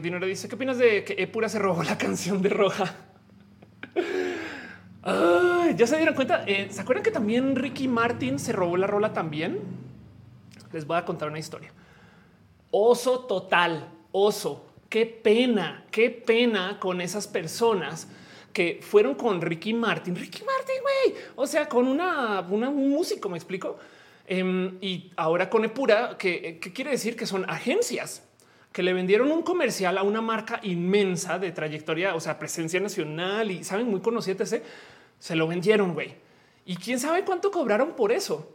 Dinero dice, ¿qué opinas de que Epura se robó la canción de Roja? ya se dieron cuenta. Eh, ¿Se acuerdan que también Ricky Martin se robó la rola también? Les voy a contar una historia. Oso total, oso. Qué pena, qué pena con esas personas que fueron con Ricky Martin. Ricky Martin, güey. O sea, con una, un músico, me explico. Em, y ahora con Epura, que, que quiere decir que son agencias que le vendieron un comercial a una marca inmensa de trayectoria, o sea, presencia nacional y saben, muy conocida, se lo vendieron, güey. Y quién sabe cuánto cobraron por eso.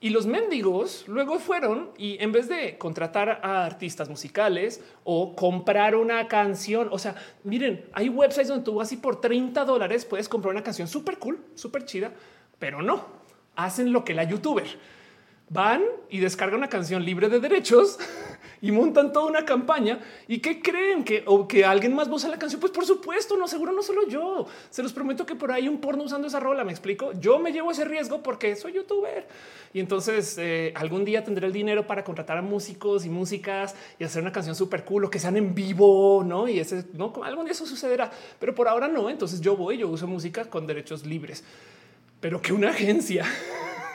Y los mendigos luego fueron y en vez de contratar a artistas musicales o comprar una canción, o sea, miren, hay websites donde tú vas y por 30 dólares puedes comprar una canción súper cool, súper chida, pero no hacen lo que la youtuber van y descargan una canción libre de derechos y montan toda una campaña. ¿Y qué creen? ¿Que, o que alguien más usa la canción? Pues por supuesto, no, seguro no solo yo. Se los prometo que por ahí un porno usando esa rola, me explico. Yo me llevo ese riesgo porque soy youtuber. Y entonces eh, algún día tendré el dinero para contratar a músicos y músicas y hacer una canción súper cool, o que sean en vivo, ¿no? Y ese, no, algún día eso sucederá. Pero por ahora no, entonces yo voy, yo uso música con derechos libres. Pero que una agencia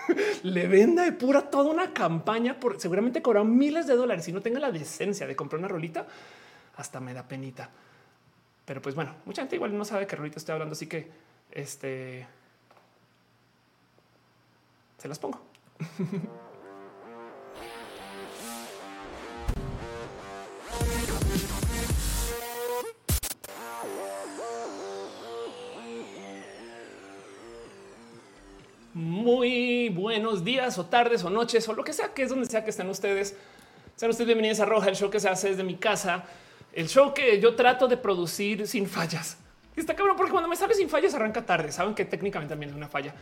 le venda de pura toda una campaña por seguramente cobraron miles de dólares y no tenga la decencia de comprar una rolita, hasta me da penita. Pero pues bueno, mucha gente igual no sabe que rolita estoy hablando, así que este se las pongo. Muy buenos días o tardes o noches o lo que sea que es donde sea que estén ustedes. Sean ustedes bienvenidos a Roja, el show que se hace desde mi casa, el show que yo trato de producir sin fallas. Está cabrón porque cuando me sale sin fallas arranca tarde. Saben que técnicamente también es una falla.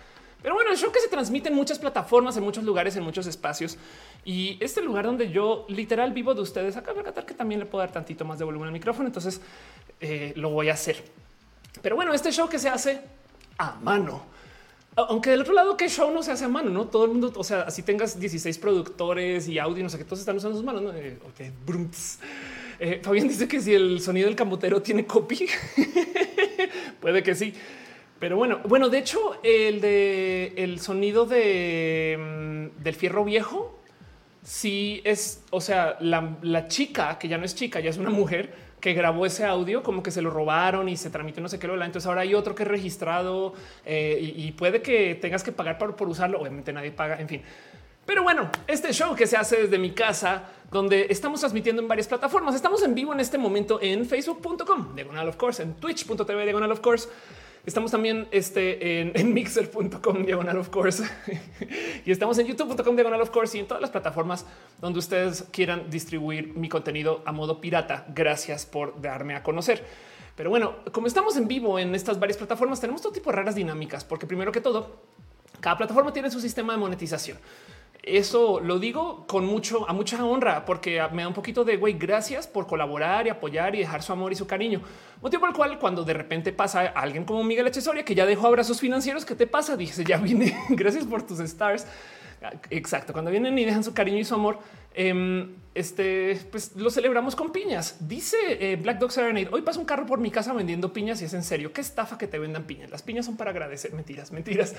Pero bueno, el show que se transmite en muchas plataformas, en muchos lugares, en muchos espacios. Y este lugar donde yo literal vivo de ustedes, acá tratar que también le puedo dar tantito más de volumen al micrófono. Entonces eh, lo voy a hacer. Pero bueno, este show que se hace a mano aunque del otro lado, que show no se hace a mano, no todo el mundo. O sea, así tengas 16 productores y audio, no sé qué, todos están usando sus manos. ¿no? Eh, eh, Fabián dice que si el sonido del camotero tiene copy, puede que sí. Pero bueno, bueno, de hecho, el de el sonido de mm, del fierro viejo, sí es, o sea, la chica que ya no es chica, ya es una mujer que grabó ese audio, como que se lo robaron y se tramitó no sé qué. Entonces ahora hay otro que es registrado eh, y, puede que tengas que pagar por, por usarlo. Obviamente nadie paga, en fin. Pero bueno, este show que se hace desde mi casa, donde estamos transmitiendo en varias plataformas. Estamos en vivo en este momento en facebook.com, diagonal of course, en twitch.tv, diagonal of course. Estamos también este, en, mixer.com diagonal of course y estamos en youtube.com diagonal of course y en todas las plataformas donde ustedes quieran distribuir mi contenido a modo pirata. Gracias por darme a conocer. Pero bueno, como estamos en vivo en estas varias plataformas, tenemos todo tipo de raras dinámicas, porque primero que todo, cada plataforma tiene su sistema de monetización. Eso lo digo con mucho, a mucha honra, porque me da un poquito de güey, gracias por colaborar y apoyar y dejar su amor y su cariño. Motivo por el cual, cuando de repente pasa alguien como Miguel Echesoria, que ya dejó abrazos financieros, ¿qué te pasa? Dice, ya vine, gracias por tus stars. Exacto. Cuando vienen y dejan su cariño y su amor, em, este pues lo celebramos con piñas. Dice eh, Black Dog Serenade. Hoy pasa un carro por mi casa vendiendo piñas y es en serio. Qué estafa que te vendan piñas. Las piñas son para agradecer. Mentiras, mentiras.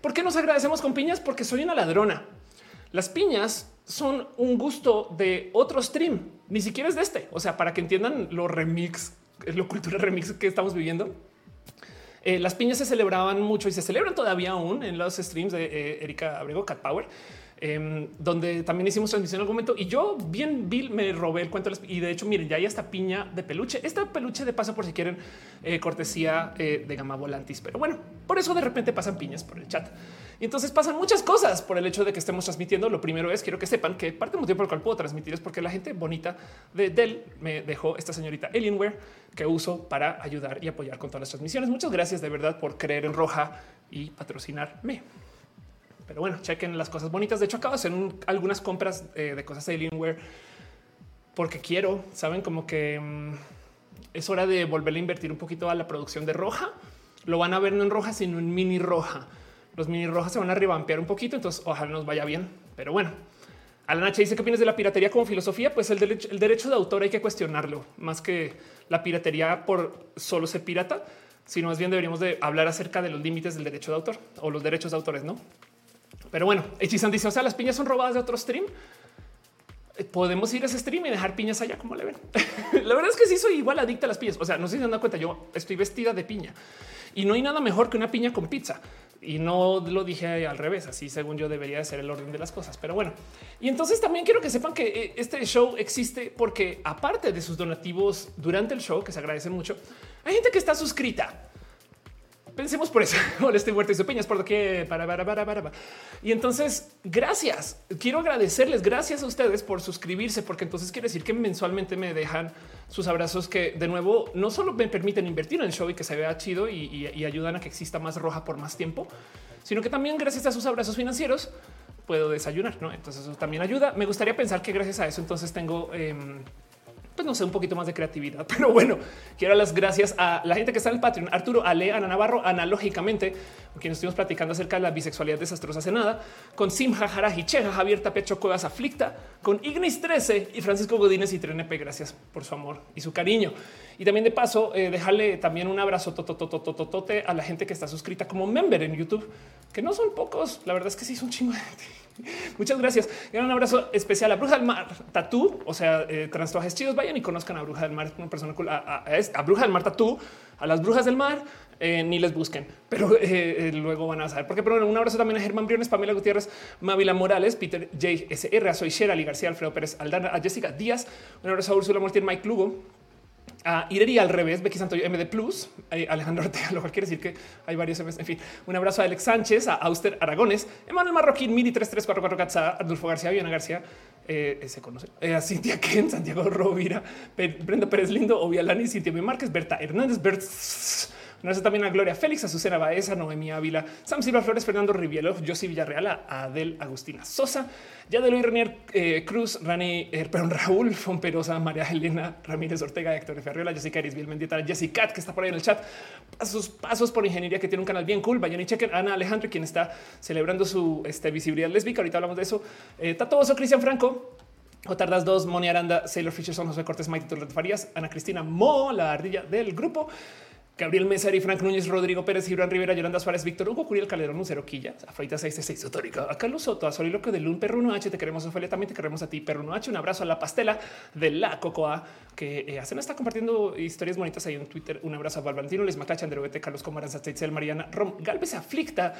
¿Por qué nos agradecemos con piñas? Porque soy una ladrona. Las piñas son un gusto de otro stream, ni siquiera es de este. O sea, para que entiendan lo remix, lo cultura remix que estamos viviendo. Eh, las piñas se celebraban mucho y se celebran todavía aún en los streams de eh, Erika Abrego, Cat Power. Em, donde también hicimos transmisión en algún momento y yo bien Bill me robé el cuento y de hecho miren ya hay esta piña de peluche esta peluche de paso por si quieren eh, cortesía de gama volantis pero bueno por eso de repente pasan piñas por el chat y entonces pasan muchas cosas por el hecho de que estemos transmitiendo. Lo primero es quiero que sepan que parte del motivo por el cual puedo transmitir es porque la gente bonita de Dell me dejó esta señorita Alienware que uso para ayudar y apoyar con todas las transmisiones. Muchas gracias de verdad por creer en Roja y patrocinarme. Pero bueno, chequen las cosas bonitas. De hecho, acabo de hacer algunas compras eh, de cosas de Alienware porque quiero, saben, como que mm, es hora de volver a invertir un poquito a la producción de Roja. Lo van a ver no en Roja, sino en mini Roja los mini rojas se van a revampear un poquito, entonces ojalá nos vaya bien. Pero bueno, Alan H dice que opinas de la piratería como filosofía. Pues el derecho, el derecho de autor hay que cuestionarlo más que la piratería por solo ser pirata, sino más bien deberíamos de hablar acerca de los límites del derecho de autor o los derechos de autores, no? Pero bueno, Hechizan dice: O sea, las piñas son robadas de otro stream. Eh, podemos ir a ese stream y dejar piñas allá como le ven. la verdad es que sí soy igual adicta a las piñas. O sea, no sé si se dan cuenta. Yo estoy vestida de piña y no hay nada mejor que una piña con pizza. Y no lo dije al revés, así según yo debería de ser el orden de las cosas. Pero bueno, y entonces también quiero que sepan que eh, este show existe porque aparte de sus donativos durante el show, que se agradecen mucho, hay gente que está suscrita Pensemos por eso. Hola, estoy muerto y su peñas por qué para, para, para, para. Y entonces, gracias. Quiero agradecerles. Gracias a ustedes por suscribirse, porque entonces quiere decir que mensualmente me dejan sus abrazos que de nuevo no solo me permiten invertir en el show y que se vea chido y, ayudan a que exista más roja por más tiempo, sino que también gracias a sus abrazos financieros puedo desayunar. ¿no? Entonces eso también ayuda. Me gustaría pensar que gracias a eso entonces tengo em, pues no sé, un poquito más de creatividad. Pero bueno, quiero dar las gracias a la gente que está en el Patreon, Arturo, Ale, Ana Navarro, analógicamente, con quien estuvimos platicando acerca de la bisexualidad desastrosa hace nada, con Simja Jaraji, Cheja, Javier Tapecho Cuevas Aflicta, con Ignis 13 y Francisco Godínez y Trenepe. Gracias por su amor y su cariño. Y también de paso, eh, dejarle también un abrazo totototototote a la gente que está suscrita como member en YouTube, que no son pocos. La verdad es que sí son chingo gente. Muchas gracias. Y un abrazo especial a Bruja del Mar Tatú, o sea, eh, chidos. Vayan y conozcan a Bruja del Mar, una persona cool, a, a, Bruja del Mar Tatú, a las Brujas del Mar. Eh, ni les busquen, pero eh, eh, luego van a saber por qué. Pero un abrazo también a Germán Briones, Pamela Gutiérrez, Mávila Morales, Peter J. S.R., a Soy Sherali García, Alfredo Pérez Aldana, a Jessica Díaz, un abrazo a Úrsula Mortier, Mike Lugo, a Ireri al revés, Becky Santoyo MD Plus, eh, Alejandro Ortega, lo cual quiere decir que hay varios MDs. En fin, un abrazo a Alex Sánchez, a Auster Aragones, Emanuel Marroquín, Miri 3344 Katza, Adolfo García, Viana García, eh, eh, se conoce, a Cintia Ken, Santiago Rovira, Brenda Pérez Lindo, Ovialani, Cintia B. Márquez, Berta Hernández, Bert Gracias también a Gloria Félix, a Susana Baeza, Noemí Ávila, Sam Silva Flores, Fernando Rivielo, José Villarreal, a Adel Agustina Sosa, ya de Luis Renier eh, Cruz, Rani, eh, perdón, Raúl Fomperosa, María Elena Ramírez Ortega, Héctor Ferriola, Jessica Erisbiel Mendita, Jessica que está por ahí en el chat. Pasos, pasos por ingeniería, que tiene un canal bien cool. Vayan y chequen. Ana Alejandro, quien está celebrando su este, visibilidad lésbica. Ahorita hablamos de eso. Eh, Tatoso, Cristian Franco, Tardas 2, Moni Aranda, Sailor Fisherson, José Cortés, Maite Farías, Ana Cristina Mo, la ardilla del grupo. Gabriel Mesari, Frank Núñez, Rodrigo Pérez, Gibran Rivera, Yolanda Suárez, Víctor Hugo, Curiel Calderón, Lucero Quilla, Afroita 66, Autórica, a Carlos Soto, a Soliloquio de Lun, Perruno H, te queremos, Ofelia, también te queremos a ti, Perruno H, un abrazo a la pastela de la Cocoa, que eh, hacen está compartiendo historias bonitas ahí en Twitter, un abrazo a Valvantino, Les Macacha, André Carlos Comaranza, Teitzel, Mariana, Rom, Galvez Aflicta,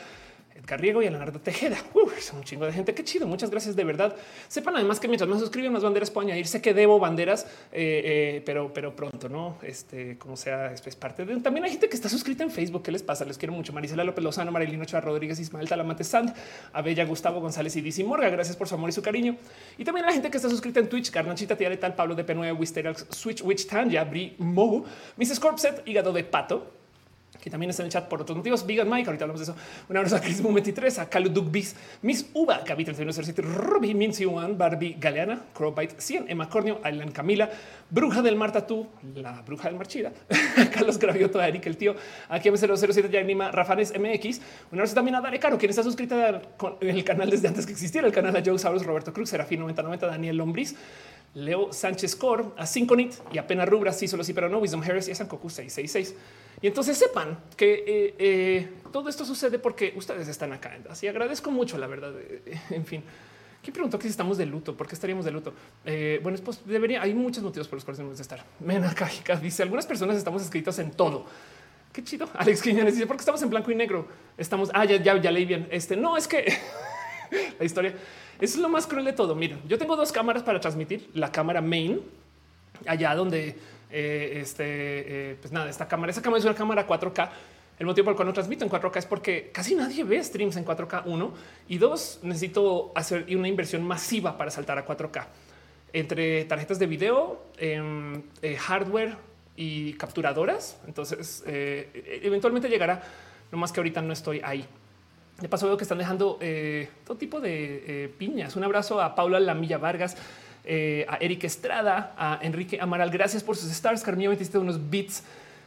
Edgar Riego y Leonardo Tejeda. es un chingo de gente. Qué chido. Muchas gracias de verdad. Sepan además que mientras más suscriben, más banderas puedo añadir. Sé que debo banderas, eh, eh, pero, pero pronto, no? Este, como sea, es, parte de también hay gente que está suscrita en Facebook. ¿Qué les pasa? Les quiero mucho. Marisela López Lozano, Marilino Ochoa Rodríguez, Ismael Talamante Sand, Abella Gustavo González y Dizzy Morga. Gracias por su amor y su cariño. Y también la gente que está suscrita en Twitch, Carnachita, Tía Tal, Pablo de P9, Wisteria, Switch, Witch Tanya, Bri Mogu, Mrs. Corpset, Hígado de Pato, que también está en el chat por otros motivos. Vegan Mike, ahorita hablamos de eso. Un abrazo a Chris 23, a Calu Bis, Miss Uva, Gaby 3107, Ruby Mincy One, Barbie Galeana, Crowbite 100, Emma Cornio, Ailan Camila, Bruja del Mar Tatú, la Bruja del Mar Chida, Carlos Gravioto, Eric el tío, aquí M007 ya anima, Rafanes MX. Un abrazo también a Dale Caro, quien está suscrita en el canal desde antes que existiera el canal a Joe Saurus, Roberto Cruz, Serafín 9090, Daniel Lombris. Leo Sánchez Core, a Synconit y apenas Rubra, sí, solo sí, pero no, Wisdom Harris y a Sankoku 666. Y entonces sepan que eh, eh, todo esto sucede porque ustedes están acá. Así agradezco mucho, la verdad. Eh, en fin, ¿quién preguntó que si estamos de luto? ¿Por qué estaríamos de luto? bueno, pues debería, hay muchos motivos por los cuales debemos de estar. Mena dice, algunas personas estamos escritas en todo. Qué chido. Alex Quiñones dice, porque estamos en blanco y negro. Estamos, ah, ya, ya, ya leí bien. Este, no, es que la historia, es lo más cruel de todo. Miren, yo tengo dos cámaras para transmitir. La cámara main, allá donde eh, este, eh, pues nada, esta cámara, esa cámara es una cámara 4K. El motivo por el cual no transmito en 4K es porque casi nadie ve streams en 4K. Uno y dos, necesito hacer una inversión masiva para saltar a 4K entre tarjetas de video, em, eh, hardware y capturadoras. Entonces, eventualmente llegará, no más que ahorita no estoy ahí. De paso, veo que están dejando todo tipo de piñas. Un abrazo a Paula Lamilla Vargas, eh, a Eric Estrada, a Enrique Amaral. Gracias por sus stars. Carmilla metiste unos beats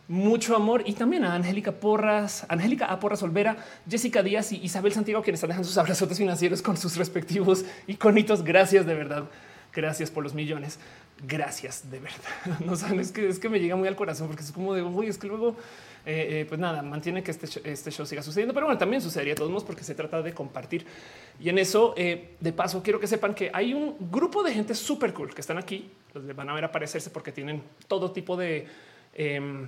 mucho amor y también a Angélica Porras, Angélica A. Porras Olvera, Jessica Díaz y Isabel Santiago, quienes están dejando sus abrazos financieros con sus respectivos iconitos. Gracias de verdad. Gracias por los millones. Gracias de verdad. No saben, es que es que me llega muy al corazón porque es como de uy, es que luego, eh, eh, pues nada, mantiene que este, este show siga sucediendo, pero bueno, también sucedería de todos modos porque se trata de compartir. Y en eso, eh, de paso, quiero que sepan que hay un grupo de gente súper cool que están aquí. Los van a ver aparecerse porque tienen todo tipo de em,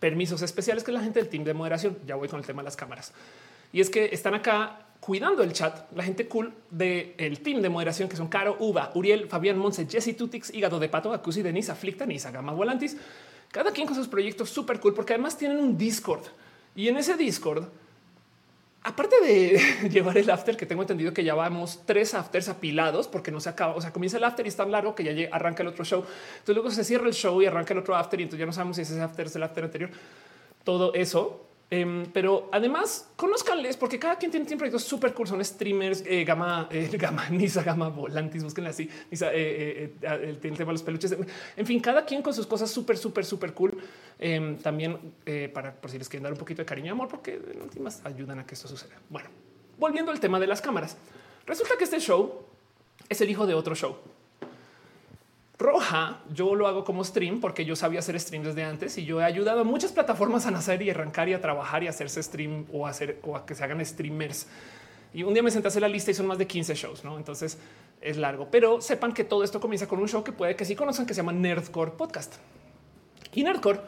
permisos especiales que es la gente del team de moderación. Ya voy con el tema de las cámaras. Y es que están acá cuidando el chat, la gente cool del el team de moderación que son Caro, Uva, Uriel, Fabián Monse, Jesse Tutix, Hígado de Pato, Acusi, Denise, Aflicta, Nisa, Gama, Volantis, cada quien con sus proyectos súper cool, porque además tienen un Discord y en ese Discord, aparte de llevar el after, que tengo entendido que ya vamos tres afters apilados porque no se acaba, o sea, comienza el after y es tan largo que ya arranca el otro show. Entonces luego se cierra el show y arranca el otro after y entonces ya no sabemos si ese after es el after anterior. Todo eso Em, pero además conozcanles porque cada quien tiene, tiene proyectos súper cool. Son streamers, eh, gama, eh, gama, Nisa, gama volantis, búsquenle así. Nisa, eh, el, tema de los peluches. En fin, cada quien con sus cosas súper, súper, súper cool. Em, también para por si les quieren dar un poquito de cariño y amor, porque en últimas ayudan a que esto suceda. Bueno, volviendo al tema de las cámaras, resulta que este show es el hijo de otro show. Roja, yo lo hago como stream porque yo sabía hacer stream desde antes y yo he ayudado a muchas plataformas a nacer y arrancar y a trabajar y hacerse stream o hacer o a que se hagan streamers. Y un día me senté a hacer la lista y son más de 15 shows, ¿no? Entonces es largo, pero sepan que todo esto comienza con un show que puede que sí conozcan que se llama Nerdcore Podcast. Y Nerdcore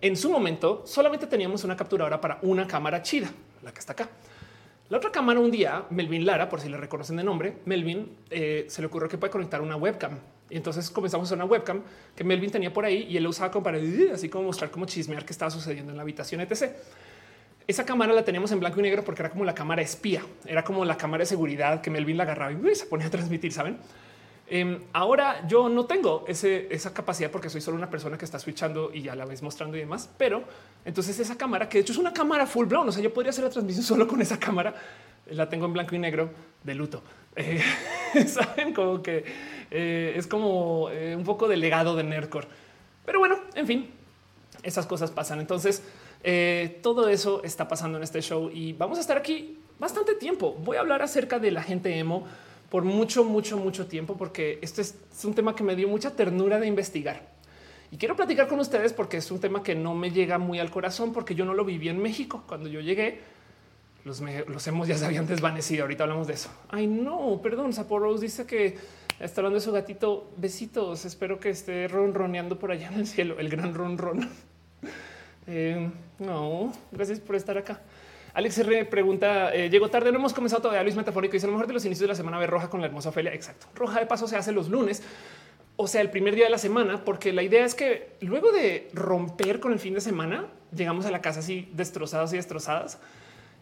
en su momento solamente teníamos una capturadora para una cámara chida, la que está acá. La otra cámara un día, Melvin Lara, por si le reconocen de nombre, Melvin eh, se le ocurrió que puede conectar una webcam entonces comenzamos a una webcam que Melvin tenía por ahí y él lo usaba como para así como mostrar cómo chismear qué estaba sucediendo en la habitación, etc. Esa cámara la teníamos en blanco y negro porque era como la cámara espía, era como la cámara de seguridad que Melvin la agarraba y se ponía a transmitir, ¿saben? Em, ahora yo no tengo esa capacidad porque soy solo una persona que está switchando y a la vez mostrando y demás, pero entonces esa cámara, que de hecho es una cámara full blown, o sea, yo podría hacer la transmisión solo con esa cámara, la tengo en blanco y negro de luto. Eh, Saben como que eh, es como eh, un poco de legado de Nerdcore. Pero bueno, en fin, esas cosas pasan. Entonces, todo eso está pasando en este show y vamos a estar aquí bastante tiempo. Voy a hablar acerca de la gente emo por mucho, mucho, mucho tiempo, porque este es, un tema que me dio mucha ternura de investigar. Y quiero platicar con ustedes porque es un tema que no me llega muy al corazón, porque yo no lo viví en México. Cuando yo llegué, los, los hemos ya se habían desvanecido. Ahorita hablamos de eso. Ay, no, perdón. Saporos dice que está hablando de su gatito. Besitos. Espero que esté ronroneando por allá en el cielo. El gran ronron. Eh, no, gracias por estar acá. Alex R pregunta: eh, Llegó tarde, no hemos comenzado todavía. Luis Metafórico dice: A lo mejor de los inicios de la semana ve roja con la hermosa Ofelia. Exacto. Roja de paso se hace los lunes, o sea, el primer día de la semana, porque la idea es que luego de romper con el fin de semana, llegamos a la casa así destrozados y destrozadas.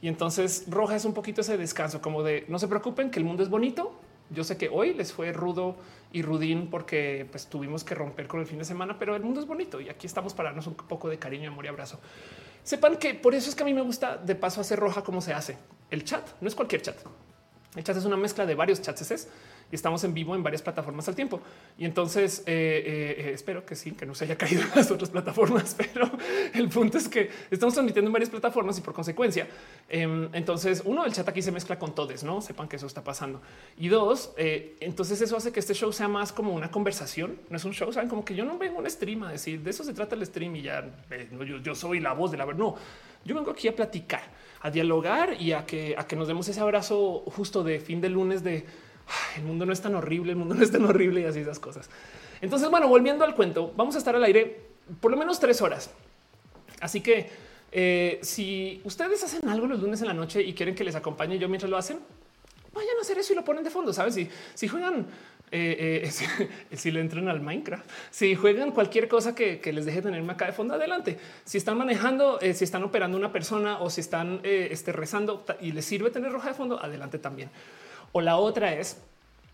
Y entonces roja es un poquito ese descanso, como de no se preocupen que el mundo es bonito. Yo sé que hoy les fue rudo y rudín porque pues, tuvimos que romper con el fin de semana, pero el mundo es bonito y aquí estamos para darnos un poco de cariño, amor y abrazo. Sepan que por eso es que a mí me gusta de paso hacer roja como se hace. El chat no es cualquier chat. El chat es una mezcla de varios chats y estamos en vivo en varias plataformas al tiempo. Y entonces eh, eh, eh, espero que sí, que no se haya caído en las otras plataformas, pero el punto es que estamos transmitiendo en varias plataformas y por consecuencia, em, entonces uno, el chat aquí se mezcla con todos, no sepan que eso está pasando. Y dos, entonces eso hace que este show sea más como una conversación, no es un show, saben como que yo no vengo un stream a decir de eso se trata el stream y ya yo, yo soy la voz de la verdad. No, yo vengo aquí a platicar, a dialogar y a que, a que nos demos ese abrazo justo de fin de lunes de el mundo no es tan horrible, el mundo no es tan horrible y así esas cosas. Entonces, bueno, volviendo al cuento, vamos a estar al aire por lo menos tres horas. Así que eh, si ustedes hacen algo los lunes en la noche y quieren que les acompañe yo mientras lo hacen, vayan a hacer eso y lo ponen de fondo. Sabes si, juegan, eh, eh, si, le entran al Minecraft, si juegan cualquier cosa que, les deje tenerme acá de fondo, adelante. Si están manejando, si están operando una persona o si están este, rezando y les sirve tener roja de fondo, adelante también. O la otra es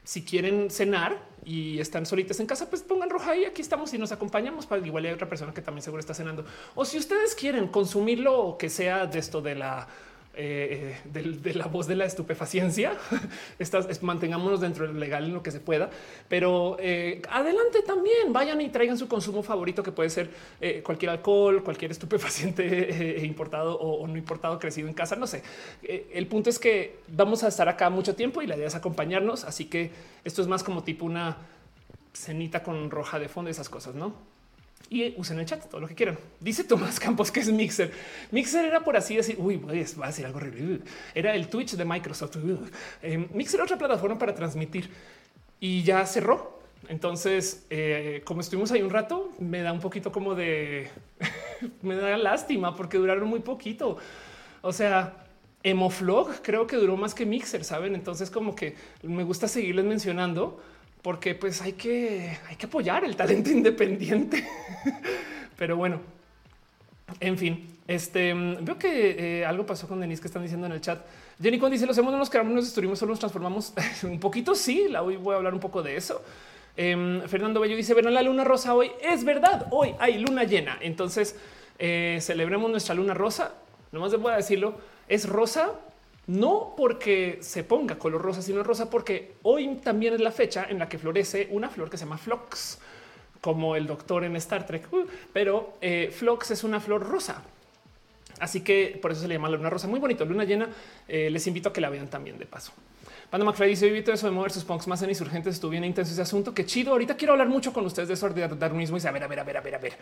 si quieren cenar y están solitas en casa, pues pongan roja y aquí estamos y nos acompañamos para igual hay otra persona que también seguro está cenando. O si ustedes quieren consumir lo que sea de esto de la eh, de, la voz de la estupefaciencia. Estas, mantengámonos dentro del legal en lo que se pueda, pero eh, adelante también vayan y traigan su consumo favorito, que puede ser eh, cualquier alcohol, cualquier estupefaciente importado o, no importado, crecido en casa. No sé. el punto es que vamos a estar acá mucho tiempo y la idea es acompañarnos. Así que esto es más como tipo una cenita con roja de fondo, esas cosas, no? Y usen el chat todo lo que quieran. Dice Tomás Campos que es Mixer. Mixer era por así decir, uy, va a decir algo horrible. Era el Twitch de Microsoft. Eh, Mixer era otra plataforma para transmitir y ya cerró. Entonces, eh, como estuvimos ahí un rato, me da un poquito como de me da lástima porque duraron muy poquito. O sea, Emoflog creo que duró más que Mixer, saben? Entonces, como que me gusta seguirles mencionando porque pues hay que, hay que apoyar el talento independiente. Pero bueno, en fin, este veo que eh, algo pasó con Denise que están diciendo en el chat. Jenny cuando dice los hemos no nos quedamos, nos destruimos, solo nos transformamos un poquito. Sí, la hoy voy a hablar un poco de eso. Em, Fernando Bello dice: Ven la luna rosa hoy. Es verdad, hoy hay luna llena. Entonces eh, celebremos nuestra luna rosa. Nomás les voy a decirlo: es rosa no porque se ponga color rosa, sino rosa porque hoy también es la fecha en la que florece una flor que se llama Flox, como el doctor en Star Trek, uh, pero eh, Flox es una flor rosa. Así que por eso se le llama luna rosa. Muy bonito, luna llena. Eh, les invito a que la vean también de paso. Panda McFly dice: Viví todo eso de mover sus punks más en insurgentes. Estuvo bien intenso ese asunto. Qué chido. Ahorita quiero hablar mucho con ustedes de eso de darwinismo y a ver, a ver, a ver, a ver, a ver.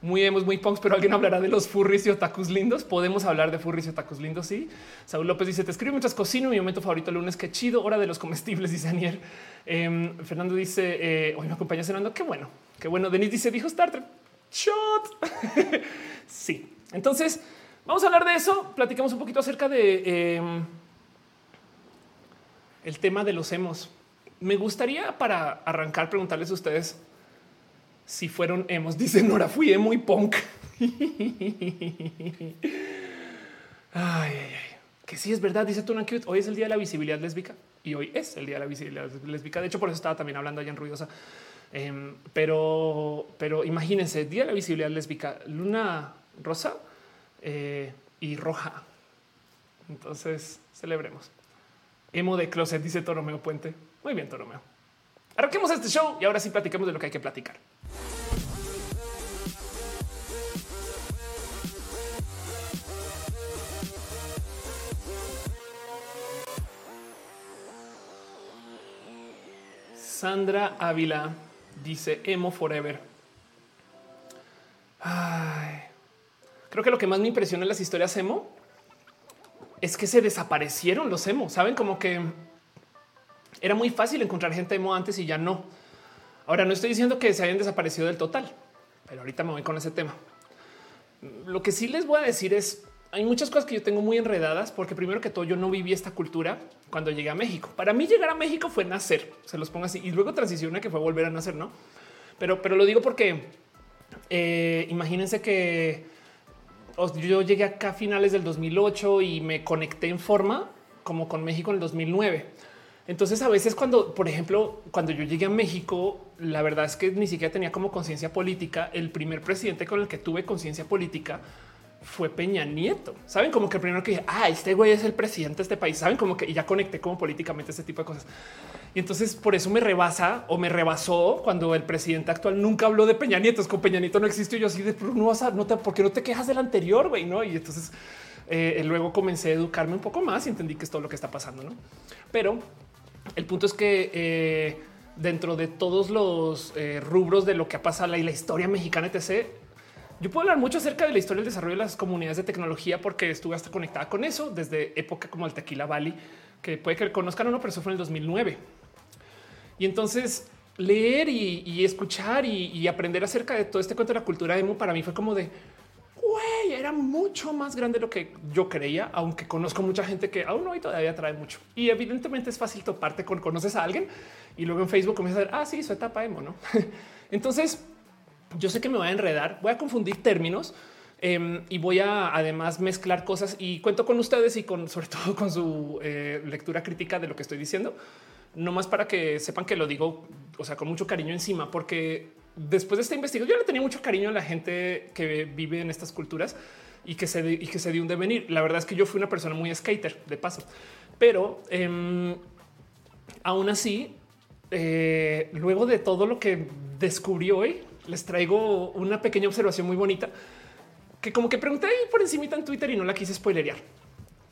Muy hemos muy punks, pero alguien hablará de los furries y otakus lindos. Podemos hablar de furries y otakus lindos. Sí. Saúl López dice: Te escribo mientras cocino. Mi momento favorito el lunes. Qué chido. Hora de los comestibles, dice Daniel. Em, Fernando dice: eh, Hoy me acompaña cenando. Qué bueno, qué bueno. Denis dice: Dijo Star Trek. Shot. sí. Entonces, vamos a hablar de eso. Platicamos un poquito acerca de. Em, el tema de los hemos. Me gustaría para arrancar preguntarles a ustedes si fueron hemos. Dicen Nora, fui emo y punk. ay, ay, ay. Que sí es verdad, dice Tuna Cute. Hoy es el día de la visibilidad lésbica y hoy es el día de la visibilidad lésbica. De hecho, por eso estaba también hablando allá en Ruidosa. Em, pero, pero imagínense, día de la visibilidad lésbica, luna rosa eh, y roja. Entonces, celebremos. Emo de closet, dice Toromeo Puente. Muy bien, Toromeo. Arranquemos este show y ahora sí platicamos de lo que hay que platicar. Sandra Ávila dice emo forever. Creo que lo que más me impresiona en las historias emo es que se desaparecieron los emo. Saben como que era muy fácil encontrar gente emo antes y ya no. Ahora no estoy diciendo que se hayan desaparecido del total, pero ahorita me voy con ese tema. Lo que sí les voy a decir es hay muchas cosas que yo tengo muy enredadas porque primero que todo yo no viví esta cultura cuando llegué a México. Para mí llegar a México fue nacer, se los pongo así y luego transiciona que fue volver a nacer, no? Pero, pero lo digo porque eh, imagínense que yo llegué acá a finales del 2008 y me conecté en forma como con México en el 2009. Entonces a veces cuando, por ejemplo, cuando yo llegué a México, la verdad es que ni siquiera tenía como conciencia política. El primer presidente con el que tuve conciencia política fue Peña Nieto. Saben como que el primero que dije, ah, este güey es el presidente de este país. Saben como que ya conecté como políticamente este tipo de cosas. Y entonces por eso me rebasa o me rebasó cuando el presidente actual nunca habló de Peña Nieto. Es como Peña Nieto no existe. yo así de no vas a, no te, porque no te quejas del anterior, güey, no? Y entonces eh, luego comencé a educarme un poco más y entendí que es todo lo que está pasando, no? Pero el punto es que eh, dentro de todos los eh, rubros de lo que ha pasado y la historia mexicana, etc., yo puedo hablar mucho acerca de la historia del desarrollo de las comunidades de tecnología porque estuve hasta conectada con eso desde época como el Tequila Valley, que puede que conozcan o no, pero eso fue en el 2009. Y entonces leer y, escuchar y, aprender acerca de todo este cuento de la cultura emo para mí fue como de güey, era mucho más grande de lo que yo creía, aunque conozco mucha gente que aún hoy todavía trae mucho. Y evidentemente es fácil toparte con conoces a alguien y luego en Facebook comienzas a ver, ah, sí, su etapa emo, no? Entonces, yo sé que me voy a enredar, voy a confundir términos. Em, y voy a además mezclar cosas y cuento con ustedes y con sobre todo con su eh, lectura crítica de lo que estoy diciendo no más para que sepan que lo digo, o sea, con mucho cariño encima, porque después de esta investigación yo le tenía mucho cariño a la gente que vive en estas culturas y que se, y que se dio un devenir. La verdad es que yo fui una persona muy skater de paso, pero eh, aún así, eh, luego de todo lo que descubrí hoy, les traigo una pequeña observación muy bonita que como que pregunté por encima en Twitter y no la quise spoilerear.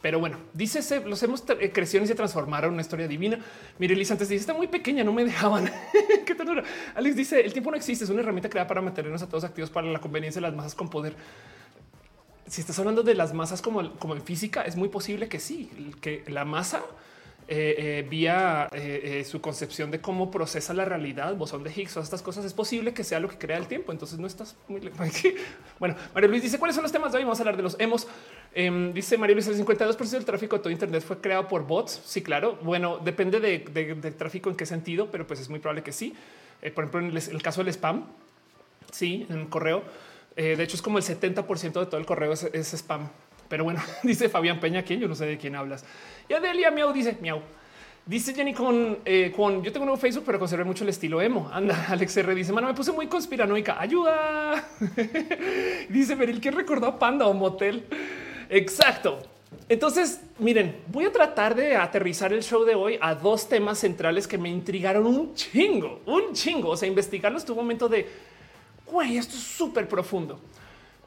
Pero bueno, dice los hemos eh, crecido y se transformaron una historia divina. Mire, Liz antes dice está muy pequeña, no me dejaban. Qué ternura. Alex dice el tiempo no existe, es una herramienta creada para mantenernos a todos activos para la conveniencia de las masas con poder. Si estás hablando de las masas como, como en física, es muy posible que sí, que la masa eh, eh, vía eh, su concepción de cómo procesa la realidad, bosón de Higgs, todas estas cosas, es posible que sea lo que crea el tiempo. Entonces no estás muy. Bueno, María Luis dice cuáles son los temas de hoy. Vamos a hablar de los hemos. Em, dice María Luis, el 52% del tráfico de todo Internet fue creado por bots. Sí, claro. Bueno, depende de, del tráfico en qué sentido, pero pues es muy probable que sí. por ejemplo, en el, caso del spam, sí, en correo. de hecho, es como el 70% de todo el correo es, es spam. Pero bueno, dice Fabián Peña, quien yo no sé de quién hablas. Y Adelia Miau dice Miau. Dice Jenny con, eh, con yo tengo un nuevo Facebook, pero conservé mucho el estilo emo. Anda, Alex R dice, mano, me puse muy conspiranoica. Ayuda. dice Beril que recordó Panda o Motel. Exacto. Entonces, miren, voy a tratar de aterrizar el show de hoy a dos temas centrales que me intrigaron un chingo, un chingo. O sea, investigarlos tuvo un momento de, güey, esto es súper profundo.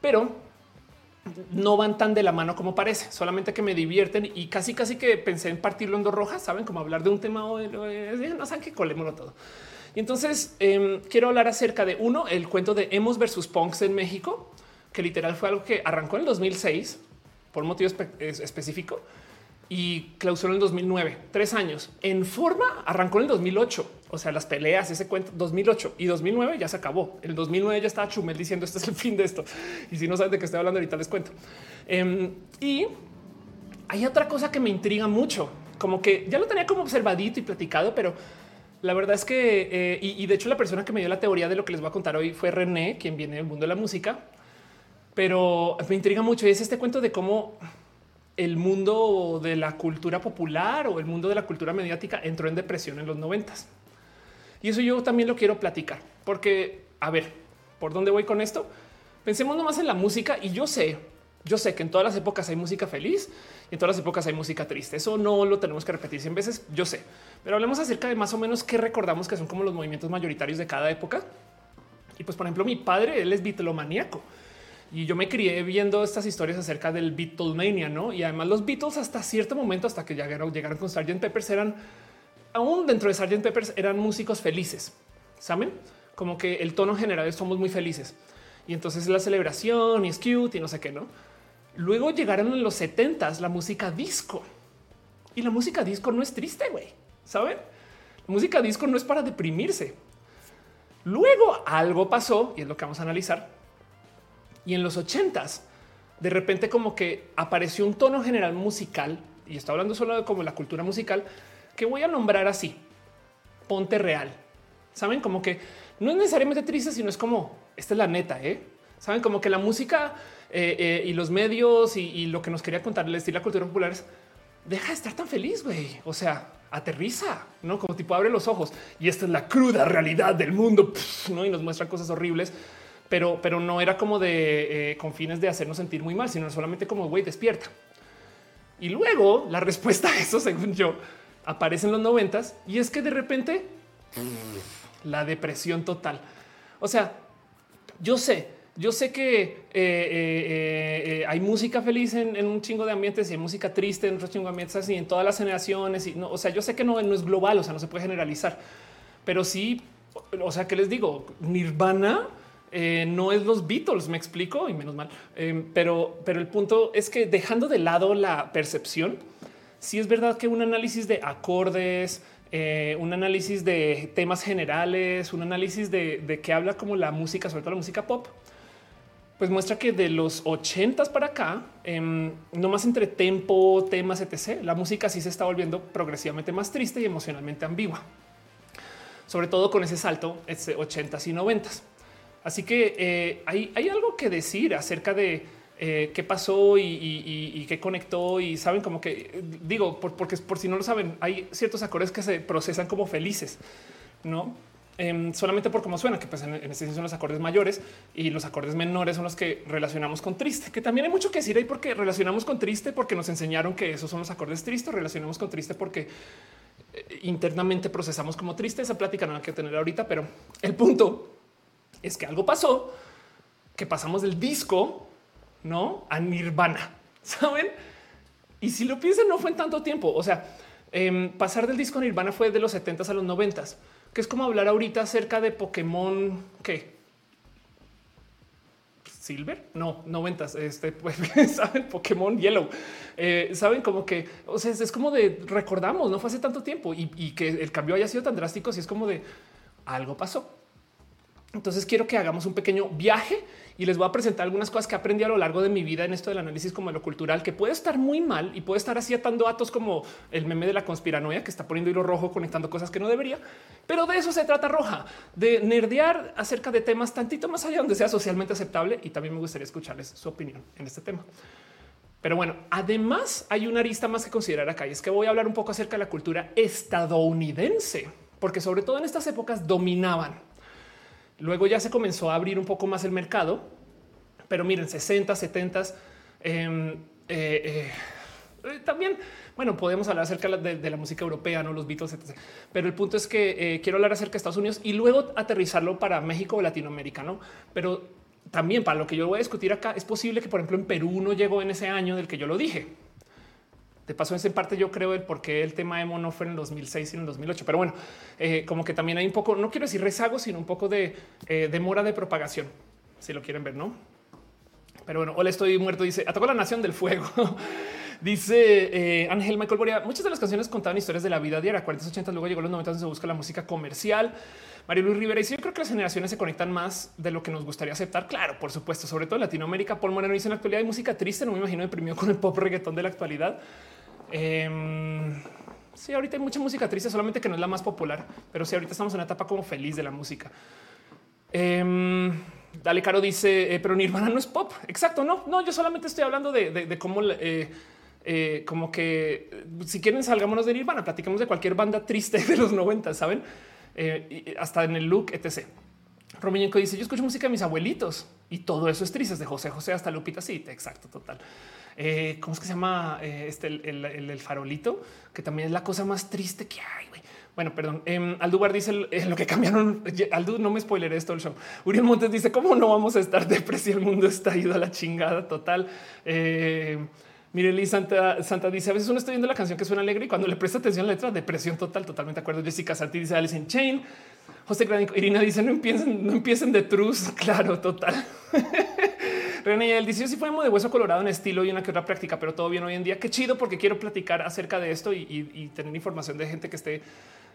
Pero no van tan de la mano como parece, solamente que me divierten y casi casi que pensé en partirlo en dos rojas, saben como hablar de un tema o no saben que colémoslo todo. Y entonces em, quiero hablar acerca de uno, el cuento de Hemos versus Punks en México, que literal fue algo que arrancó en el 2006 por motivo específico y clausuró en el 2009, tres años. En forma arrancó en el 2008. O sea, las peleas, ese cuento 2008 y 2009 ya se acabó. El 2009 ya estaba Chumel diciendo este es el fin de esto. Y si no saben de qué estoy hablando ahorita les cuento. Em, y hay otra cosa que me intriga mucho, como que ya lo tenía como observadito y platicado, pero la verdad es que, eh, y, y de hecho la persona que me dio la teoría de lo que les voy a contar hoy fue René, quien viene del mundo de la música, pero me intriga mucho y es este cuento de cómo el mundo de la cultura popular o el mundo de la cultura mediática entró en depresión en los noventas. Y eso yo también lo quiero platicar, porque, a ver, ¿por dónde voy con esto? Pensemos nomás en la música y yo sé, yo sé que en todas las épocas hay música feliz y en todas las épocas hay música triste. Eso no lo tenemos que repetir 100 veces, yo sé. Pero hablemos acerca de más o menos qué recordamos que son como los movimientos mayoritarios de cada época. Y pues, por ejemplo, mi padre, él es bitlomaníaco. Y yo me crié viendo estas historias acerca del Beatlemania, ¿no? Y además los Beatles hasta cierto momento, hasta que llegaron, llegaron con Sgt. Peppers, eran, aún dentro de Sgt. Peppers, eran músicos felices, ¿saben? Como que el tono general es somos muy felices. Y entonces la celebración y es cute y no sé qué, ¿no? Luego llegaron en los 70 la música disco. Y la música disco no es triste, güey, ¿saben? La música disco no es para deprimirse. Luego algo pasó, y es lo que vamos a analizar, y en los ochentas, de repente como que apareció un tono general musical, y estoy hablando solo de como la cultura musical, que voy a nombrar así, ponte real. Saben como que no es necesariamente triste, sino es como, esta es la neta, ¿eh? Saben como que la música eh, eh, y los medios y, lo que nos quería contar el estilo de la cultura popular es, deja de estar tan feliz, güey. O sea, aterriza, ¿no? Como tipo abre los ojos. Y esta es la cruda realidad del mundo, ¿no? Y nos muestra cosas horribles pero, pero no era como de eh, con fines de hacernos sentir muy mal, sino solamente como güey, despierta. Y luego la respuesta a eso, según yo, aparece en los noventas y es que de repente la depresión total. O sea, yo sé, yo sé que eh, eh, hay música feliz en, un chingo de ambientes y hay música triste en otros chingo de ambientes y en todas las generaciones. Y no, o sea, yo sé que no, no es global, o sea, no se puede generalizar, pero sí, o sea, ¿qué les digo? Nirvana eh, no es los Beatles, me explico y menos mal. Eh, pero, pero el punto es que dejando de lado la percepción, sí es verdad que un análisis de acordes, eh, un análisis de temas generales, un análisis de, de qué habla como la música, sobre todo la música pop, pues muestra que de los ochentas para acá, em, no más entre tempo, temas, etc., la música sí se está volviendo progresivamente más triste y emocionalmente ambigua. Sobre todo con ese salto, ese ochentas y noventas. Así que eh, hay, algo que decir acerca de eh, qué pasó y, qué conectó y saben como que digo, porque por si no lo saben, hay ciertos acordes que se procesan como felices, no? em, solamente por cómo suena, que pues en, en este son los acordes mayores y los acordes menores son los que relacionamos con triste, que también hay mucho que decir ahí porque relacionamos con triste porque nos enseñaron que esos son los acordes tristes, relacionamos con triste porque eh, internamente procesamos como triste. Esa plática no hay que tener ahorita, pero el punto es que algo pasó, que pasamos del disco no a Nirvana, saben? Y si lo piensan, no fue en tanto tiempo. O sea, em, pasar del disco Nirvana fue de los 70 a los 90 que es como hablar ahorita acerca de Pokémon que Silver, no, noventas, este, pues, saben, Pokémon Yellow, eh, saben como que, o sea, es, como de recordamos, no fue hace tanto tiempo y, y, que el cambio haya sido tan drástico, si es como de algo pasó. Entonces quiero que hagamos un pequeño viaje y les voy a presentar algunas cosas que aprendí a lo largo de mi vida en esto del análisis como lo cultural, que puede estar muy mal y puede estar así atando datos como el meme de la conspiranoia que está poniendo hilo rojo conectando cosas que no debería. Pero de eso se trata Roja, de nerdear acerca de temas tantito más allá donde sea socialmente aceptable y también me gustaría escucharles su opinión en este tema. Pero bueno, además hay una arista más que considerar acá y es que voy a hablar un poco acerca de la cultura estadounidense, porque sobre todo en estas épocas dominaban Luego ya se comenzó a abrir un poco más el mercado, pero miren, 60, 70. Em, eh, eh, también, bueno, podemos hablar acerca de, la música europea, no los Beatles, etc. Pero el punto es que eh, quiero hablar acerca de Estados Unidos y luego aterrizarlo para México o Latinoamérica, no? Pero también para lo que yo voy a discutir acá, es posible que, por ejemplo, en Perú no llegó en ese año del que yo lo dije. De paso, en parte yo creo el por qué el tema emo no fue en el 2006 sino en el 2008. Pero bueno, eh, como que también hay un poco, no quiero decir rezago, sino un poco de eh, demora de propagación, si lo quieren ver, ¿no? Pero bueno, hola, estoy muerto, dice, atacó la nación del fuego. Dice eh, Ángel Michael Boria, muchas de las canciones contaban historias de la vida diaria, 40, 80, luego llegó los 90 donde se busca la música comercial. Mario Luis Rivera dice, yo creo que las generaciones se conectan más de lo que nos gustaría aceptar. Claro, por supuesto, sobre todo en Latinoamérica. Paul Moreno dice, en la actualidad hay música triste, no me imagino deprimido con el pop reggaetón de la actualidad. Eh, sí, ahorita hay mucha música triste, solamente que no es la más popular, pero sí, ahorita estamos en una etapa como feliz de la música. Em, Dale Caro dice, eh, pero Nirvana no es pop. Exacto, no, no, yo solamente estoy hablando de, cómo, eh, eh, como que si quieren salgámonos de Nirvana, platicamos de cualquier banda triste de los 90, saben, hasta en el look, etc. Romiñenco dice: Yo escucho música de mis abuelitos y todo eso es triste, de José José hasta Lupita. Sí, exacto, total. Eh, ¿Cómo es que se llama eh, este el, farolito? Que también es la cosa más triste que hay. Bueno, perdón. Eh, dice lo que cambiaron. Aldu, no me spoileré esto el show. Uriel Montes dice cómo no vamos a estar depresión. El mundo está ido a la chingada total. Eh, Mireli Santa, Santa dice a veces uno está viendo la canción que suena alegre y cuando le presta atención a la letra, depresión total, totalmente de acuerdo. Jessica Santi dice Alice in Chain. José Granico, Irina dice no empiecen, no empiecen de truz. Claro, total. René, el dice si fuimos de hueso colorado en estilo y una que otra práctica, pero todo bien hoy en día. Qué chido porque quiero platicar acerca de esto y, tener información de gente que esté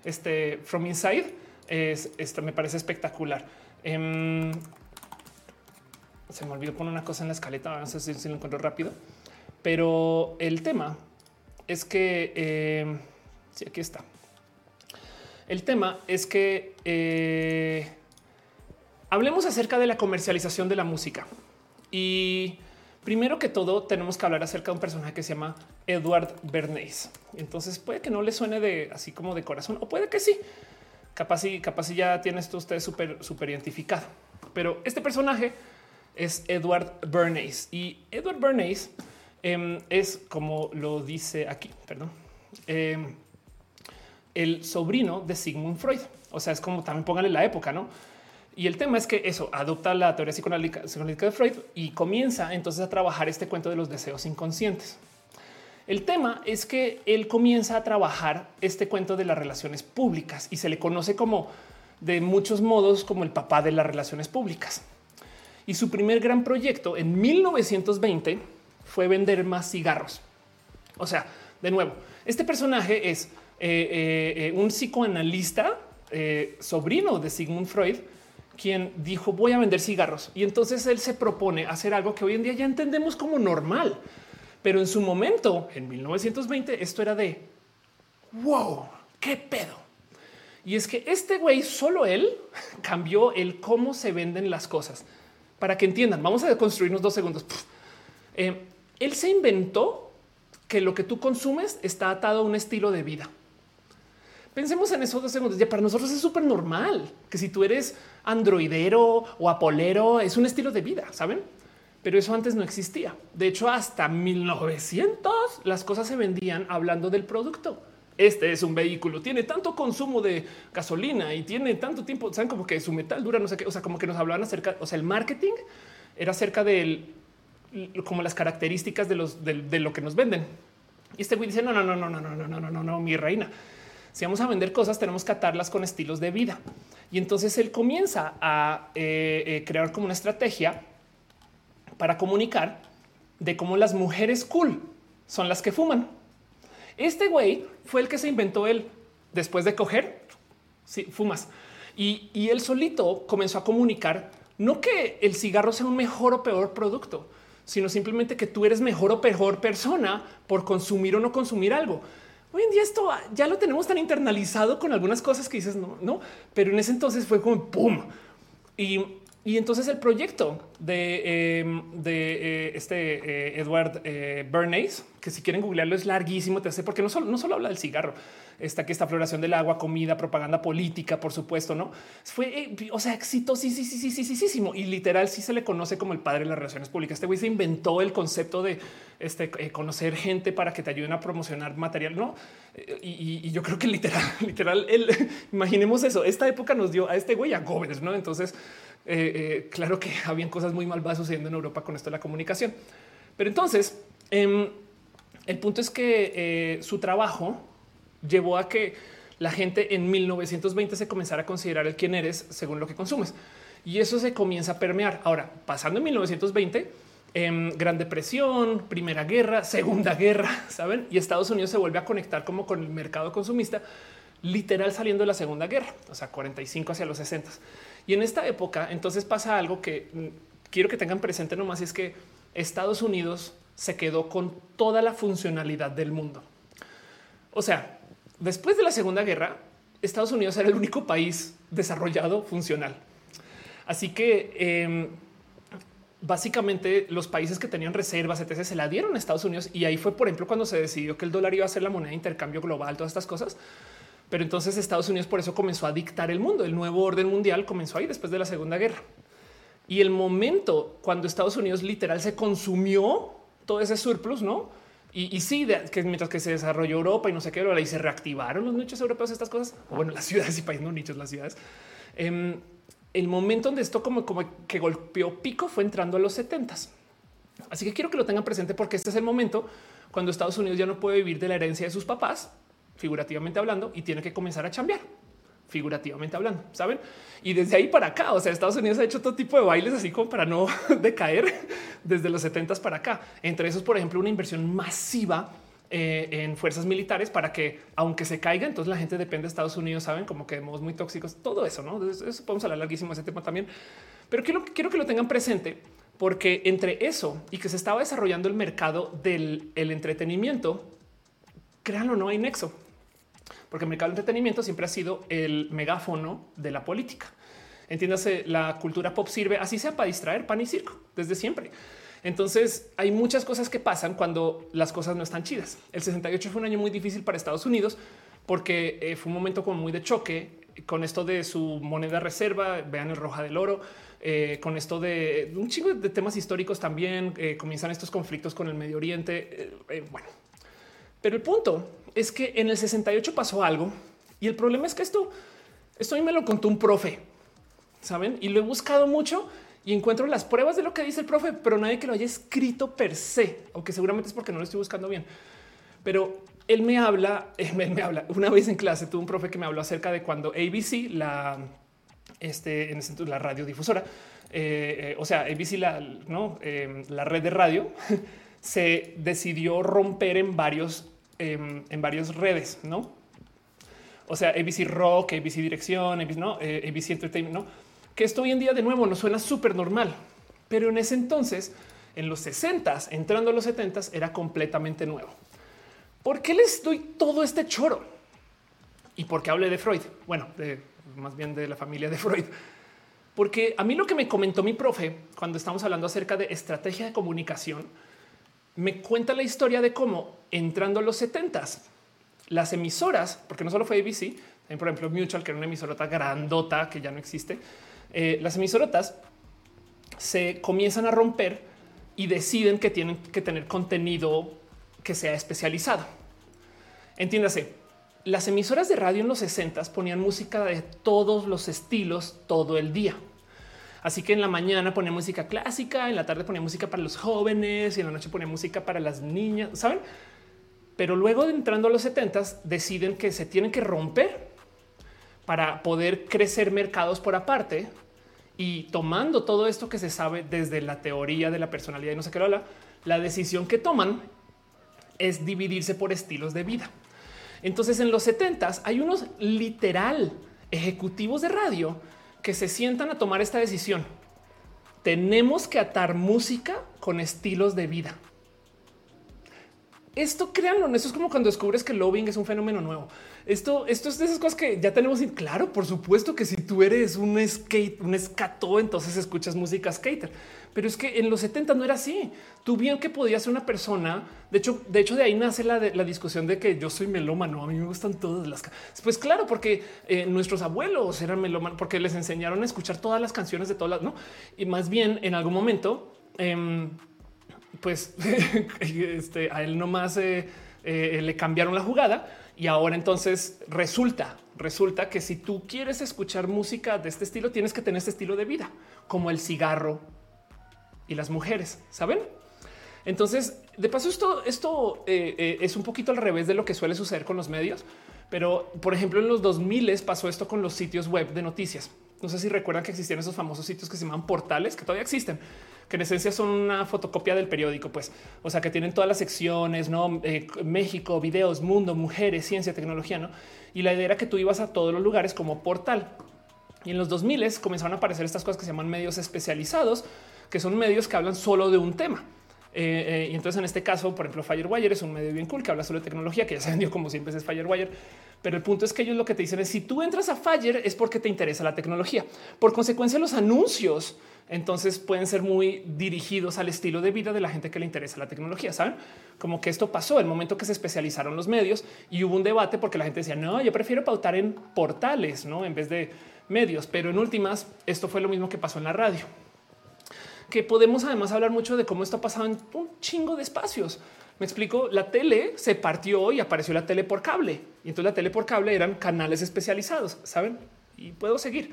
este, from inside. Es, esto me parece espectacular. Em, se me olvidó poner una cosa en la escaleta. Vamos a ver si lo encuentro rápido. Pero el tema es que eh, sí, aquí está. El tema es que eh, hablemos acerca de la comercialización de la música. Y primero que todo, tenemos que hablar acerca de un personaje que se llama Edward Bernays. Entonces puede que no le suene de así como de corazón, o puede que sí. Capaz y capaz ya tiene esto usted súper, súper identificado. Pero este personaje es Edward Bernays y Edward Bernays em, es como lo dice aquí, perdón, em, el sobrino de Sigmund Freud. O sea, es como también póngale la época, no? Y el tema es que eso adopta la teoría psicoanalítica de Freud y comienza entonces a trabajar este cuento de los deseos inconscientes. El tema es que él comienza a trabajar este cuento de las relaciones públicas y se le conoce como de muchos modos como el papá de las relaciones públicas. Y su primer gran proyecto en 1920 fue vender más cigarros. O sea, de nuevo, este personaje es eh, eh, eh, un psicoanalista sobrino de Sigmund Freud quien dijo voy a vender cigarros y entonces él se propone hacer algo que hoy en día ya entendemos como normal, pero en su momento, en 1920, esto era de wow, qué pedo. Y es que este güey, solo él cambió el cómo se venden las cosas para que entiendan. Vamos a construirnos dos segundos. Eh, él se inventó que lo que tú consumes está atado a un estilo de vida. Pensemos en esos dos segundos. Ya para nosotros es súper normal que si tú eres androidero o apolero, es un estilo de vida, saben? Pero eso antes no existía. De hecho, hasta 1900 las cosas se vendían hablando del producto. Este es un vehículo, tiene tanto consumo de gasolina y tiene tanto tiempo, saben como que su metal dura, no sé qué, o sea, como que nos hablaban acerca, o sea, el marketing era acerca del como las características de los de, lo que nos venden. Y este güey dice: No, no, no, no, no, no, no, no, no, no, no, mi reina. Si vamos a vender cosas, tenemos que atarlas con estilos de vida. Y entonces él comienza a eh, eh, crear como una estrategia para comunicar de cómo las mujeres cool son las que fuman. Este güey fue el que se inventó él después de coger. Si fumas. Y, y él solito comenzó a comunicar no que el cigarro sea un mejor o peor producto, sino simplemente que tú eres mejor o peor persona por consumir o no consumir algo. Hoy en día esto ya lo tenemos tan internalizado con algunas cosas que dices no, no, pero en ese entonces fue como pum. Y, y entonces el proyecto de, em, de eh, este eh, Edward eh, Bernays, que si quieren googlearlo es larguísimo, te hace porque no solo, no solo habla del cigarro, está aquí esta floración del agua, comida, propaganda política, por supuesto, no fue, o sea, exitosísimo y literal sí se le conoce como el padre de las relaciones públicas. Este güey se inventó el concepto de este, conocer gente para que te ayuden a promocionar material, no? Y, yo creo que literal, literal, imaginemos eso. Esta época nos dio a este güey a jóvenes, no? Entonces, eh, claro que habían cosas muy malvadas sucediendo en Europa con esto de la comunicación, pero entonces em, el punto es que su trabajo llevó a que la gente en 1920 se comenzara a considerar el quién eres según lo que consumes. Y eso se comienza a permear. Ahora, pasando en 1920, en Gran Depresión, Primera Guerra, Segunda Guerra, ¿saben? Y Estados Unidos se vuelve a conectar como con el mercado consumista, literal saliendo de la Segunda Guerra, o sea, 45 hacia los 60. Y en esta época, entonces pasa algo que mm, quiero que tengan presente nomás, y es que Estados Unidos se quedó con toda la funcionalidad del mundo. O sea, después de la Segunda Guerra, Estados Unidos era el único país desarrollado funcional. Así que em, básicamente los países que tenían reservas, etc., se la dieron a Estados Unidos. Y ahí fue, por ejemplo, cuando se decidió que el dólar iba a ser la moneda de intercambio global, todas estas cosas. Pero entonces Estados Unidos por eso comenzó a dictar el mundo. El nuevo orden mundial comenzó ahí después de la Segunda Guerra. Y el momento cuando Estados Unidos literal se consumió todo ese surplus, no? Y, sí, que mientras que se desarrolló Europa y no sé qué, y se reactivaron los nichos europeos, estas cosas, o bueno, las ciudades y países, no nichos, las ciudades. Em, el momento donde esto como, como que golpeó pico fue entrando a los 70 Así que quiero que lo tengan presente porque este es el momento cuando Estados Unidos ya no puede vivir de la herencia de sus papás, figurativamente hablando, y tiene que comenzar a cambiar figurativamente hablando, saben? Y desde ahí para acá, o sea, Estados Unidos ha hecho todo tipo de bailes así como para no decaer desde los 70 para acá. Entre esos, por ejemplo, una inversión masiva eh, en fuerzas militares para que, aunque se caiga, entonces la gente depende de Estados Unidos, saben como que somos muy tóxicos, todo eso, no? podemos hablar larguísimo de ese tema también, pero quiero, que lo tengan presente porque entre eso y que se estaba desarrollando el mercado del el entretenimiento, créanlo, no hay nexo porque el mercado de entretenimiento siempre ha sido el megáfono de la política. Entiéndase, la cultura pop sirve así sea para distraer pan y circo desde siempre. Entonces hay muchas cosas que pasan cuando las cosas no están chidas. El 68 fue un año muy difícil para Estados Unidos porque eh, fue un momento como muy de choque con esto de su moneda reserva. Vean el roja del oro. Eh, con esto de un chingo de temas históricos también eh, comienzan estos conflictos con el Medio Oriente. bueno, pero el punto es que en el 68 pasó algo y el problema es que esto, esto a mí me lo contó un profe, saben, y lo he buscado mucho y encuentro las pruebas de lo que dice el profe, pero nadie que lo haya escrito per se, aunque seguramente es porque no lo estoy buscando bien. Pero él me habla, él me, habla una vez en clase, tuve un profe que me habló acerca de cuando ABC, la, este, en ese la radiodifusora, eh, eh, o sea, ABC, la, ¿no? Eh, la red de radio, se decidió romper en varios Em, en, varias redes, no? O sea, ABC Rock, ABC Dirección, ABC, ¿no? Eh, ABC Entertainment, no? Que esto hoy en día de nuevo nos suena súper normal, pero en ese entonces, en los 60 entrando a los 70 era completamente nuevo. ¿Por qué les doy todo este choro? ¿Y por qué hablé de Freud? Bueno, de, más bien de la familia de Freud. Porque a mí lo que me comentó mi profe cuando estamos hablando acerca de estrategia de comunicación me cuenta la historia de cómo entrando a los 70 las emisoras, porque no solo fue ABC, por ejemplo, Mutual, que era una emisorota grandota que ya no existe. Eh, las emisorotas se comienzan a romper y deciden que tienen que tener contenido que sea especializado. Entiéndase, las emisoras de radio en los 60 ponían música de todos los estilos todo el día. Así que en la mañana ponía música clásica, en la tarde ponía música para los jóvenes y en la noche ponía música para las niñas, ¿saben? Pero luego entrando a los 70 deciden que se tienen que romper para poder crecer mercados por aparte y tomando todo esto que se sabe desde la teoría de la personalidad y no sé qué habla, la decisión que toman es dividirse por estilos de vida. Entonces en los 70 hay unos literal ejecutivos de radio que se sientan a tomar esta decisión. Tenemos que atar música con estilos de vida. Esto créanlo, eso es como cuando descubres que el lobbying es un fenómeno nuevo. Esto, esto es de esas cosas que ya tenemos. Claro, por supuesto que si tú eres un skate, un escato, entonces escuchas música skater. Pero es que en los 70 no era así. Tú bien que podías ser una persona. De hecho, de hecho, de ahí nace la, la discusión de que yo soy melómano. A mí me gustan todas las. Pues claro, porque eh, nuestros abuelos eran melómanos, porque les enseñaron a escuchar todas las canciones de todas las, no? Y más bien en algún momento, em, pues este, a él nomás eh, eh, le cambiaron la jugada y ahora entonces resulta, resulta que si tú quieres escuchar música de este estilo, tienes que tener este estilo de vida, como el cigarro y las mujeres, ¿saben? Entonces, de paso, esto, esto eh, eh, es un poquito al revés de lo que suele suceder con los medios, pero por ejemplo, en los 2000 pasó esto con los sitios web de noticias. No sé si recuerdan que existían esos famosos sitios que se llaman portales, que todavía existen, que en esencia son una fotocopia del periódico, pues, o sea, que tienen todas las secciones, no eh, México, videos, mundo, mujeres, ciencia, tecnología, no? Y la idea era que tú ibas a todos los lugares como portal. Y en los 2000 comenzaron a aparecer estas cosas que se llaman medios especializados, que son medios que hablan solo de un tema. Eh, eh, y entonces en este caso, por ejemplo, Firewire es un medio bien cool que habla solo de tecnología, que ya se vendió como siempre es Firewire. Pero el punto es que ellos lo que te dicen es si tú entras a Fire es porque te interesa la tecnología. Por consecuencia, los anuncios entonces pueden ser muy dirigidos al estilo de vida de la gente que le interesa la tecnología. Saben como que esto pasó el momento que se especializaron los medios y hubo un debate porque la gente decía no, yo prefiero pautar en portales, no en vez de medios. Pero en últimas, esto fue lo mismo que pasó en la radio que podemos además hablar mucho de cómo esto ha pasado en un chingo de espacios. Me explico, la tele se partió y apareció la tele por cable. Y entonces la tele por cable eran canales especializados, ¿saben? Y puedo seguir.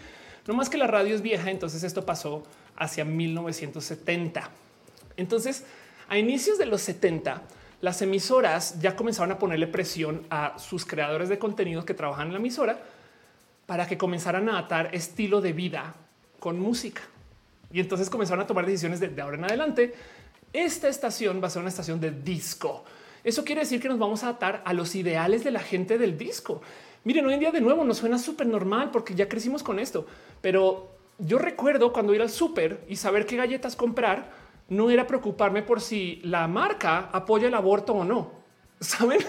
No más que la radio es vieja, entonces esto pasó hacia 1970. Entonces, a inicios de los 70, las emisoras ya comenzaron a ponerle presión a sus creadores de contenidos que trabajan en la emisora para que comenzaran a atar estilo de vida con música. Y entonces comenzaron a tomar decisiones de, ahora en adelante. Esta estación va a ser una estación de disco. Eso quiere decir que nos vamos a atar a los ideales de la gente del disco. Miren, hoy en día de nuevo nos suena súper normal porque ya crecimos con esto, pero yo recuerdo cuando ir al súper y saber qué galletas comprar no era preocuparme por si la marca apoya el aborto o no. Saben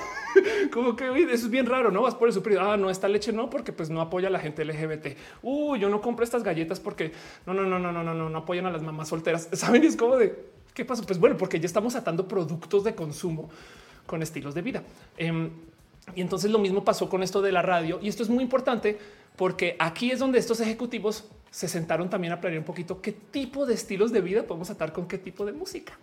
como que eso es bien raro, no vas por el super. Ah, no, esta leche no, porque pues no apoya a la gente LGBT. Uh, yo no compro estas galletas porque no, no, no, no, no, no, no, no apoyan a las mamás solteras. Saben, es como de qué pasa. Pues bueno, porque ya estamos atando productos de consumo con estilos de vida. Em, y entonces lo mismo pasó con esto de la radio. Y esto es muy importante porque aquí es donde estos ejecutivos se sentaron también a planear un poquito qué tipo de estilos de vida podemos atar con qué tipo de música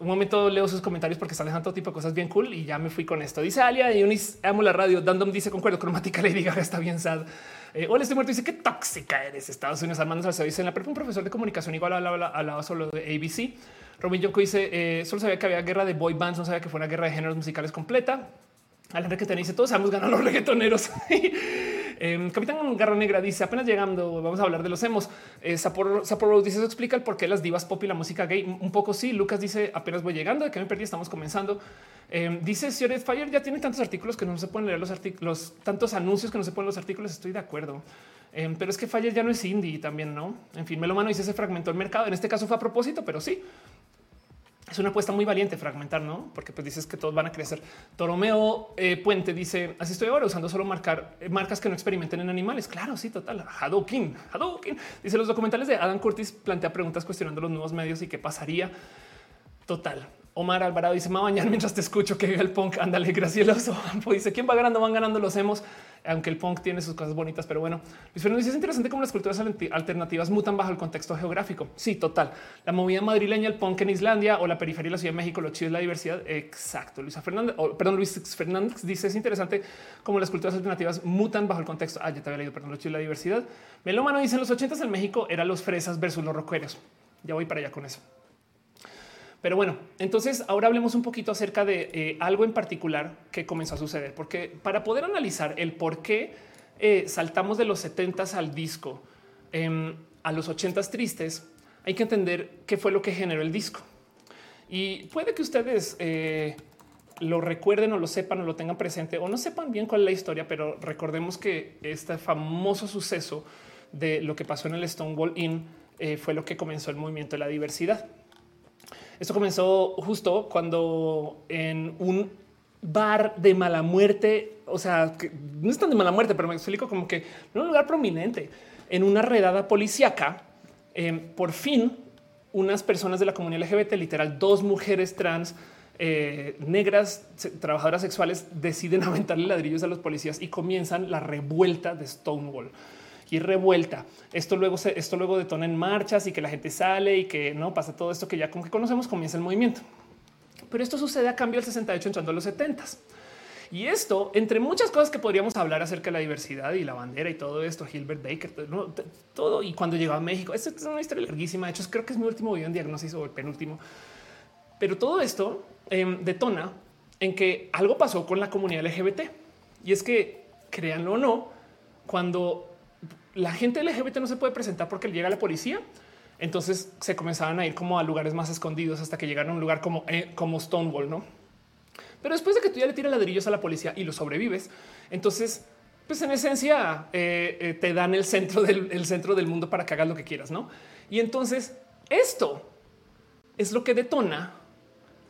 un momento leo sus comentarios porque salen todo tipo de cosas bien cool y ya me fui con esto. Dice Alia y Unis, amo la radio. Dandom dice concuerdo, cromática le diga está bien sad. Eh, hola, estoy muerto. Dice qué tóxica eres. Estados Unidos Armando se dice en la prepa un profesor de comunicación igual hablaba, solo de ABC. Robin Yoko dice eh, solo sabía que había guerra de boy bands, no sabía que fue una guerra de géneros musicales completa. Al que te dice todos hemos ganado los reggaetoneros. Eh, Capitán Garra Negra dice apenas llegando, vamos a hablar de los emos. Eh, Sapporo, dice eso explica el por qué las divas pop y la música gay. Un poco sí. Lucas dice apenas voy llegando, de que me perdí, estamos comenzando. Eh, dice Sioret Fire ya tiene tantos artículos que no se pueden leer los artículos, tantos anuncios que no se pueden los artículos. Estoy de acuerdo. Eh, pero es que Fire ya no es indie también, no? En fin, Melomano dice se fragmentó el mercado. En este caso fue a propósito, pero sí es una apuesta muy valiente fragmentar, no? Porque pues dices que todos van a crecer. Toromeo eh, Puente dice así estoy ahora usando solo marcar eh, marcas que no experimenten en animales. Claro, sí, total. Hadouken, Hadouken. Dice los documentales de Adam Curtis plantea preguntas cuestionando los nuevos medios y qué pasaría. Total. Omar Alvarado dice: Me bañar mientras te escucho que el punk. Ándale, gracioso. dice: ¿Quién va ganando? Van ganando los hemos aunque el punk tiene sus cosas bonitas, pero bueno, Luis Fernando dice es interesante cómo las culturas alternativas mutan bajo el contexto geográfico. Sí, total. La movida madrileña, el punk en Islandia o la periferia de la Ciudad de México, lo chido es la diversidad. Exacto. Luis Fernández, perdón, Luis Fernández dice es interesante cómo las culturas alternativas mutan bajo el contexto. Ah, ya te había leído, perdón, lo chido es la diversidad. Melómano dice en los ochentas en México eran los fresas versus los rockeros. Ya voy para allá con eso. Pero bueno, entonces ahora hablemos un poquito acerca de eh, algo en particular que comenzó a suceder, porque para poder analizar el por qué eh, saltamos de los 70 al disco em, a los 80 tristes, hay que entender qué fue lo que generó el disco. Y puede que ustedes eh, lo recuerden o lo sepan o lo tengan presente o no sepan bien cuál es la historia, pero recordemos que este famoso suceso de lo que pasó en el Stonewall Inn fue lo que comenzó el movimiento de la diversidad. Esto comenzó justo cuando en un bar de mala muerte, o sea, que no es tan de mala muerte, pero me explico como que en un lugar prominente, en una redada policíaca, em, por fin unas personas de la comunidad LGBT, literal, dos mujeres trans eh, negras, trabajadoras sexuales, deciden aventarle ladrillos a los policías y comienzan la revuelta de Stonewall y revuelta. Esto luego se, esto luego detona en marchas y que la gente sale y que no pasa todo esto que ya como que conocemos, comienza el movimiento. Pero esto sucede a cambio del 68 entrando a los 70 y esto, entre muchas cosas que podríamos hablar acerca de la diversidad y la bandera y todo esto, Gilbert Baker, todo, Y cuando llegó a México, esto es una historia larguísima. De hecho, creo que es mi último video en diagnosis o el penúltimo. Pero todo esto em, detona en que algo pasó con la comunidad LGBT. Y es que, créanlo o no, cuando la gente LGBT no se puede presentar porque llega la policía. Entonces se comenzaban a ir como a lugares más escondidos hasta que llegaron a un lugar como, eh, como Stonewall, no? Pero después de que tú ya le tiras ladrillos a la policía y lo sobrevives, entonces, pues en esencia eh, eh, te dan el centro del el centro del mundo para que hagas lo que quieras, no? Y entonces esto es lo que detona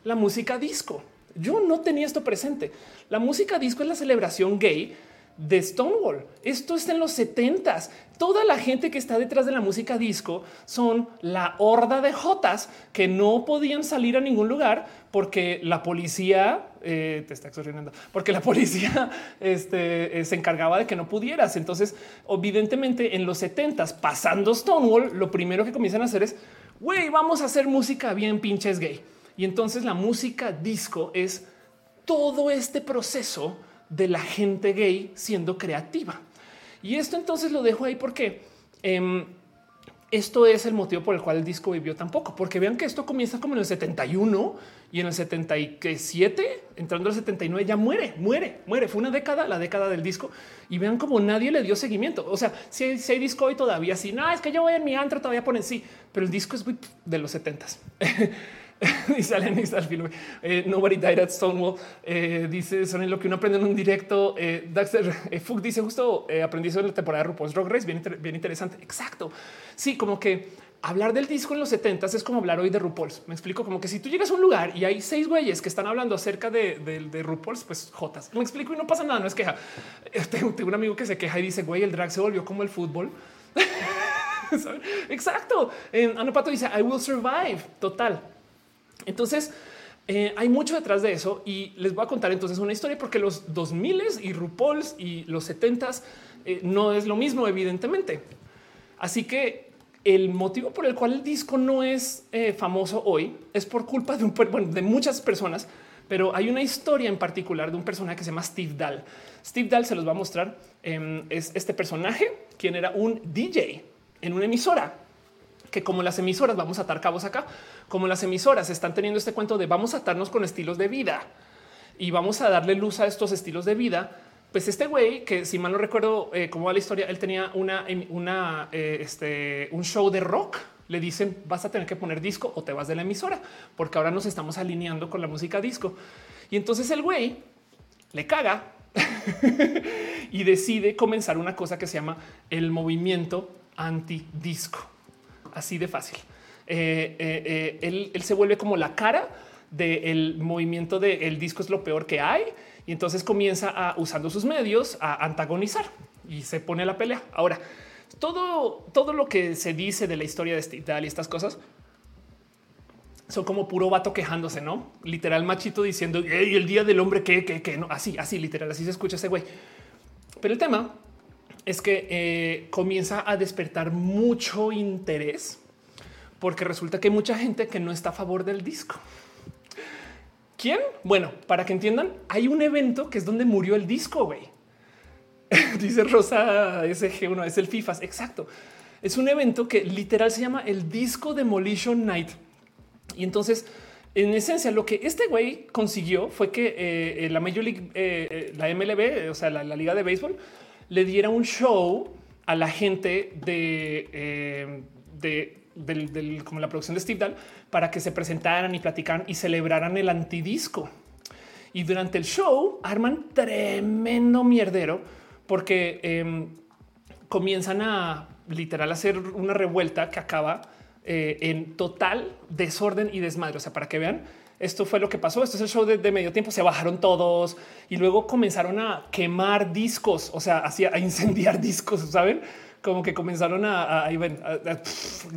la música disco. Yo no tenía esto presente. La música disco es la celebración gay de Stonewall. Esto está en los 70 Toda la gente que está detrás de la música disco son la horda de jotas que no podían salir a ningún lugar porque la policía eh, te está exorcinando, porque la policía este, eh, se encargaba de que no pudieras. Entonces, evidentemente, en los 70 pasando Stonewall, lo primero que comienzan a hacer es güey, vamos a hacer música bien pinches gay. Y entonces la música disco es todo este proceso de la gente gay siendo creativa. Y esto entonces lo dejo ahí porque em, esto es el motivo por el cual el disco vivió tan poco, porque vean que esto comienza como en el 71 y en el 77, entrando al 79 ya muere, muere, muere. Fue una década, la década del disco y vean como nadie le dio seguimiento. O sea, si hay, disco hoy todavía, sí, no es que yo voy en mi antro, todavía ponen sí, pero el disco es de los 70 dice Alan eh, Nobody died at Stonewall. Eh, dice son lo que uno aprende en un directo. Eh, Daxter eh, Fug dice justo eh, aprendí eso en la temporada de RuPaul's Drag Race. Bien, bien interesante. Exacto. Sí, como que hablar del disco en los 70 es como hablar hoy de RuPaul's. Me explico como que si tú llegas a un lugar y hay seis güeyes que están hablando acerca de, RuPaul's, pues jotas. Me explico y no pasa nada. No es queja. Tengo, tengo un amigo que se queja y dice güey, el drag se volvió como el fútbol. Exacto. Ana Pato dice I will survive. Total. Entonces, eh, hay mucho detrás de eso y les voy a contar entonces una historia porque los 2000 y RuPaul's y los 70 eh, no es lo mismo, evidentemente. Así que el motivo por el cual el disco no es eh, famoso hoy es por culpa de, un, de muchas personas, pero hay una historia en particular de un personaje que se llama Steve Dahl. Steve Dahl se los va a mostrar. Em, es este personaje, quien era un DJ en una emisora que como las emisoras, vamos a atar cabos acá, como las emisoras están teniendo este cuento de vamos a atarnos con estilos de vida y vamos a darle luz a estos estilos de vida. Pues este güey, que si mal no recuerdo eh, cómo va la historia, él tenía una, una eh, este, un show de rock. Le dicen vas a tener que poner disco o te vas de la emisora, porque ahora nos estamos alineando con la música disco. Y entonces el güey le caga y decide comenzar una cosa que se llama el movimiento anti disco así de fácil. Eh, eh, eh, él, se vuelve como la cara del movimiento del el disco es lo peor que hay y entonces comienza a usando sus medios a antagonizar y se pone la pelea. Ahora, todo, todo lo que se dice de la historia de este y estas cosas son como puro vato quejándose, no literal machito diciendo el día del hombre que, que, que no así, así literal, así se escucha ese güey. Pero el tema es que comienza a despertar mucho interés porque resulta que hay mucha gente que no está a favor del disco. ¿Quién? Bueno, para que entiendan, hay un evento que es donde murió el disco, güey. Dice Rosa SG1, es el FIFAs. Exacto. Es un evento que literal se llama el Disco Demolition Night. Y entonces, en esencia, lo que este güey consiguió fue que eh, la Major League, eh, la MLB, o sea, la, Liga de Béisbol, le diera un show a la gente de, eh, de como la producción de Steve Dahl para que se presentaran y platicaran y celebraran el antidisco. Y durante el show arman tremendo mierdero porque em, comienzan a literal hacer una revuelta que acaba eh, en total desorden y desmadre. O sea, para que vean, esto fue lo que pasó. Esto es el show de, medio tiempo. Se bajaron todos y luego comenzaron a quemar discos, o sea, a incendiar discos, saben? Como que comenzaron a, a,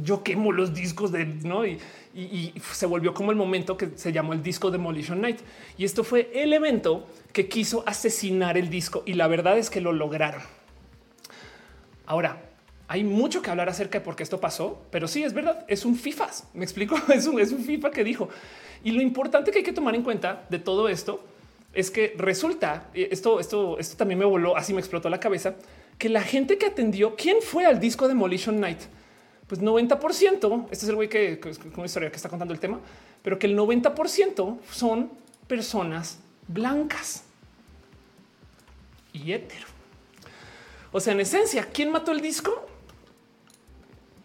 yo quemo los discos de no y, se volvió como el momento que se llamó el disco Demolition Night. Y esto fue el evento que quiso asesinar el disco y la verdad es que lo lograron. Ahora, hay mucho que hablar acerca de por qué esto pasó, pero sí es verdad, es un FIFA. Me explico, es un, es un FIFA que dijo. Y lo importante que hay que tomar en cuenta de todo esto es que resulta esto, esto, esto también me voló, así me explotó la cabeza que la gente que atendió, quién fue al disco Demolition Night? Pues 90%, este es el güey que, historia que está contando el tema, pero que el 90% son personas blancas y hetero. O sea, en esencia, ¿quién mató el disco?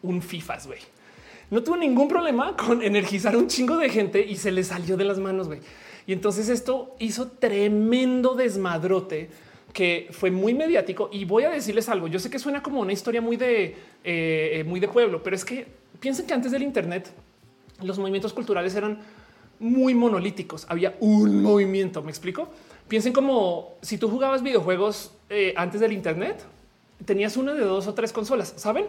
Un FIFAs, güey. No tuvo ningún problema con energizar un chingo de gente y se le salió de las manos, güey. Y entonces esto hizo tremendo desmadrote que fue muy mediático y voy a decirles algo. Yo sé que suena como una historia muy de eh, muy de pueblo, pero es que piensen que antes del Internet los movimientos culturales eran muy monolíticos. Había un movimiento. Me explico. Piensen como si tú jugabas videojuegos eh, antes del Internet, tenías una de dos o tres consolas. Saben?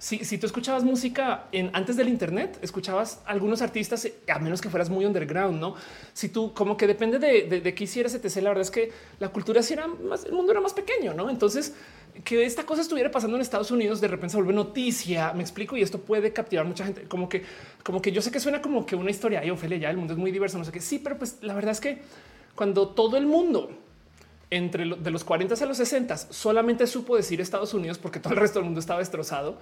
Si, tú escuchabas música antes del Internet, escuchabas algunos artistas, a menos que fueras muy underground, no? Si tú como que depende de, de, qué hicieras, etc. La verdad es que la cultura sí era más, el mundo era más pequeño, no? Entonces, que esta cosa estuviera pasando en Estados Unidos de repente se vuelve noticia. Me explico y esto puede captivar mucha gente. Como que, como que yo sé que suena como que una historia. Y Ophelia, ya el mundo es muy diverso, no sé qué. Sí, pero pues la verdad es que cuando todo el mundo entre de los 40 a los 60 solamente supo decir Estados Unidos porque todo el resto del mundo estaba destrozado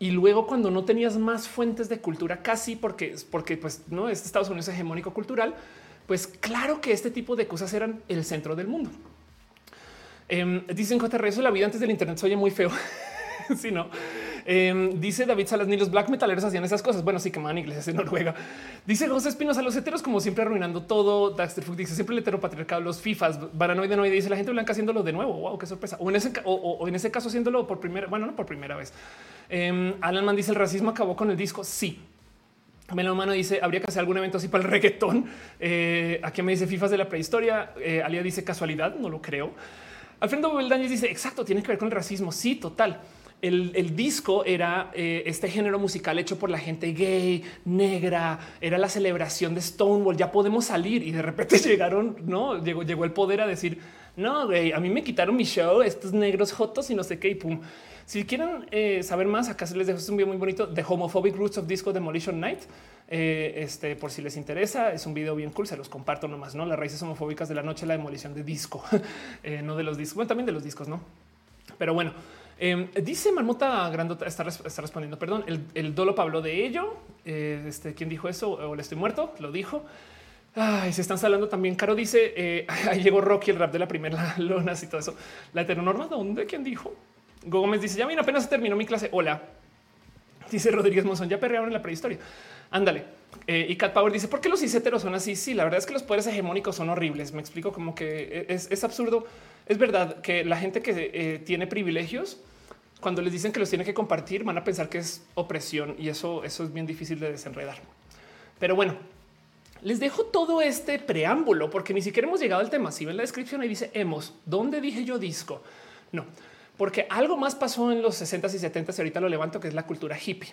y luego cuando no tenías más fuentes de cultura, casi porque, porque pues no es Estados Unidos hegemónico cultural, pues claro que este tipo de cosas eran el centro del mundo. Eh, dicen eso la vida antes del Internet se oye muy feo. si no, Em, dice David Salas, ni los black metaleros hacían esas cosas. Bueno, sí que man iglesias en Noruega. Dice José Espinosa, los heteros como siempre arruinando todo. Daxter Fook dice siempre el heteropatriarcado, los FIFAs, Baranoide no dice la gente blanca haciéndolo de nuevo. Wow, qué sorpresa. O en ese, o, en ese caso haciéndolo por primera, bueno, no por primera vez. Eh, Alan Man dice el racismo acabó con el disco. Sí, Melomano dice habría que hacer algún evento así para el reggaetón. Eh, aquí me dice FIFAs de la prehistoria. Eh, Alia dice casualidad, no lo creo. Alfredo Beldañez dice exacto, tiene que ver con el racismo. Sí, total el, disco era eh, este género musical hecho por la gente gay, negra, era la celebración de Stonewall, ya podemos salir y de repente llegaron, no, llegó, llegó el poder a decir, no, güey, a mí me quitaron mi show, estos negros jotos y no sé qué, y pum. Si quieren eh, saber más, acá se les dejo un video muy bonito de Homophobic Roots of Disco Demolition Night. Eh, este, por si les interesa, es un video bien cool, se los comparto nomás, ¿no? Las raíces homofóbicas de la noche, la demolición de disco, no de los discos, bueno, también de los discos, ¿no? Pero bueno, Em, dice Marmota Grandota, está, respondiendo, perdón, el, Dolo Pablo de ello. Eh, este, ¿Quién dijo eso? O le estoy muerto, lo dijo. Se están salando también. Caro dice, eh, ahí llegó Rocky, el rap de la primera lona y todo eso. La heteronorma, ¿dónde? ¿Quién dijo? Gómez dice, ya mira, apenas terminó mi clase. Hola. Dice Rodríguez Monzón, ya perrearon en la prehistoria. Ándale. Eh, y Cat Power dice, ¿por qué los ciseteros son así? Sí, la verdad es que los poderes hegemónicos son horribles. Me explico como que es, absurdo. Es verdad que la gente que tiene privilegios cuando les dicen que los tienen que compartir, van a pensar que es opresión y eso, eso es bien difícil de desenredar. Pero bueno, les dejo todo este preámbulo porque ni siquiera hemos llegado al tema. Si ven la descripción ahí dice hemos, ¿dónde dije yo disco? No, porque algo más pasó en los 60s y 70s y ahorita lo levanto, que es la cultura hippie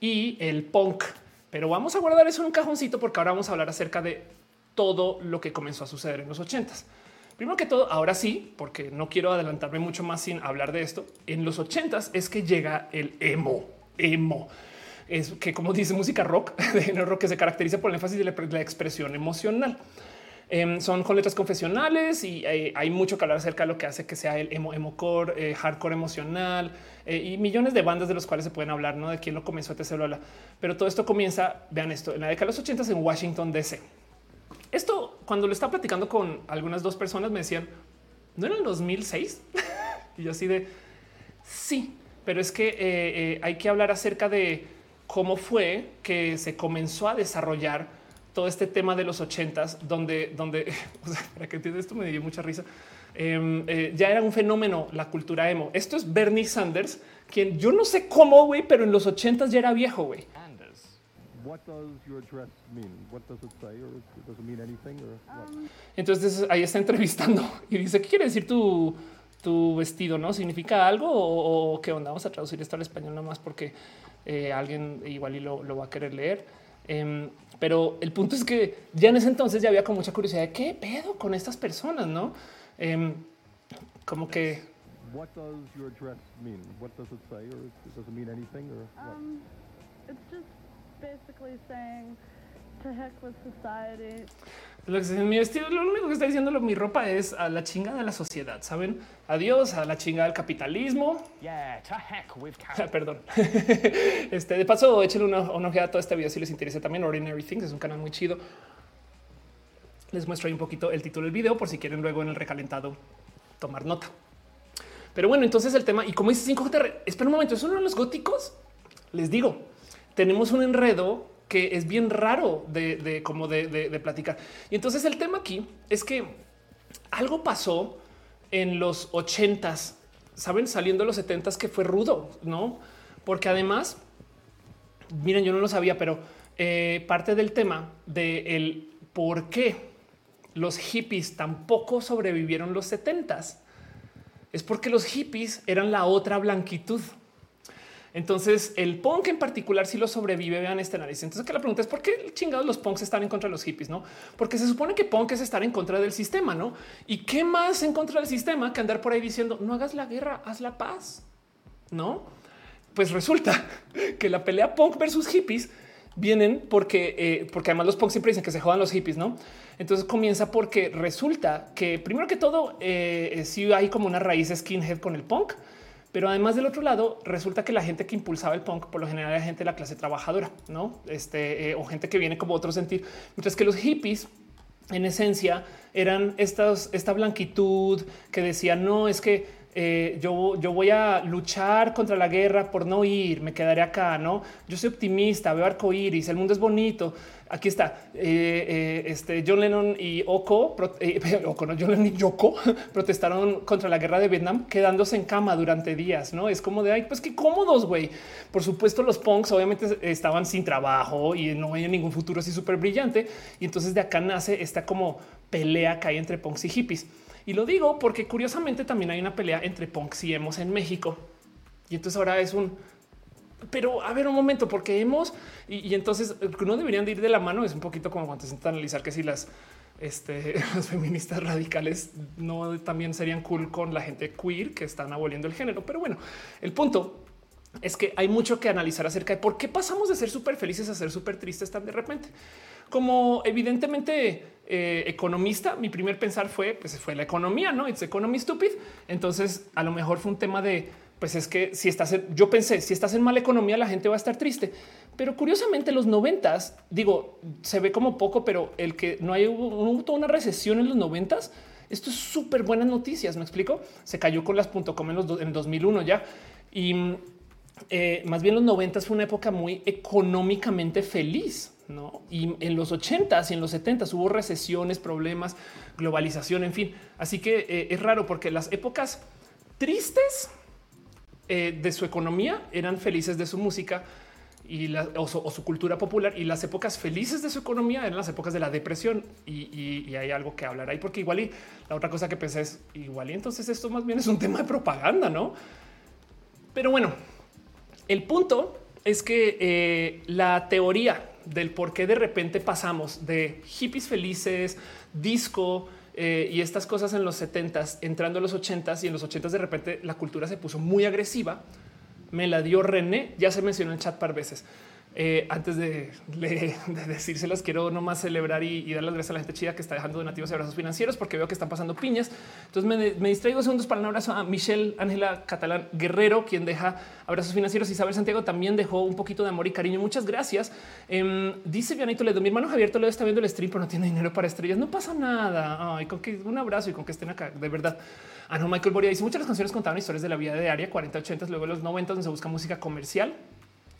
y el punk Pero vamos a guardar eso en un cajoncito porque ahora vamos a hablar acerca de todo lo que comenzó a suceder en los ochentas. Primero que todo, ahora sí, porque no quiero adelantarme mucho más sin hablar de esto. En los ochentas es que llega el emo, emo. Es que como dice música rock, de género rock que se caracteriza por el énfasis de la expresión emocional. Em, son con letras confesionales y eh, hay mucho que hablar acerca de lo que hace que sea el emo, emo core, eh, hardcore emocional eh, y millones de bandas de los cuales se pueden hablar, no de quién lo comenzó, etc. Pero todo esto comienza, vean esto, en la década de los 80 en Washington DC. Esto cuando lo estaba platicando con algunas dos personas me decían, ¿no era el 2006? y yo así de sí, pero es que hay que hablar acerca de cómo fue que se comenzó a desarrollar todo este tema de los ochentas, donde, donde para que entiendas esto me dio mucha risa. Em, eh, ya era un fenómeno la cultura emo. Esto es Bernie Sanders, quien yo no sé cómo, güey, pero en los ochentas ya era viejo, güey. Entonces ahí está entrevistando y dice, ¿qué quiere decir tu, tu vestido? ¿No significa algo o, qué onda? Vamos a traducir esto al español nomás porque eh, alguien igual y lo, lo va a querer leer. Em, pero el punto es que ya en ese entonces ya había con mucha curiosidad de qué pedo con estas personas, no? Eh, como que. What does your dress mean? What does it say, or does it mean anything, or what? Um, it's just basically saying to heck with society. Lo que mi vestido, lo único que está diciendo mi ropa es a la chingada de la sociedad, saben? Adiós a la chingada del capitalismo. Yeah, to heck with Perdón. este de paso, échenle una, una ojeada a todo este video si les interesa también. Ordinary Things es un canal muy chido. Les muestro ahí un poquito el título del video por si quieren luego en el recalentado tomar nota. Pero bueno, entonces el tema y como dice 5JR, espera un momento, ¿es uno de los góticos? Les digo, tenemos un enredo que es bien raro de, como de, platicar. Y entonces el tema aquí es que algo pasó en los ochentas, saben, saliendo de los setentas que fue rudo, no? Porque además, miren, yo no lo sabía, pero eh, parte del tema de el por qué los hippies tampoco sobrevivieron los setentas es porque los hippies eran la otra blanquitud. Entonces, el punk en particular si lo sobrevive. Vean este análisis. Entonces, que la pregunta es por qué chingados los punks están en contra de los hippies, no? Porque se supone que punk es estar en contra del sistema, no? Y qué más en contra del sistema que andar por ahí diciendo no hagas la guerra, haz la paz, no? Pues resulta que la pelea punk versus hippies vienen porque, eh, porque además los punks siempre dicen que se jodan los hippies, no? Entonces comienza porque resulta que primero que todo, eh, si hay como una raíz skinhead con el punk, pero además del otro lado, resulta que la gente que impulsaba el punk por lo general era gente de la clase trabajadora, no? Este eh, o gente que viene como otro sentir, mientras que los hippies en esencia eran estas, esta blanquitud que decía no es que eh, yo, yo voy a luchar contra la guerra por no ir, me quedaré acá, no? Yo soy optimista, veo arcoíris, el mundo es bonito. Aquí está eh, eh, este John Lennon y Oko, Oko no, John Lennon y Yoko protestaron contra la guerra de Vietnam, quedándose en cama durante días. No es como de ay, pues qué cómodos, güey. Por supuesto, los punks obviamente estaban sin trabajo y no veían ningún futuro así súper brillante. Y entonces de acá nace esta como pelea que hay entre punks y hippies. Y lo digo porque curiosamente también hay una pelea entre punks y emos en México. Y entonces ahora es un pero a ver un momento, porque hemos y, entonces no deberían de ir de la mano. Es un poquito como cuando se analizar que si las, este, las feministas radicales no también serían cool con la gente queer que están aboliendo el género. Pero bueno, el punto es que hay mucho que analizar acerca de por qué pasamos de ser súper felices a ser súper tristes tan de repente. Como evidentemente eh, economista, mi primer pensar fue, pues fue la economía, no? It's economy stupid. Entonces, a lo mejor fue un tema de, pues es que si estás, en, yo pensé, si estás en mala economía, la gente va a estar triste. Pero curiosamente, los noventas, digo, se ve como poco, pero el que no hay hubo una recesión en los noventas, esto es súper buenas noticias. Me explico. Se cayó con las .com en, los en 2001 ya y eh, más bien los noventas fue una época muy económicamente feliz. ¿No? Y en los 80s y en los 70s hubo recesiones, problemas, globalización, en fin. Así que eh, es raro porque las épocas tristes eh, de su economía eran felices de su música y la, o, su, cultura popular y las épocas felices de su economía eran las épocas de la depresión y, hay algo que hablar ahí porque igual y la otra cosa que pensé es igual y entonces esto más bien es un tema de propaganda, ¿no? Pero bueno, el punto es que eh, la teoría del por qué de repente pasamos de hippies felices, disco, eh, y estas cosas en los 70s, entrando a los 80s y en los 80s de repente la cultura se puso muy agresiva. Me la dio René, ya se mencionó en chat par veces. Eh, antes de, de, decírselas, quiero nomás celebrar y, dar las gracias a la gente chida que está dejando donativos y abrazos financieros porque veo que están pasando piñas. Entonces me, distraigo segundos para un abrazo a Michelle Ángela Catalán Guerrero, quien deja abrazos financieros. Isabel Santiago también dejó un poquito de amor y cariño. Muchas gracias. Eh, dice Vianito Ledo, mi hermano Javier Toledo está viendo el stream, pero no tiene dinero para estrellas. No pasa nada. Ay, con que un abrazo y con que estén acá. De verdad. Ah, no, Michael Boria dice muchas canciones contaban historias de la vida de área 40, 80, luego los 90 donde se busca música comercial.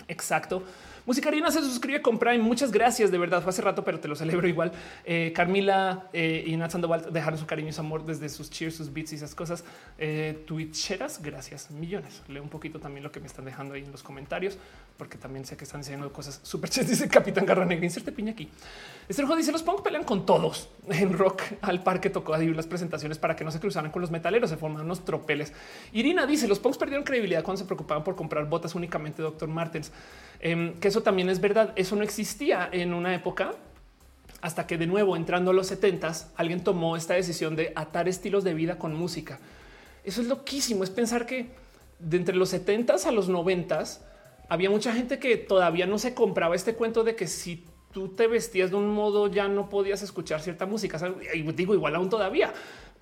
Exacto. Musicarina se suscribe con Prime. Muchas gracias. De verdad, fue hace rato, pero te lo celebro igual. Eh, Carmila eh, y Nat Sandoval dejaron su cariño y su amor desde sus cheers, sus beats y esas cosas. Eh, gracias millones. Leo un poquito también lo que me están dejando ahí en los comentarios, porque también sé que están diciendo cosas súper chéveres. Dice Capitán Garra Negra, inserte piña aquí. Este dice los punk pelean con todos en rock al parque tocó a las presentaciones para que no se cruzaran con los metaleros. Se forman unos tropeles. Irina dice los punks perdieron credibilidad cuando se preocupaban por comprar botas únicamente. Doctor Martens. Em, que eso también es verdad. Eso no existía en una época hasta que de nuevo entrando a los 70 alguien tomó esta decisión de atar estilos de vida con música. Eso es loquísimo. Es pensar que de entre los 70 a los 90 había mucha gente que todavía no se compraba este cuento de que si tú te vestías de un modo ya no podías escuchar cierta música. Y digo igual aún todavía,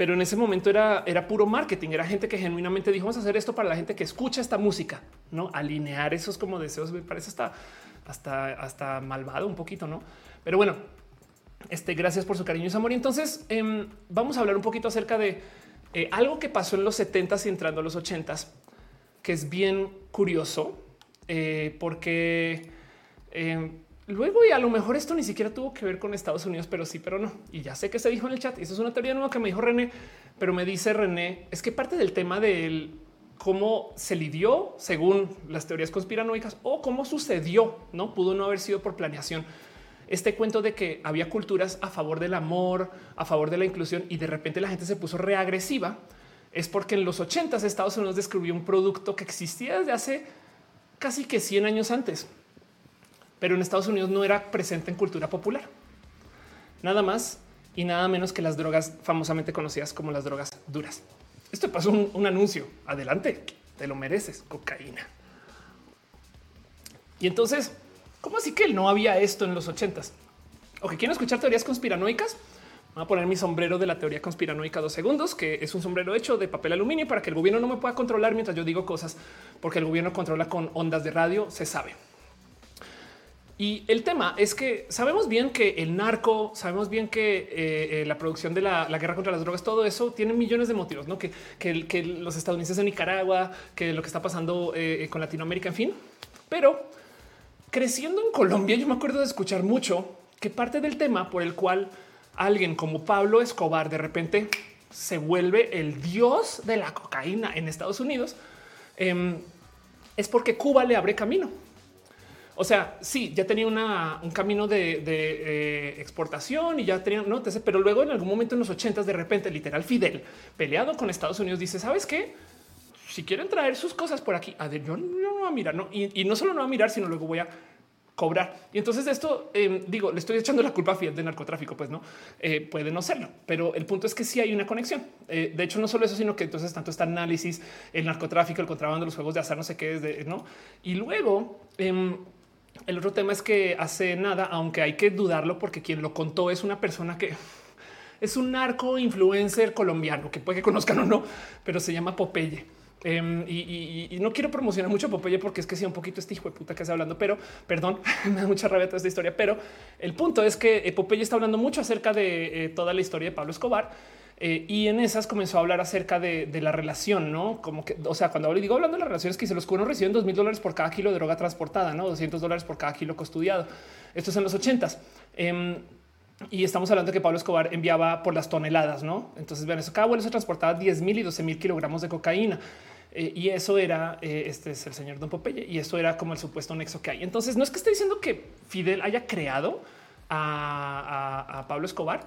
pero en ese momento era, era puro marketing. Era gente que genuinamente dijo vamos a hacer esto para la gente que escucha esta música, no alinear esos como deseos. Me parece hasta, hasta, hasta malvado un poquito, no? Pero bueno, este, gracias por su cariño y su amor. Y entonces em, vamos a hablar un poquito acerca de eh, algo que pasó en los 70s y entrando a los 80s, que es bien curioso, eh, porque em, Luego, y a lo mejor esto ni siquiera tuvo que ver con Estados Unidos, pero sí, pero no. Y ya sé que se dijo en el chat. Y eso es una teoría nueva que me dijo René, pero me dice René, es que parte del tema de cómo se lidió según las teorías conspiranoicas o cómo sucedió, no pudo no haber sido por planeación. Este cuento de que había culturas a favor del amor, a favor de la inclusión y de repente la gente se puso reagresiva es porque en los 80 Estados Unidos descubrió un producto que existía desde hace casi que 100 años antes pero en Estados Unidos no era presente en cultura popular. Nada más y nada menos que las drogas famosamente conocidas como las drogas duras. Esto pasó un, anuncio. Adelante, te lo mereces. Cocaína. Y entonces, ¿cómo así que no había esto en los ochentas? O que quieren escuchar teorías conspiranoicas. Voy a poner mi sombrero de la teoría conspiranoica dos segundos, que es un sombrero hecho de papel aluminio para que el gobierno no me pueda controlar mientras yo digo cosas, porque el gobierno controla con ondas de radio, se sabe. Y el tema es que sabemos bien que el narco, sabemos bien que eh, eh, la producción de la, guerra contra las drogas, todo eso tiene millones de motivos, ¿no? Que, los estadounidenses en Nicaragua, que lo que está pasando eh, con Latinoamérica, en fin. Pero creciendo en Colombia, yo me acuerdo de escuchar mucho que parte del tema por el cual alguien como Pablo Escobar de repente se vuelve el dios de la cocaína en Estados Unidos em, es porque Cuba le abre camino. O sea, sí, ya tenía un camino de, eh, exportación y ya tenía no, pero luego en algún momento en los ochentas, de repente, literal Fidel peleado con Estados Unidos, dice: Sabes qué? Si quieren traer sus cosas por aquí, a ver, yo, no voy a mirar, no, y, no solo no voy a mirar, sino luego voy a cobrar. Y entonces esto em, digo, le estoy echando la culpa a Fidel de narcotráfico, pues no eh, puede no serlo, pero el punto es que sí hay una conexión. Eh, de hecho, no solo eso, sino que entonces tanto está análisis, el narcotráfico, el contrabando, los juegos de azar, no sé qué es de no. Y luego em, el otro tema es que hace nada, aunque hay que dudarlo porque quien lo contó es una persona que es un narco influencer colombiano que puede que conozcan o no, pero se llama Popeye. Em, y, no quiero promocionar mucho a Popeye porque es que sea un poquito este hijo de puta que está hablando, pero perdón, me da mucha rabia toda esta historia. Pero el punto es que eh, Popeye está hablando mucho acerca de eh, toda la historia de Pablo Escobar eh, y en esas comenzó a hablar acerca de, la relación, no como que, o sea, cuando digo hablando de las relaciones que se los cubanos reciben dos mil dólares por cada kilo de droga transportada, no 200 dólares por cada kilo custodiado. Esto es en los ochentas. Em, y estamos hablando de que Pablo Escobar enviaba por las toneladas, no? Entonces, vean eso. Cada vuelo se transportaba 10 mil y 12 mil kilogramos de cocaína. Eh, y eso era, eh, este es el señor Don Popeye, y eso era como el supuesto nexo que hay. Entonces, no es que esté diciendo que Fidel haya creado a Pablo Escobar,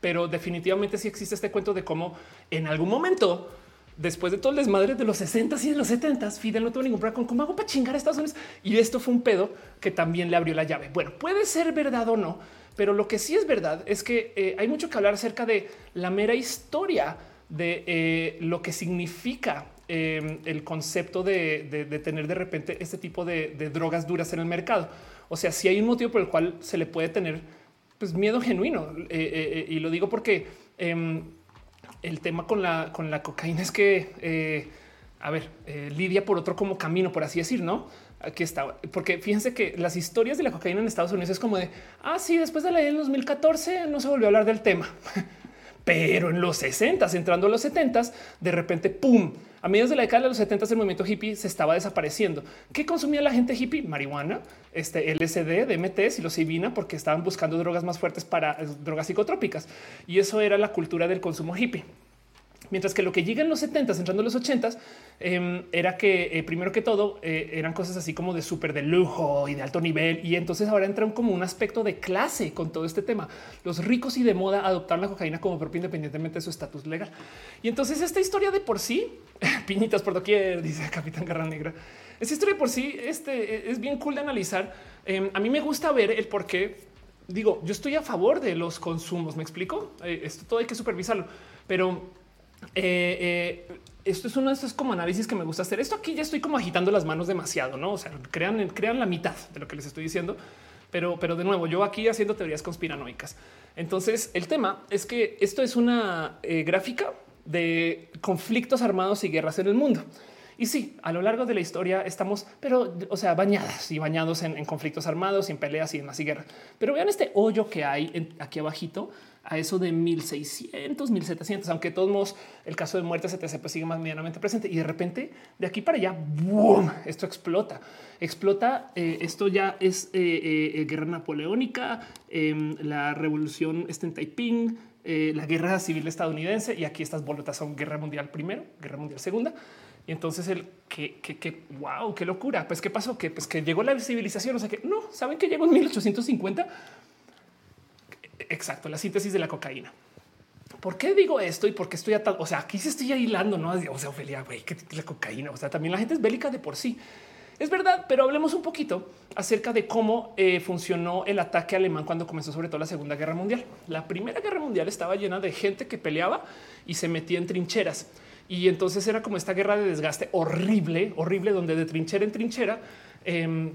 pero definitivamente sí existe este cuento de cómo en algún momento después de todo el desmadre de los 60 y de los 70, Fidel no tuvo ningún problema con cómo hago para chingar a Estados Unidos. Y esto fue un pedo que también le abrió la llave. Bueno, puede ser verdad o no, pero lo que sí es verdad es que eh, hay mucho que hablar acerca de la mera historia de eh, lo que significa eh, el concepto de, tener de repente este tipo de, drogas duras en el mercado. O sea, si hay un motivo por el cual se le puede tener pues, miedo genuino. y lo digo porque em, el tema con la, con la cocaína es que, a ver, lidia por otro como camino, por así decir, ¿no? Aquí está, porque fíjense que las historias de la cocaína en Estados Unidos es como de, ah, sí, después de la ley del 2014 no se volvió a hablar del tema. Pero en los 60, entrando a los 70, de repente, pum, a mediados de la década de los 70 el movimiento hippie se estaba desapareciendo. ¿Qué consumía la gente hippie? Marihuana, este LSD, DMT, psilocibina, porque estaban buscando drogas más fuertes para eh, drogas psicotrópicas. Y eso era la cultura del consumo hippie. Mientras que lo que llega en los 70, entrando en los 80 em, era que eh, primero que todo eh, eran cosas así como de súper de lujo y de alto nivel. Y entonces ahora entran como un aspecto de clase con todo este tema. Los ricos y de moda adoptar la cocaína como propio independientemente de su estatus legal. Y entonces esta historia de por sí, piñitas por doquier, dice Capitán Garra Negra. Esta historia de por sí este, es bien cool de analizar. Em, a mí me gusta ver el por qué. Digo, yo estoy a favor de los consumos. Me explico. Eh, esto todo hay que supervisarlo, pero eh, eh, esto es uno de estos como análisis que me gusta hacer. Esto aquí ya estoy como agitando las manos demasiado, no? O sea, crean, crean la mitad de lo que les estoy diciendo, pero, pero de nuevo, yo aquí haciendo teorías conspiranoicas. Entonces, el tema es que esto es una eh, gráfica de conflictos armados y guerras en el mundo. Y sí, a lo largo de la historia estamos, pero, o sea, bañadas y bañados en, conflictos armados, y en peleas y en más y guerra. Pero vean este hoyo que hay aquí abajito a eso de 1600, 1700, aunque todos modos el caso de muerte se pues sigue más medianamente presente y de repente de aquí para allá, boom, esto explota, explota. Eh, esto ya es eh, eh, guerra napoleónica, em, la revolución está en Taiping, la guerra civil estadounidense y aquí estas bolotas son guerra mundial primero, guerra mundial segunda. Y entonces el que, que, que, wow, qué locura. Pues qué pasó? Que pues que llegó la civilización. O sea que no saben que llegó en 1850 Exacto, la síntesis de la cocaína. ¿Por qué digo esto y por qué estoy atado? O sea, aquí se estoy hilando, no? O sea, que la cocaína. O sea, también la gente es bélica de por sí. Es verdad, pero hablemos un poquito acerca de cómo eh, funcionó el ataque alemán cuando comenzó sobre todo la Segunda Guerra Mundial. La Primera Guerra Mundial estaba llena de gente que peleaba y se metía en trincheras. Y entonces era como esta guerra de desgaste horrible, horrible, donde de trinchera en trinchera em,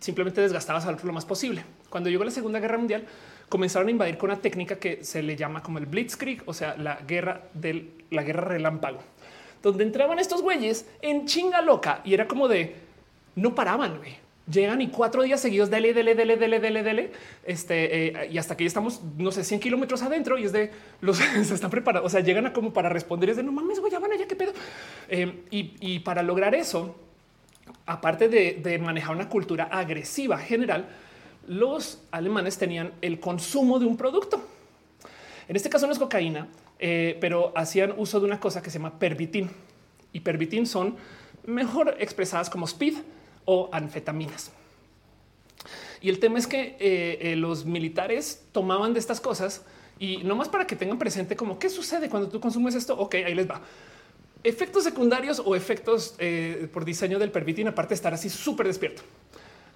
simplemente desgastabas al otro lo más posible. Cuando llegó la Segunda Guerra Mundial, comenzaron a invadir con una técnica que se le llama como el blitzkrieg, o sea, la guerra de la guerra relámpago, donde entraban estos güeyes en chinga loca y era como de no paraban. Llegan y cuatro días seguidos, dele, dele, dele, dele, dele, dele, este, eh, y hasta que ya estamos, no sé, 100 kilómetros adentro y es de los se están preparados. O sea, llegan a como para responder, es de no mames, güey, ya van allá, qué pedo. Eh, y, para lograr eso, aparte de manejar una cultura agresiva general, los alemanes tenían el consumo de un producto. En este caso no es cocaína, eh, pero hacían uso de una cosa que se llama pervitin y pervitin son mejor expresadas como speed o anfetaminas. Y el tema es que eh, eh, los militares tomaban de estas cosas y no más para que tengan presente como qué sucede cuando tú consumes esto. Ok, ahí les va. Efectos secundarios o efectos por diseño del pervitin, aparte de estar así súper despierto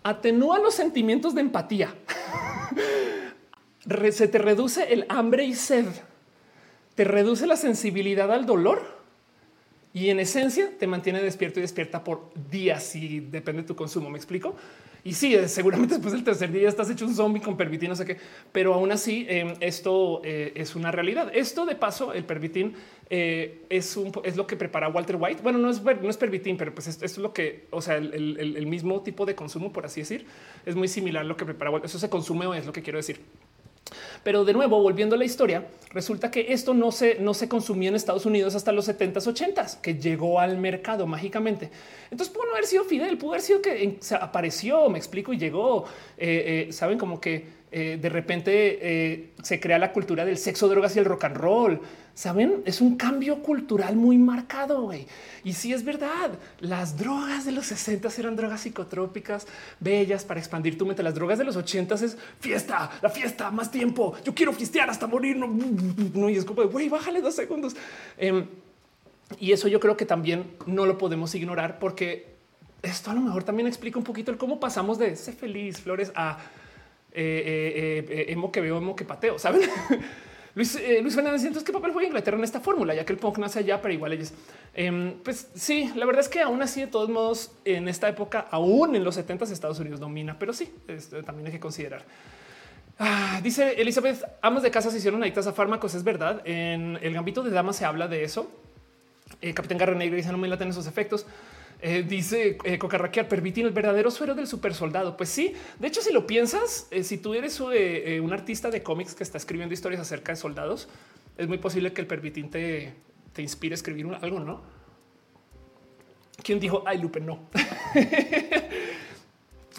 atenúa los sentimientos de empatía. Se te reduce el hambre y sed. Te reduce la sensibilidad al dolor y en esencia te mantiene despierto y despierta por días y depende de tu consumo. Me explico. Y sí, eh, seguramente después del tercer día estás hecho un zombie con pervitin, no sé qué, pero aún así em, esto eh, es una realidad. Esto de paso, el pervitin eh, es, es lo que prepara Walter White. Bueno, no es, no es pervitin, pero pues esto, es lo que, o sea, el, mismo tipo de consumo, por así decir, es muy similar a lo que prepara Walter. Eso se consume o es lo que quiero decir. Pero de nuevo, volviendo a la historia, resulta que esto no se, no se consumía en Estados Unidos hasta los 70s, 80s, que llegó al mercado mágicamente. Entonces pudo no haber sido Fidel, pudo haber sido que apareció, me explico, y llegó, eh, eh, saben, como que eh, de repente se crea la cultura del sexo, drogas y el rock and roll. Saben, es un cambio cultural muy marcado. güey. Y si es verdad, las drogas de los 60 eran drogas psicotrópicas bellas para expandir tu mente. Las drogas de los 80 es fiesta, la fiesta, más tiempo. Yo quiero fiestear hasta morir. No, no y es como güey, bájale dos segundos. Em, Y eso yo creo que también no lo podemos ignorar porque esto a lo mejor también explica un poquito el cómo pasamos de ser feliz, flores, a eh, eh, eh, emo que veo, emo que pateo, ¿saben? Luis, Luis Fernández, entonces, ¿qué papel juega Inglaterra en esta fórmula? Ya que el punk nace allá, pero igual ellos. Em, pues sí, la verdad es que aún así, de todos modos, en esta época, aún en los 70 Estados Unidos domina, pero sí, también hay que considerar. Ah, dice Elizabeth, amas de casa se hicieron adictas a fármacos, es verdad. En el gambito de dama se habla de eso. Capitán Garra Negra dice no me laten esos efectos. Eh, dice eh, Cocarraquear, permitir el verdadero suero del super soldado. Pues sí, de hecho, si lo piensas, eh, si tú eres eh, un artista de cómics que está escribiendo historias acerca de soldados, es muy posible que el permitín te, te inspire a escribir algo, ¿no? ¿Quién dijo, ay, Lupe, no?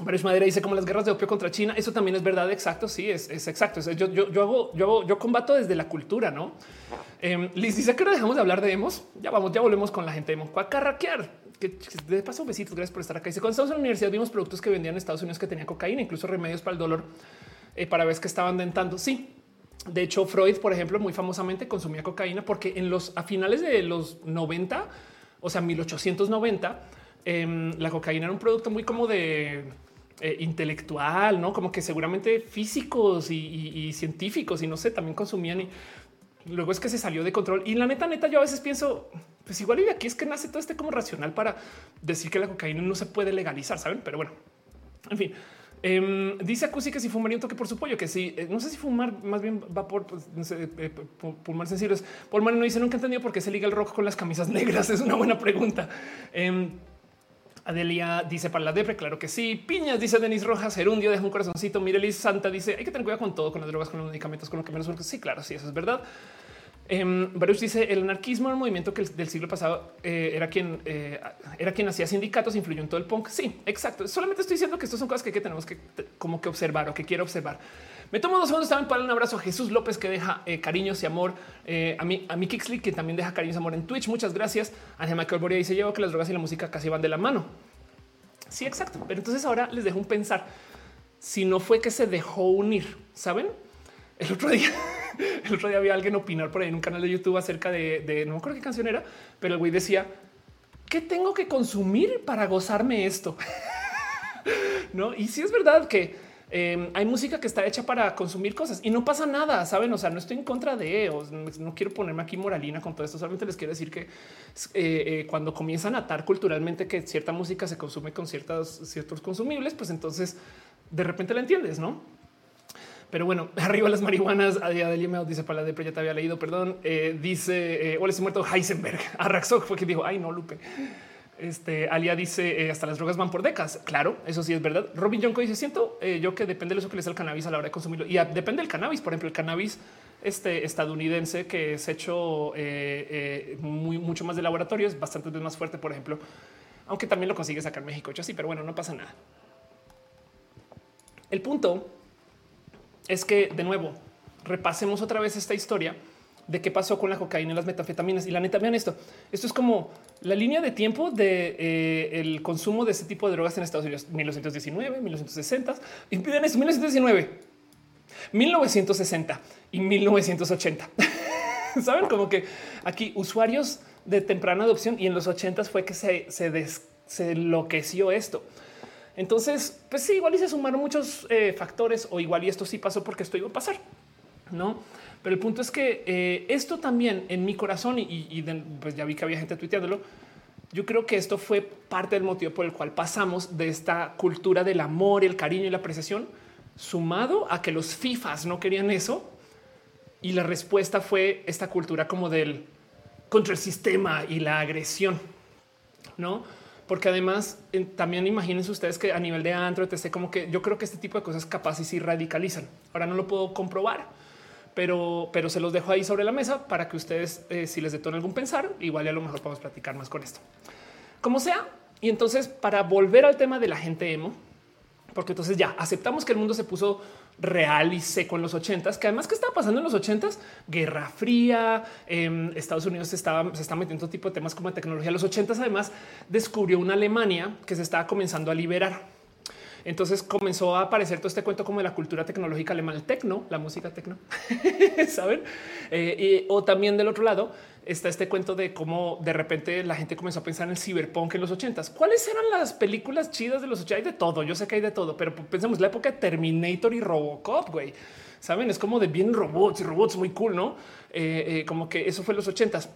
Varios Madera dice como las guerras de opio contra China. Eso también es verdad. Exacto. Sí, es, exacto. yo, yo, yo, hago, yo combato desde la cultura, no? Eh, Liz dice que no dejamos de hablar de emos. Ya vamos, ya volvemos con la gente de emo. Cuacarraquear que de paso besitos, gracias por estar acá. Dice, cuando estamos en la universidad vimos productos que vendían en Estados Unidos que tenían cocaína, incluso remedios para el dolor, eh, para ver que estaban dentando. Sí, de hecho Freud, por ejemplo, muy famosamente consumía cocaína porque en los a finales de los 90, o sea, 1890, em, la cocaína era un producto muy como de eh, intelectual, no como que seguramente físicos y, científicos y no sé, también consumían y luego es que se salió de control. Y la neta, neta, yo a veces pienso, pues igual y aquí es que nace todo este como racional para decir que la cocaína no se puede legalizar, saben? Pero bueno, en fin. Um, dice Acusi que si fumaría un toque por su pollo, que sí, eh, no sé si fumar más bien va por, pues, no sé, eh. Por no dice nunca entendido por qué se liga el rock con las camisas negras. Es una buena pregunta. Adelia dice para la depre, claro que sí. Piñas dice Denis Rojas, Gerundio deja un corazoncito. Mirelis Santa dice hay que tener cuidado con todo, con las drogas, con los medicamentos, con lo que menos. Sí, claro, sí, eso es verdad. Eh, dice el anarquismo, el movimiento que del siglo pasado eh, era quien eh, era quien hacía sindicatos, influyó en todo el punk. Sí, exacto. Solamente estoy diciendo que estas son cosas que, que tenemos que como que observar o que quiero observar. Me tomo dos segundos también para un abrazo a Jesús López que deja eh, cariños y amor a mí, a mi Kixley que también deja cariños y amor en Twitch. Muchas gracias. Ángel Michael Boria dice llevo que las drogas y la música casi van de la mano. Sí, exacto. Pero entonces ahora les dejo un pensar si no fue que se dejó unir, saben? El otro día, el otro día había alguien opinar por ahí en un canal de YouTube acerca de, no me acuerdo qué canción era, pero el güey decía ¿qué tengo que consumir para gozarme esto? no, y si es verdad que em, hay música que está hecha para consumir cosas y no pasa nada, saben? O sea, no estoy en contra de no quiero ponerme aquí moralina con todo esto. Solamente les quiero decir que eh, eh, cuando comienzan a atar culturalmente que cierta música se consume con ciertas, ciertos consumibles, pues entonces de repente la entiendes, no? Pero bueno, arriba las marihuanas. Adelia me dice para de ya te había leído, perdón. Eh, dice eh, hola, muerto Heisenberg. Arraxó fue que dijo ay, no, Lupe. Este Alia dice eh, hasta las drogas van por décadas. Claro, eso sí es verdad. Robin Jonko dice siento eh, yo que depende de eso que le da el cannabis a la hora de consumirlo y depende del cannabis. Por ejemplo, el cannabis este estadounidense que es hecho mucho más de laboratorio es bastante más fuerte, por ejemplo, aunque también lo consigue sacar México. Hecho así, pero bueno, no pasa nada. El punto es que de nuevo repasemos otra vez esta historia de qué pasó con la cocaína y las metanfetaminas. Y la neta, vean esto. Esto es como la línea de tiempo de eh, el consumo de este tipo de drogas en Estados Unidos. 1919, 1960 y piden eso, 1919, 1960 y 1980. Saben como que aquí usuarios de temprana adopción y en los 80 fue que se, se, se enloqueció esto. Entonces, pues sí, igual y se sumaron muchos eh, factores o igual y esto sí pasó porque esto iba a pasar, no? Pero el punto es que eh, esto también en mi corazón y, pues ya vi que había gente tuiteándolo. Yo creo que esto fue parte del motivo por el cual pasamos de esta cultura del amor, el cariño y la apreciación, sumado a que los FIFAs no querían eso. Y la respuesta fue esta cultura como del contra el sistema y la agresión, no? Porque además también imagínense ustedes que a nivel de antro, etc., como que yo creo que este tipo de cosas capaz y radicalizan. Ahora no lo puedo comprobar, pero, pero se los dejo ahí sobre la mesa para que ustedes, eh, si les detona algún pensar, igual a lo mejor podemos platicar más con esto. Como sea. Y entonces, para volver al tema de la gente emo, porque entonces ya aceptamos que el mundo se puso real y seco en los ochentas, que además que estaba pasando en los ochentas, Guerra Fría, eh, Estados Unidos estaba, se está metiendo tipo de temas como tecnología. Los ochentas además descubrió una Alemania que se estaba comenzando a liberar. Entonces comenzó a aparecer todo este cuento como de la cultura tecnológica alemana, el tecno, la música tecno, saben? Eh, o también del otro lado está este cuento de cómo de repente la gente comenzó a pensar en el ciberpunk en los ochentas. ¿Cuáles eran las películas chidas de los 80? Hay de todo. Yo sé que hay de todo, pero pensemos la época de Terminator y Robocop, güey. Saben, es como de bien robots y robots muy cool, no? Eh, eh, como que eso fue los ochentas.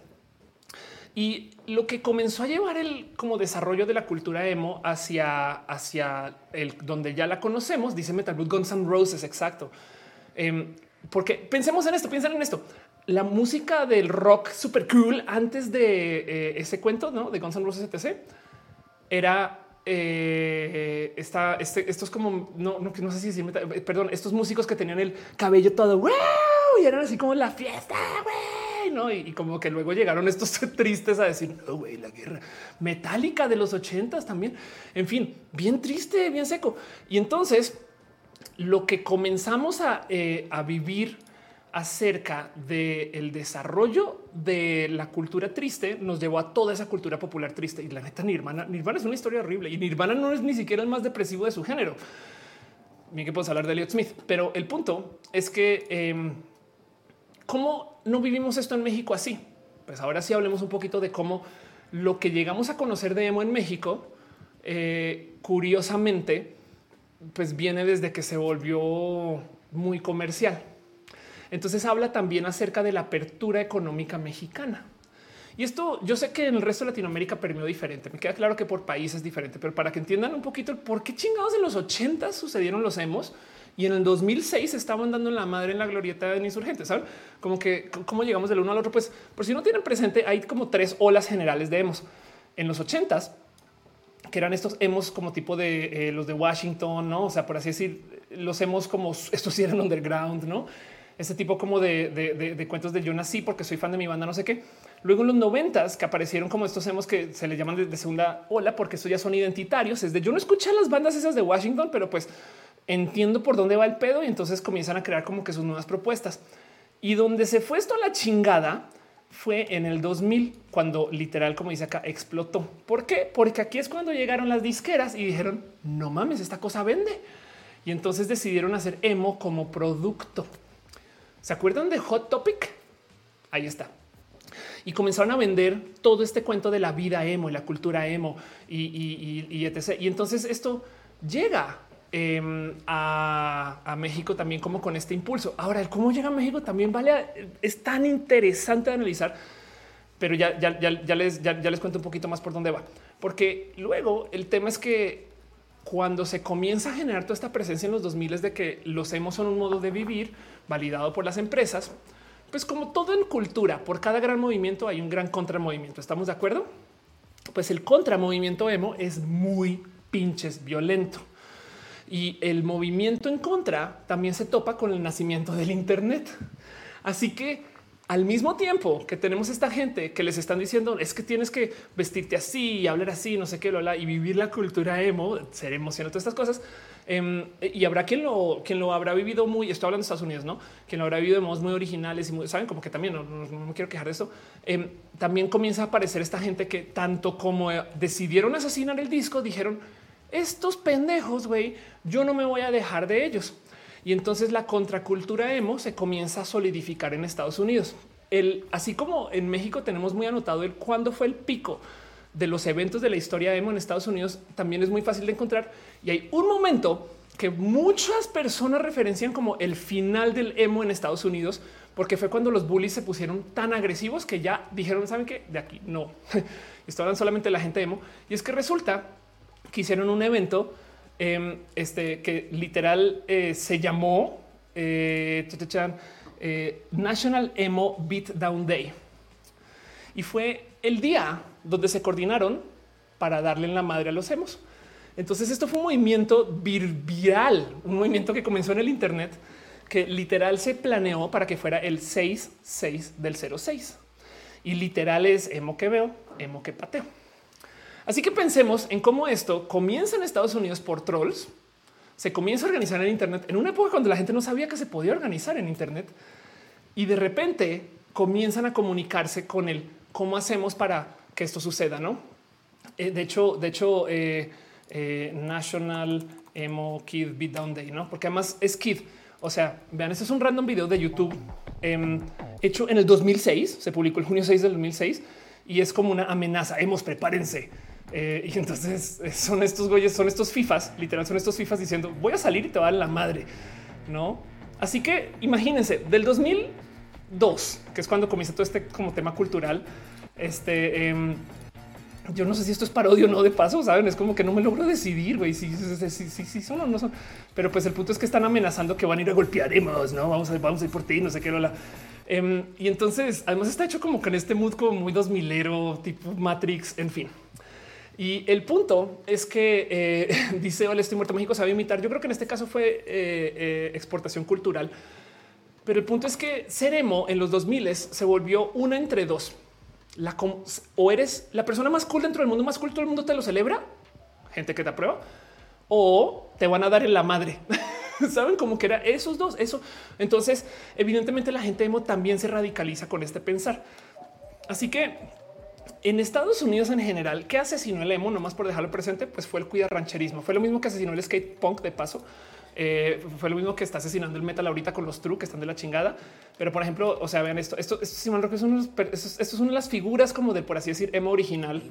Y lo que comenzó a llevar el como desarrollo de la cultura emo hacia, hacia el donde ya la conocemos, dice Metal Blue Guns N' Roses, exacto. Em, porque pensemos en esto, piensen en esto. La música del rock super cool antes de eh, ese cuento ¿no? de Guns N' Roses etc. era eh, esta, este, estos como no, no, no sé si decir, perdón, estos músicos que tenían el cabello todo y eran así como la fiesta. Y, como que luego llegaron estos tristes a decir, la guerra metálica de los ochentas también. En fin, bien triste, bien seco. Y entonces lo que comenzamos a, eh, vivir acerca del desarrollo de la cultura triste nos llevó a toda esa cultura popular triste. Y la neta, Nirvana, Nirvana es una historia horrible y Nirvana no es ni siquiera el más depresivo de su género. Bien que puedes hablar de Elliot Smith, pero el punto es que em, cómo no vivimos esto en México así. Pues ahora sí hablemos un poquito de cómo lo que llegamos a conocer de emo en México, eh, curiosamente, pues viene desde que se volvió muy comercial. Entonces habla también acerca de la apertura económica mexicana. Y esto yo sé que en el resto de Latinoamérica permeó diferente. Me queda claro que por países es diferente, pero para que entiendan un poquito por qué chingados en los 80 sucedieron los emos, y en el 2006 estaban dando la madre en la glorieta de insurgentes. Saben como que cómo llegamos del uno al otro. Pues por si no tienen presente, hay como tres olas generales de emos en los ochentas que eran estos hemos como tipo de eh, los de Washington, no? O sea, por así decir, los hemos como estos sí eran underground, no? Ese tipo como de, cuentos de yo nací porque soy fan de mi banda, no sé qué. Luego en los noventas que aparecieron como estos hemos que se les llaman de, segunda ola porque estos ya son identitarios. Es de yo no escuché las bandas esas de Washington, pero pues entiendo por dónde va el pedo y entonces comienzan a crear como que sus nuevas propuestas. Y donde se fue esto a la chingada fue en el 2000, cuando literal, como dice acá, explotó. ¿Por qué? Porque aquí es cuando llegaron las disqueras y dijeron, no mames, esta cosa vende. Y entonces decidieron hacer emo como producto. ¿Se acuerdan de Hot Topic? Ahí está. Y comenzaron a vender todo este cuento de la vida emo y la cultura emo y, y etc. Y entonces esto llega Em, a, México también como con este impulso. Ahora, el cómo llega a México también vale, es tan interesante de analizar, pero ya, ya, ya, les, ya, les cuento un poquito más por dónde va, porque luego el tema es que cuando se comienza a generar toda esta presencia en los 2000 es de que los hemos son un modo de vivir validado por las empresas, pues como todo en cultura, por cada gran movimiento hay un gran contramovimiento. ¿Estamos de acuerdo? Pues el contramovimiento emo es muy pinches violento. Y el movimiento en contra también se topa con el nacimiento del Internet. Así que al mismo tiempo que tenemos esta gente que les están diciendo es que tienes que vestirte así y hablar así, no sé qué, lo y vivir la cultura emo, ser emocional, todas estas cosas. Em, y habrá quien lo, quien lo habrá vivido muy, estoy hablando de Estados Unidos, no? Quien lo habrá vivido de modos muy originales y muy, saben, como que también no, me quiero quejar de eso. Em, también comienza a aparecer esta gente que tanto como decidieron asesinar el disco, dijeron estos pendejos, güey, yo no me voy a dejar de ellos. Y entonces la contracultura emo se comienza a solidificar en Estados Unidos. El, así como en México tenemos muy anotado el cuándo fue el pico de los eventos de la historia emo en Estados Unidos, también es muy fácil de encontrar. Y hay un momento que muchas personas referencian como el final del emo en Estados Unidos, porque fue cuando los bullies se pusieron tan agresivos que ya dijeron, ¿saben qué? De aquí no. Estaban solamente la gente emo. Y es que resulta que hicieron un evento em, este, que literal eh, se llamó eh, eh, National Emo Beatdown Day. Y fue el día donde se coordinaron para darle en la madre a los emos. Entonces esto fue un movimiento viral, un movimiento que comenzó en el Internet, que literal se planeó para que fuera el 6-6 del 06. Y literal es emo que veo, emo que pateo. Así que pensemos en cómo esto comienza en Estados Unidos por trolls, se comienza a organizar en Internet en una época cuando la gente no sabía que se podía organizar en Internet y de repente comienzan a comunicarse con el cómo hacemos para que esto suceda. No, eh, de hecho, de hecho, eh, eh, National Emo Kid Beatdown Day, no? Porque además es Kid. O sea, vean, este es un random video de YouTube em, hecho en el 2006. Se publicó el junio 6 del 2006 y es como una amenaza. Hemos prepárense. Eh, y entonces eh, son estos güeyes, son estos FIFAs, literal, son estos FIFAs diciendo voy a salir y te va a la madre, no? Así que imagínense del 2002, que es cuando comienza todo este como tema cultural. Este em, yo no sé si esto es parodio o no de paso, saben? Es como que no me logro decidir, güey, si, si, son o no son. Pero pues el punto es que están amenazando que van a ir a golpearemos, no vamos a, vamos a ir por ti, no sé qué. Em, y entonces, además, está hecho como que en este mood como muy dos milero, tipo Matrix, en fin. Y el punto es que eh, dice: Hola, estoy muerto. México sabe imitar. Yo creo que en este caso fue eh, eh, exportación cultural. Pero el punto es que Seremo en los 2000 se volvió una entre dos o eres la persona más cool dentro del mundo, más cool, todo el mundo te lo celebra, gente que te aprueba, o te van a dar en la madre. Saben cómo que era esos dos, eso. Entonces, evidentemente la gente emo también se radicaliza con este pensar. Así que en Estados Unidos en general, ¿qué asesinó el emo? Nomás por dejarlo presente, pues fue el cuida rancherismo. Fue lo mismo que asesinó el skate punk de paso. Eh, fue lo mismo que está asesinando el metal ahorita con los true que están de la chingada. Pero por ejemplo, o sea, vean esto, esto, esto, esto, esto es una de las figuras como de, por así decir, emo original.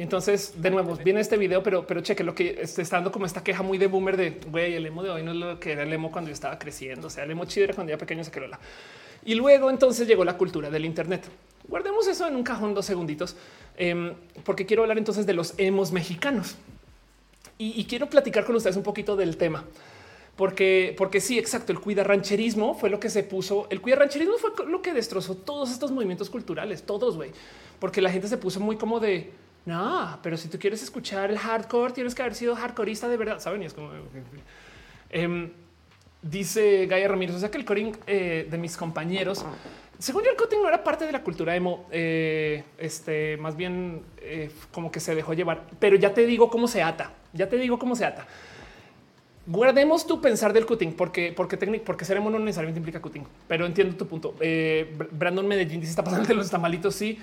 Y entonces, de nuevo, viene este video, pero, pero cheque lo que está dando como esta queja muy de boomer de güey, el emo de hoy no es lo que era el emo cuando yo estaba creciendo. O sea, el emo chido era cuando era pequeño se la. Y luego entonces llegó la cultura del Internet. Guardemos eso en un cajón dos segunditos, em, porque quiero hablar entonces de los emos mexicanos. Y, quiero platicar con ustedes un poquito del tema. Porque, porque sí, exacto, el cuida rancherismo fue lo que se puso, el cuida rancherismo fue lo que destrozó todos estos movimientos culturales, todos, güey. Porque la gente se puso muy como de, no, pero si tú quieres escuchar el hardcore, tienes que haber sido hardcoreista de verdad, ¿saben? Y es como... Em, dice Gaia Ramírez, o sea que el coring eh, de mis compañeros según yo, el cutting no era parte de la cultura emo. Eh, este más bien eh, como que se dejó llevar, pero ya te digo cómo se ata. Ya te digo cómo se ata. Guardemos tu pensar del cutting, porque, porque técnico, porque ser no necesariamente implica cutting, pero entiendo tu punto. Brandon Medellín dice está pasando de los tamalitos. Sí,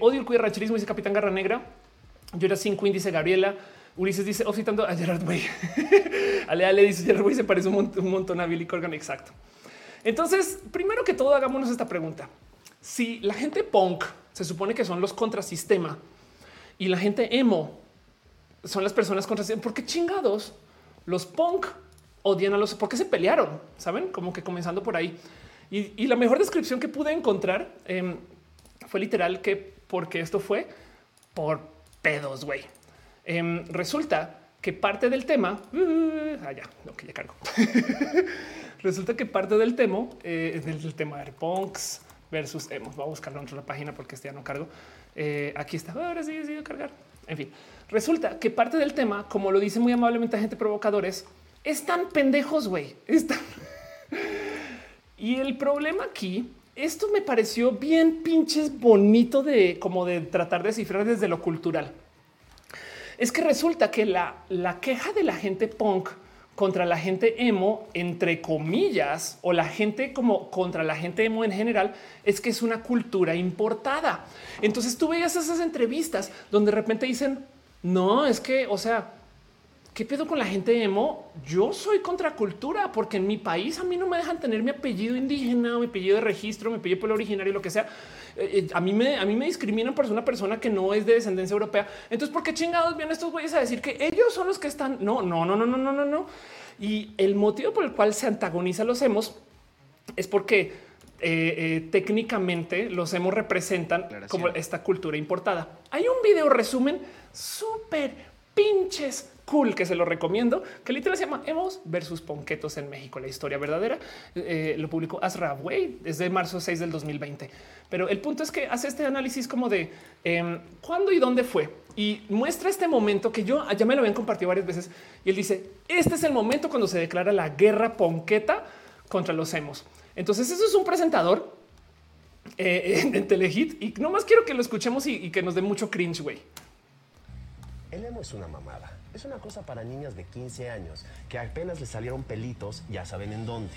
odio el cuida rancherismo, dice Capitán Garra Negra. Yo era sin Queen, dice Gabriela. Ulises dice, oh, citando a Gerard Way. Ale Ale dice, Gerard Way se parece un, montón a Billy Corgan. Exacto. Entonces, primero que todo, hagámonos esta pregunta. Si la gente punk se supone que son los contrasistema y la gente emo son las personas contrasistema, ¿por qué chingados los punk odian a los? ¿Por qué se pelearon? Saben, como que comenzando por ahí. Y, la mejor descripción que pude encontrar em, fue literal que porque esto fue por pedos, güey. Em, resulta que parte del tema, uh, ah, ya, no, que ya cargo. Resulta que parte del tema eh, es del tema de punks versus emos. Voy a buscarlo en otra página porque este ya no cargo. Eh, aquí está. Ahora sí, sí, a cargar. En fin, resulta que parte del tema, como lo dice muy amablemente gente provocadores, están pendejos, güey. Están. y el problema aquí, esto me pareció bien pinches bonito de como de tratar de cifrar desde lo cultural. Es que resulta que la, la queja de la gente punk contra la gente emo, entre comillas, o la gente como contra la gente emo en general, es que es una cultura importada. Entonces tú veías esas entrevistas donde de repente dicen, no, es que, o sea, ¿qué pedo con la gente emo? Yo soy contracultura porque en mi país a mí no me dejan tener mi apellido indígena, mi apellido de registro, mi apellido pueblo originario, lo que sea. Eh, eh, a mí me, a mí me discriminan por ser una persona que no es de descendencia europea. Entonces, ¿por qué chingados vienen estos güeyes a decir que ellos son los que están? No, no, no, no, no, no, no, no. Y el motivo por el cual se antagoniza los hemos es porque eh, técnicamente los hemos representan como esta cultura importada. Hay un video resumen súper pinches cool que se lo recomiendo, que literal se llama Hemos versus Ponquetos en México, la historia verdadera. Eh, lo publicó Asra Way desde marzo 6 del 2020. Pero el punto es que hace este análisis como de em, cuándo y dónde fue y muestra este momento que yo ya me lo habían compartido varias veces. Y él dice: Este es el momento cuando se declara la guerra ponqueta contra los hemos. Entonces, eso es un presentador eh, en Telehit y no más quiero que lo escuchemos y, y que nos dé mucho cringe. Güey. El emo es una mamada. Es una cosa para niñas de 15 años que apenas le salieron pelitos, ya saben en dónde.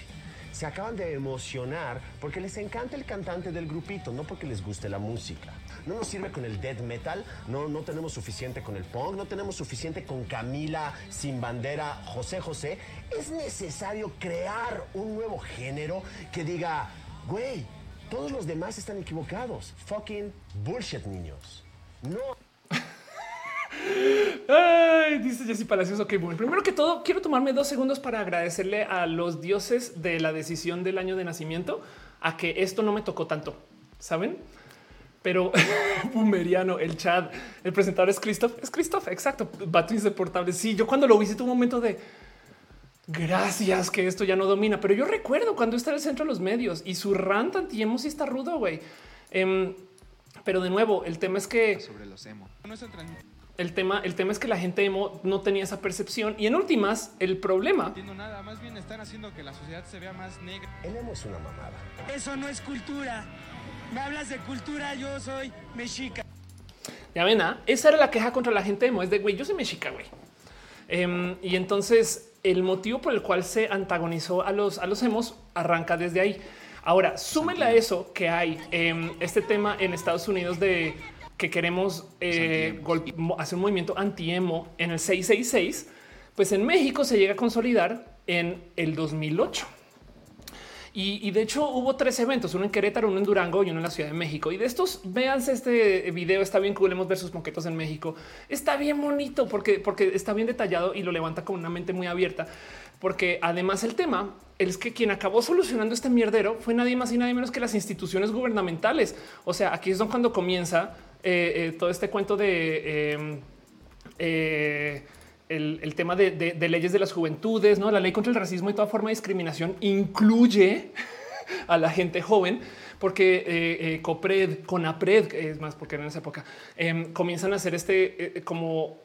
se acaban de emocionar porque les encanta el cantante del grupito, no porque les guste la música. No nos sirve con el death metal, no, no tenemos suficiente con el punk, no tenemos suficiente con Camila, Sin Bandera, José José. Es necesario crear un nuevo género que diga, güey, todos los demás están equivocados. Fucking bullshit, niños. No. Ay, dice Jessy Palacios. Ok, bueno, primero que todo, quiero tomarme dos segundos para agradecerle a los dioses de la decisión del año de nacimiento a que esto no me tocó tanto, saben? Pero Boomeriano, el chat, el presentador es Christoph. Es Christoph, exacto. Bato insoportable. Sí, yo cuando lo vi, tuve un momento de gracias que esto ya no domina. Pero yo recuerdo cuando está en el centro de los medios y su rant anti emo sí está rudo, güey. Em, pero de nuevo, el tema es que sobre los emo. No es el tema, el tema es que la gente emo no tenía esa percepción y en últimas el problema. No entiendo nada, más bien están haciendo que la sociedad se vea más negra. El emo es una mamada. Eso no es cultura. Me hablas de cultura, yo soy mexica. Ya ven, ¿ah? esa era la queja contra la gente emo, es de güey, yo soy mexica, güey. Em, y entonces el motivo por el cual se antagonizó a los, a los emos arranca desde ahí. Ahora, súmenle a eso que hay em, este tema en Estados Unidos de que queremos eh, hacer un movimiento anti-emo en el 666, pues en México se llega a consolidar en el 2008. Y, de hecho hubo tres eventos, uno en Querétaro, uno en Durango y uno en la Ciudad de México. Y de estos, véanse este video, está bien cool, ver sus moquetos en México. Está bien bonito porque, porque está bien detallado y lo levanta con una mente muy abierta. Porque además el tema es que quien acabó solucionando este mierdero fue nadie más y nadie menos que las instituciones gubernamentales. O sea, aquí es cuando comienza eh, eh, todo este cuento de em, eh, el, tema de, leyes de las juventudes, no la ley contra el racismo y toda forma de discriminación incluye a la gente joven porque COPRED, CONAPRED, es más porque en esa época em, comienzan a hacer este como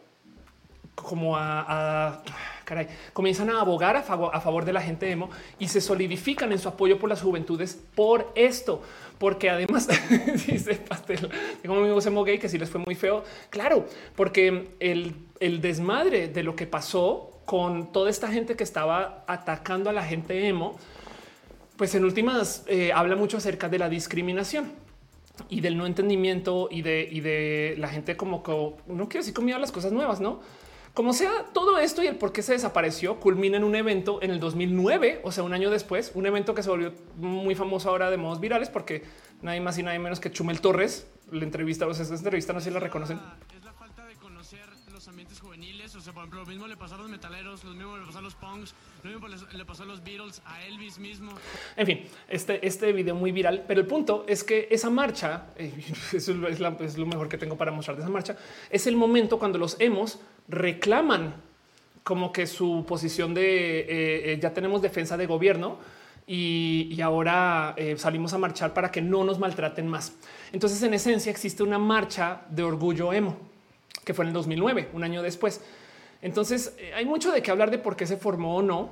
como a, caray, comienzan a abogar a favor, a favor de la gente emo y se solidifican en su apoyo por las juventudes por esto porque además dice pastel, como amigo emo gay que si les fue muy feo. Claro, porque el, el desmadre de lo que pasó con toda esta gente que estaba atacando a la gente emo, pues en últimas eh, habla mucho acerca de la discriminación y del no entendimiento y de, y de la gente como que no quiero decir comida las cosas nuevas, no? Como sea, todo esto y el por qué se desapareció culmina en un evento en el 2009, o sea, un año después, un evento que se volvió muy famoso ahora de modos virales porque nadie más y nadie menos que Chumel Torres le entrevista, o sea, esta entrevista no sé si la reconocen. Sea, por ejemplo, lo mismo le pasó a los metaleros, lo mismo le pasó a los punks, lo mismo le pasó a los Beatles, a Elvis mismo. En fin, este, este video muy viral, pero el punto es que esa marcha, eso es, es lo mejor que tengo para mostrar de esa marcha, es el momento cuando los hemos reclaman como que su posición de eh, eh, ya tenemos defensa de gobierno y, ahora eh, salimos a marchar para que no nos maltraten más. Entonces, en esencia, existe una marcha de orgullo emo que fue en el 2009, un año después. Entonces, hay mucho de qué hablar de por qué se formó o no,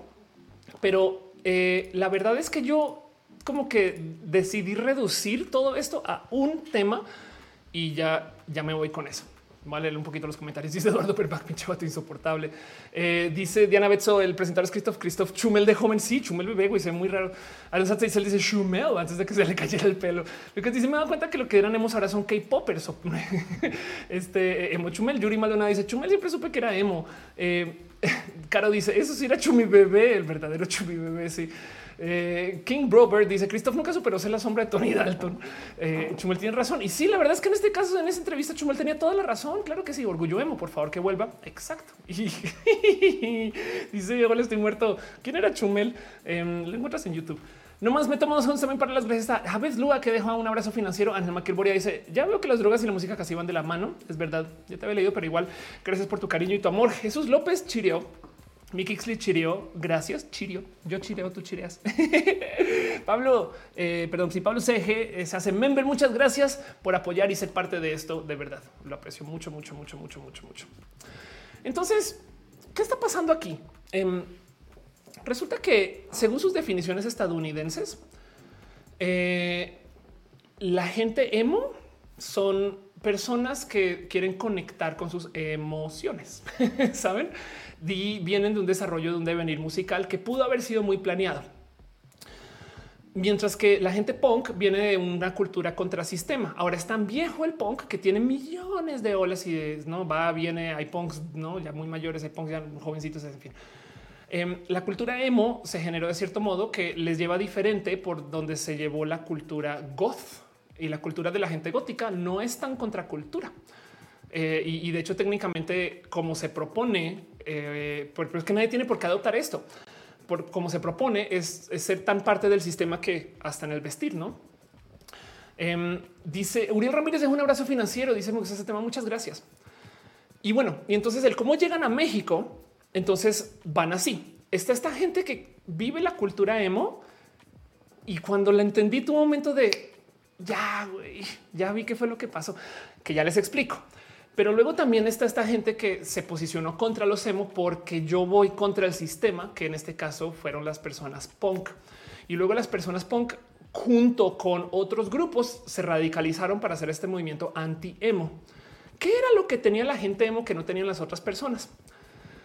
pero la verdad es que yo como que decidí reducir todo esto a un tema y ya, ya me voy con eso. Vale, un poquito los comentarios. Dice Eduardo Perpac, pinche vato insoportable. Eh, dice Diana Betzo, el presentador es Christoph Christoph Chumel de joven. Sí, Chumel bebé, güey, se ve muy raro. Alonso él dice Chumel antes de que se le cayera el pelo. Lo que dice, me da cuenta que lo que eran emos ahora son K-popers. este eh, emo Chumel, Yuri Maldonado dice Chumel siempre supe que era emo. Eh, Caro dice, eso sí era Chumi bebé, el verdadero Chumi bebé. Sí. Eh, King Robert dice Christoph nunca superó ser la sombra de Tony Dalton. Eh, Chumel tiene razón. Y sí, la verdad es que en este caso, en esa entrevista, Chumel tenía toda la razón. Claro que sí. Orgullo emo, por favor, que vuelva. Exacto. Y dice yo le estoy muerto. ¿Quién era Chumel? Em, lo encuentras en YouTube. No más me tomo dos también para las veces a Javes Lua que deja un abrazo financiero. Ángel Maquilboria dice: Ya veo que las drogas y la música casi van de la mano. Es verdad, ya te había leído, pero igual gracias por tu cariño y tu amor. Jesús López Chirio Mickey Xley chirió. Gracias, chirio. Yo chireo, tú chireas. Pablo, eh, perdón, si Pablo CG eh, se hace member, muchas gracias por apoyar y ser parte de esto. De verdad, lo aprecio mucho, mucho, mucho, mucho, mucho, mucho. Entonces, ¿qué está pasando aquí? Em, resulta que, según sus definiciones estadounidenses, eh, la gente emo son personas que quieren conectar con sus emociones, ¿saben? Vienen de un desarrollo de un devenir musical que pudo haber sido muy planeado. mientras que la gente punk viene de una cultura contrasistema. Ahora es tan viejo el punk que tiene millones de olas y no va, viene, hay punks, no ya muy mayores, hay punks ya jovencitos, en fin. Em, la cultura emo se generó de cierto modo que les lleva diferente por donde se llevó la cultura goth y la cultura de la gente gótica no es tan contracultura. Eh, y, de hecho, técnicamente, como se propone, eh, pero es que nadie tiene por qué adoptar esto. Por como se propone es, ser tan parte del sistema que hasta en el vestir, no? Em, dice Uriel Ramírez es un abrazo financiero. Dice ese tema. Muchas gracias. Y bueno, y entonces el cómo llegan a México, entonces van así. Está esta gente que vive la cultura emo y cuando la entendí, tu momento de ya, ya vi qué fue lo que pasó, que ya les explico. Pero luego también está esta gente que se posicionó contra los emo porque yo voy contra el sistema, que en este caso fueron las personas punk. Y luego las personas punk junto con otros grupos se radicalizaron para hacer este movimiento anti-emo. ¿Qué era lo que tenía la gente emo que no tenían las otras personas?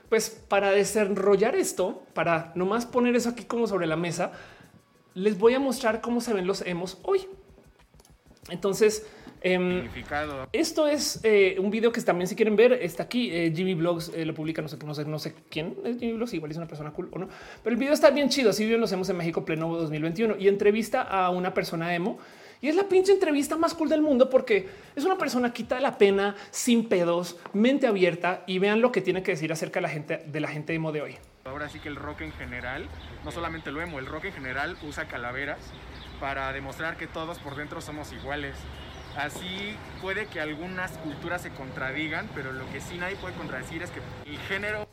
Pues para desarrollar esto, para nomás poner eso aquí como sobre la mesa, les voy a mostrar cómo se ven los emos hoy. Entonces, em, esto es eh, un video que también si quieren ver está aquí. Eh, Jimmy Blogs eh, lo publica, no sé, no sé, no sé quién es Jimmy Blogs, igual es una persona cool o no, pero el video está bien chido. Así lo hacemos en México pleno 2021 y entrevista a una persona emo. Y es la pinche entrevista más cool del mundo porque es una persona quita de la pena, sin pedos, mente abierta y vean lo que tiene que decir acerca de la gente de la gente emo de hoy. Ahora sí que el rock en general, no solamente lo emo, el rock en general usa calaveras para demostrar que todos por dentro somos iguales. Así puede que algunas culturas se contradigan, pero lo que sí nadie puede contradecir es que el género...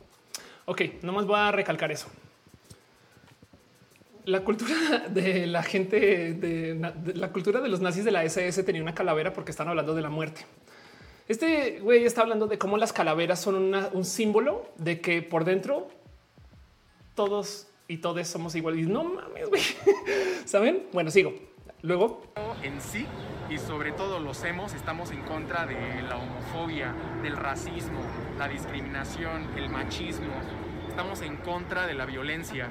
Ok, nomás voy a recalcar eso. La cultura de la gente, de, la cultura de los nazis de la SS tenía una calavera porque están hablando de la muerte. Este güey está hablando de cómo las calaveras son un símbolo de que por dentro todos y todos somos iguales. No mames, güey. ¿Saben? Bueno, sigo. Luego. En sí y sobre todo los hemos estamos en contra de la homofobia, del racismo, la discriminación, el machismo. Estamos en contra de la violencia.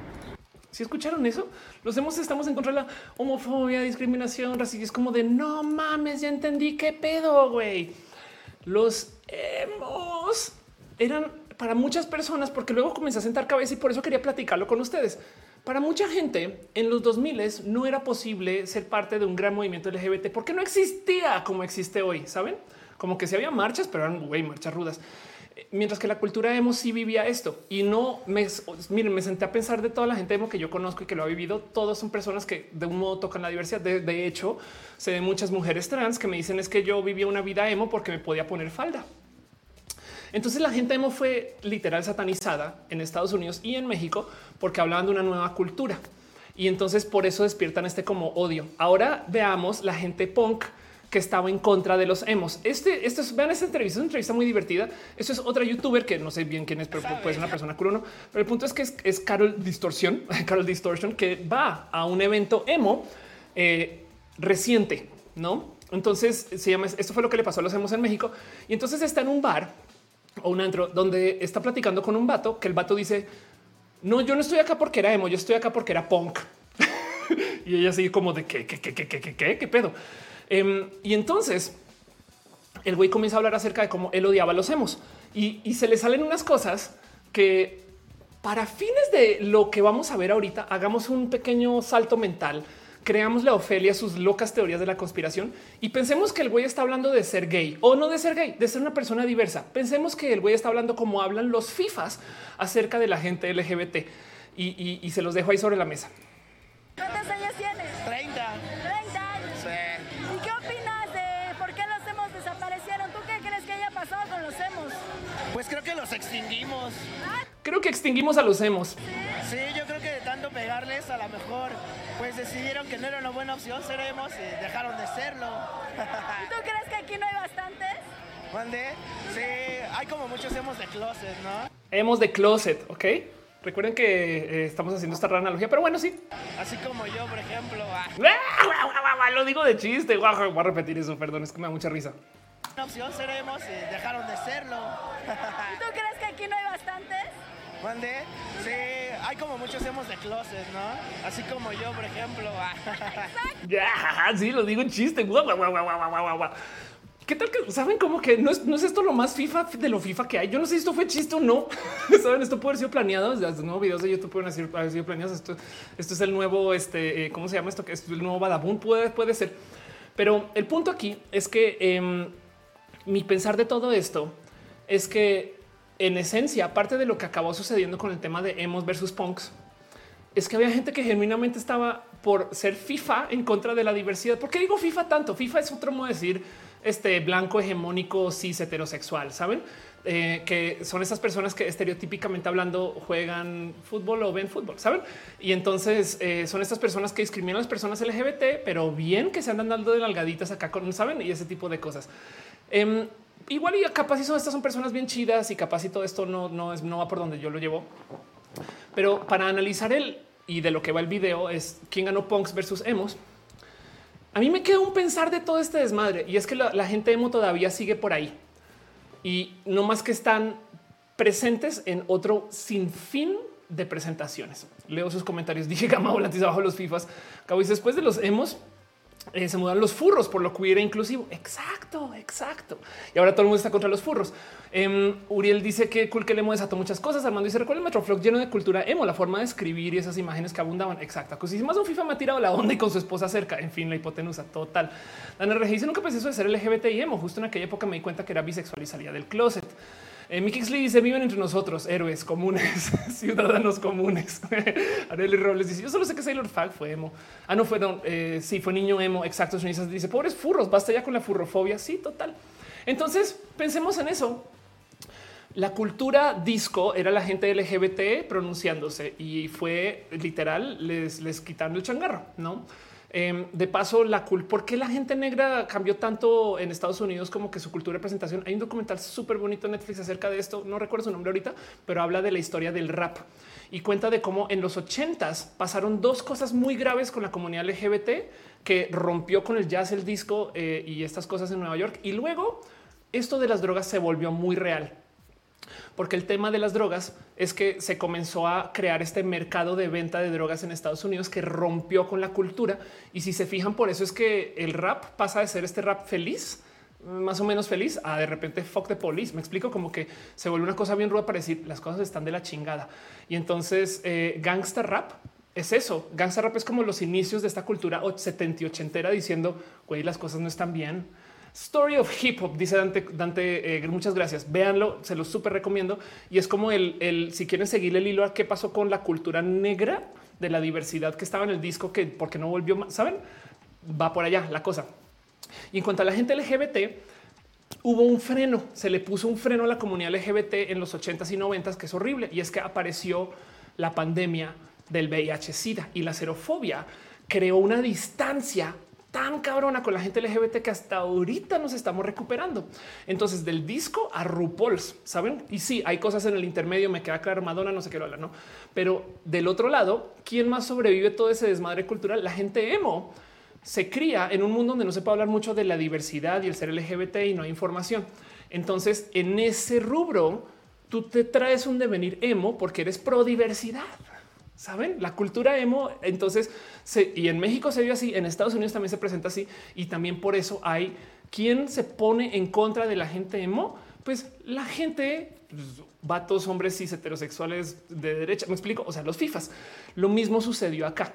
Si escucharon eso, los hemos estamos en contra de la homofobia, discriminación, racismo. Es como de no mames, ya entendí qué pedo, güey. Los hemos eran para muchas personas, porque luego comencé a sentar cabeza y por eso quería platicarlo con ustedes. Para mucha gente en los 2000 no era posible ser parte de un gran movimiento LGBT porque no existía como existe hoy. Saben como que si había marchas, pero eran marchas rudas. Mientras que la cultura emo sí vivía esto y no me miren, me senté a pensar de toda la gente emo que yo conozco y que lo ha vivido. Todos son personas que de un modo tocan la diversidad. De, de hecho, se ven muchas mujeres trans que me dicen es que yo vivía una vida emo porque me podía poner falda. Entonces la gente emo fue literal satanizada en Estados Unidos y en México porque hablaban de una nueva cultura. Y entonces por eso despiertan este como odio. Ahora veamos la gente punk que estaba en contra de los emos. Este, esto es, vean esta entrevista, es una entrevista muy divertida. Esto es otra youtuber que no sé bien quién es, pero puede ser una persona cool Pero el punto es que es, Carol Distorsión, Carol Distortion, que va a un evento emo eh, reciente, no? Entonces se llama, esto fue lo que le pasó a los emos en México. Y entonces está en un bar o un antro donde está platicando con un vato que el vato dice no, yo no estoy acá porque era emo, yo estoy acá porque era punk. y ella sigue como de qué, qué, qué, qué, qué, qué, qué pedo. Em, y entonces el güey comienza a hablar acerca de cómo él odiaba a los emos y, y se le salen unas cosas que para fines de lo que vamos a ver ahorita, hagamos un pequeño salto mental creamos la Ofelia sus locas teorías de la conspiración y pensemos que el güey está hablando de ser gay o no de ser gay, de ser una persona diversa. Pensemos que el güey está hablando como hablan los FIFAs acerca de la gente LGBT y, se los dejo ahí sobre la mesa. ¿Cuántos años tienes? 30. 30 años. Sí. ¿Y qué opinas de por qué los hemos desaparecieron? ¿Tú qué crees que haya pasado con los hemos? Pues creo que los extinguimos. Creo que extinguimos a los hemos. Sí, yo creo que de tanto pegarles a lo mejor pues decidieron que no era una buena opción seremos y dejaron de serlo. ¿Y tú crees que aquí no hay bastantes? ¿Mande? Sí, hay como muchos hemos de closet, ¿no? Hemos de closet, ¿ok? Recuerden que eh, estamos haciendo esta rara analogía, pero bueno, sí. Así como yo, por ejemplo. Ah. Lo digo de chiste. Voy a repetir eso, perdón, es que me da mucha risa. Una opción seremos y dejaron de serlo. ¿Y tú crees que aquí no hay bastantes? ¿Mande? Sí, hay como muchos hemos de closet, ¿no? Así como yo, por ejemplo. Ya, sí, lo digo en chiste. ¿Qué tal que saben cómo que no es, no es esto lo más FIFA de lo FIFA que hay? Yo no sé si esto fue chiste o no. Saben, esto puede haber sido planeado. Los nuevos videos de YouTube pueden haber sido planeados. Esto, esto es el nuevo, este, eh, ¿cómo se llama esto? Es el nuevo Badabun. Puede, puede ser. Pero el punto aquí es que em, mi pensar de todo esto es que en esencia, aparte de lo que acabó sucediendo con el tema de emos versus punks, es que había gente que genuinamente estaba por ser FIFA en contra de la diversidad. ¿Por qué digo FIFA tanto? FIFA es otro modo de decir este blanco hegemónico cis heterosexual, saben? Eh, que son esas personas que estereotípicamente hablando juegan fútbol o ven fútbol, saben? Y entonces eh, son estas personas que discriminan a las personas LGBT, pero bien que se andan dando de nalgaditas acá con, saben? Y ese tipo de cosas. Em, igual y capaz y estas son personas bien chidas y capaz y todo esto no, no es no va por donde yo lo llevo. Pero para analizar el y de lo que va el video es quién ganó punks versus emos. A mí me queda un pensar de todo este desmadre y es que la, gente emo todavía sigue por ahí y no más que están presentes en otro sinfín de presentaciones. Leo sus comentarios. Dije gama volantes abajo los FIFAs. Cabo después de los emos eh, se mudan los furros por lo que era inclusivo. Exacto, exacto. Y ahora todo el mundo está contra los furros. Em, Uriel dice que cool que el emo desató muchas cosas. Armando dice recuerda el Metroflog lleno de cultura emo, la forma de escribir y esas imágenes que abundaban. Exacto. Pues si más un FIFA me ha tirado la onda y con su esposa cerca. En fin, la hipotenusa total. Dana Regi dice nunca pensé eso de ser LGBT emo. Justo en aquella época me di cuenta que era bisexual y salía del closet. Eh, Mickey dice viven entre nosotros, héroes comunes, ciudadanos comunes. Arely Robles dice yo solo sé que Sailor Fag fue emo. Ah, no fueron. Eh, sí, fue niño emo. Exacto. Dice pobres furros, basta ya con la furrofobia. Sí, total. Entonces pensemos en eso. La cultura disco era la gente LGBT pronunciándose y fue literal, les, les quitaron el changarro, no? Em, de paso, la culpa, ¿por qué la gente negra cambió tanto en Estados Unidos como que su cultura de presentación? Hay un documental súper bonito en Netflix acerca de esto. No recuerdo su nombre ahorita, pero habla de la historia del rap y cuenta de cómo en los ochentas pasaron dos cosas muy graves con la comunidad LGBT que rompió con el jazz, el disco eh, y estas cosas en Nueva York. Y luego esto de las drogas se volvió muy real porque el tema de las drogas es que se comenzó a crear este mercado de venta de drogas en Estados Unidos que rompió con la cultura. Y si se fijan, por eso es que el rap pasa de ser este rap feliz, más o menos feliz, a de repente fuck the police. Me explico como que se vuelve una cosa bien ruda para decir las cosas están de la chingada. Y entonces eh, gangsta rap es eso. Gangsta rap es como los inicios de esta cultura 70 y ochentera diciendo, güey, las cosas no están bien Story of Hip Hop, dice Dante. Dante eh, muchas gracias. Véanlo, se lo súper recomiendo. Y es como el, el, si quieren seguir el hilo a qué pasó con la cultura negra de la diversidad que estaba en el disco, que porque no volvió más, saben, va por allá la cosa. Y en cuanto a la gente LGBT, hubo un freno, se le puso un freno a la comunidad LGBT en los 80s y 90s, que es horrible. Y es que apareció la pandemia del VIH-Sida y la xerofobia creó una distancia tan cabrona con la gente LGBT que hasta ahorita nos estamos recuperando. Entonces, del disco a RuPaul's, saben? Y sí, hay cosas en el intermedio. Me queda claro, Madonna, no sé qué hablar, no? Pero del otro lado, ¿quién más sobrevive todo ese desmadre cultural? La gente emo se cría en un mundo donde no se puede hablar mucho de la diversidad y el ser LGBT y no hay información. Entonces, en ese rubro, tú te traes un devenir emo porque eres pro diversidad. Saben la cultura emo. Entonces, y en México se vio así, en Estados Unidos también se presenta así. Y también por eso hay quien se pone en contra de la gente emo. Pues la gente, pues, vatos, hombres cis heterosexuales de derecha. Me explico. O sea, los FIFAs. Lo mismo sucedió acá.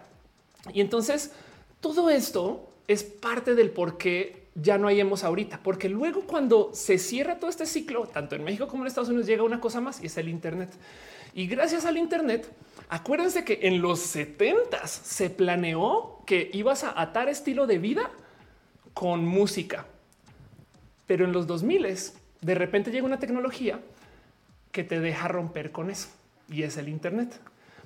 Y entonces todo esto es parte del por qué ya no hay emos ahorita, porque luego cuando se cierra todo este ciclo, tanto en México como en Estados Unidos, llega una cosa más y es el Internet. Y gracias al Internet, Acuérdense que en los 70 se planeó que ibas a atar estilo de vida con música, pero en los 2000 de repente llega una tecnología que te deja romper con eso y es el Internet.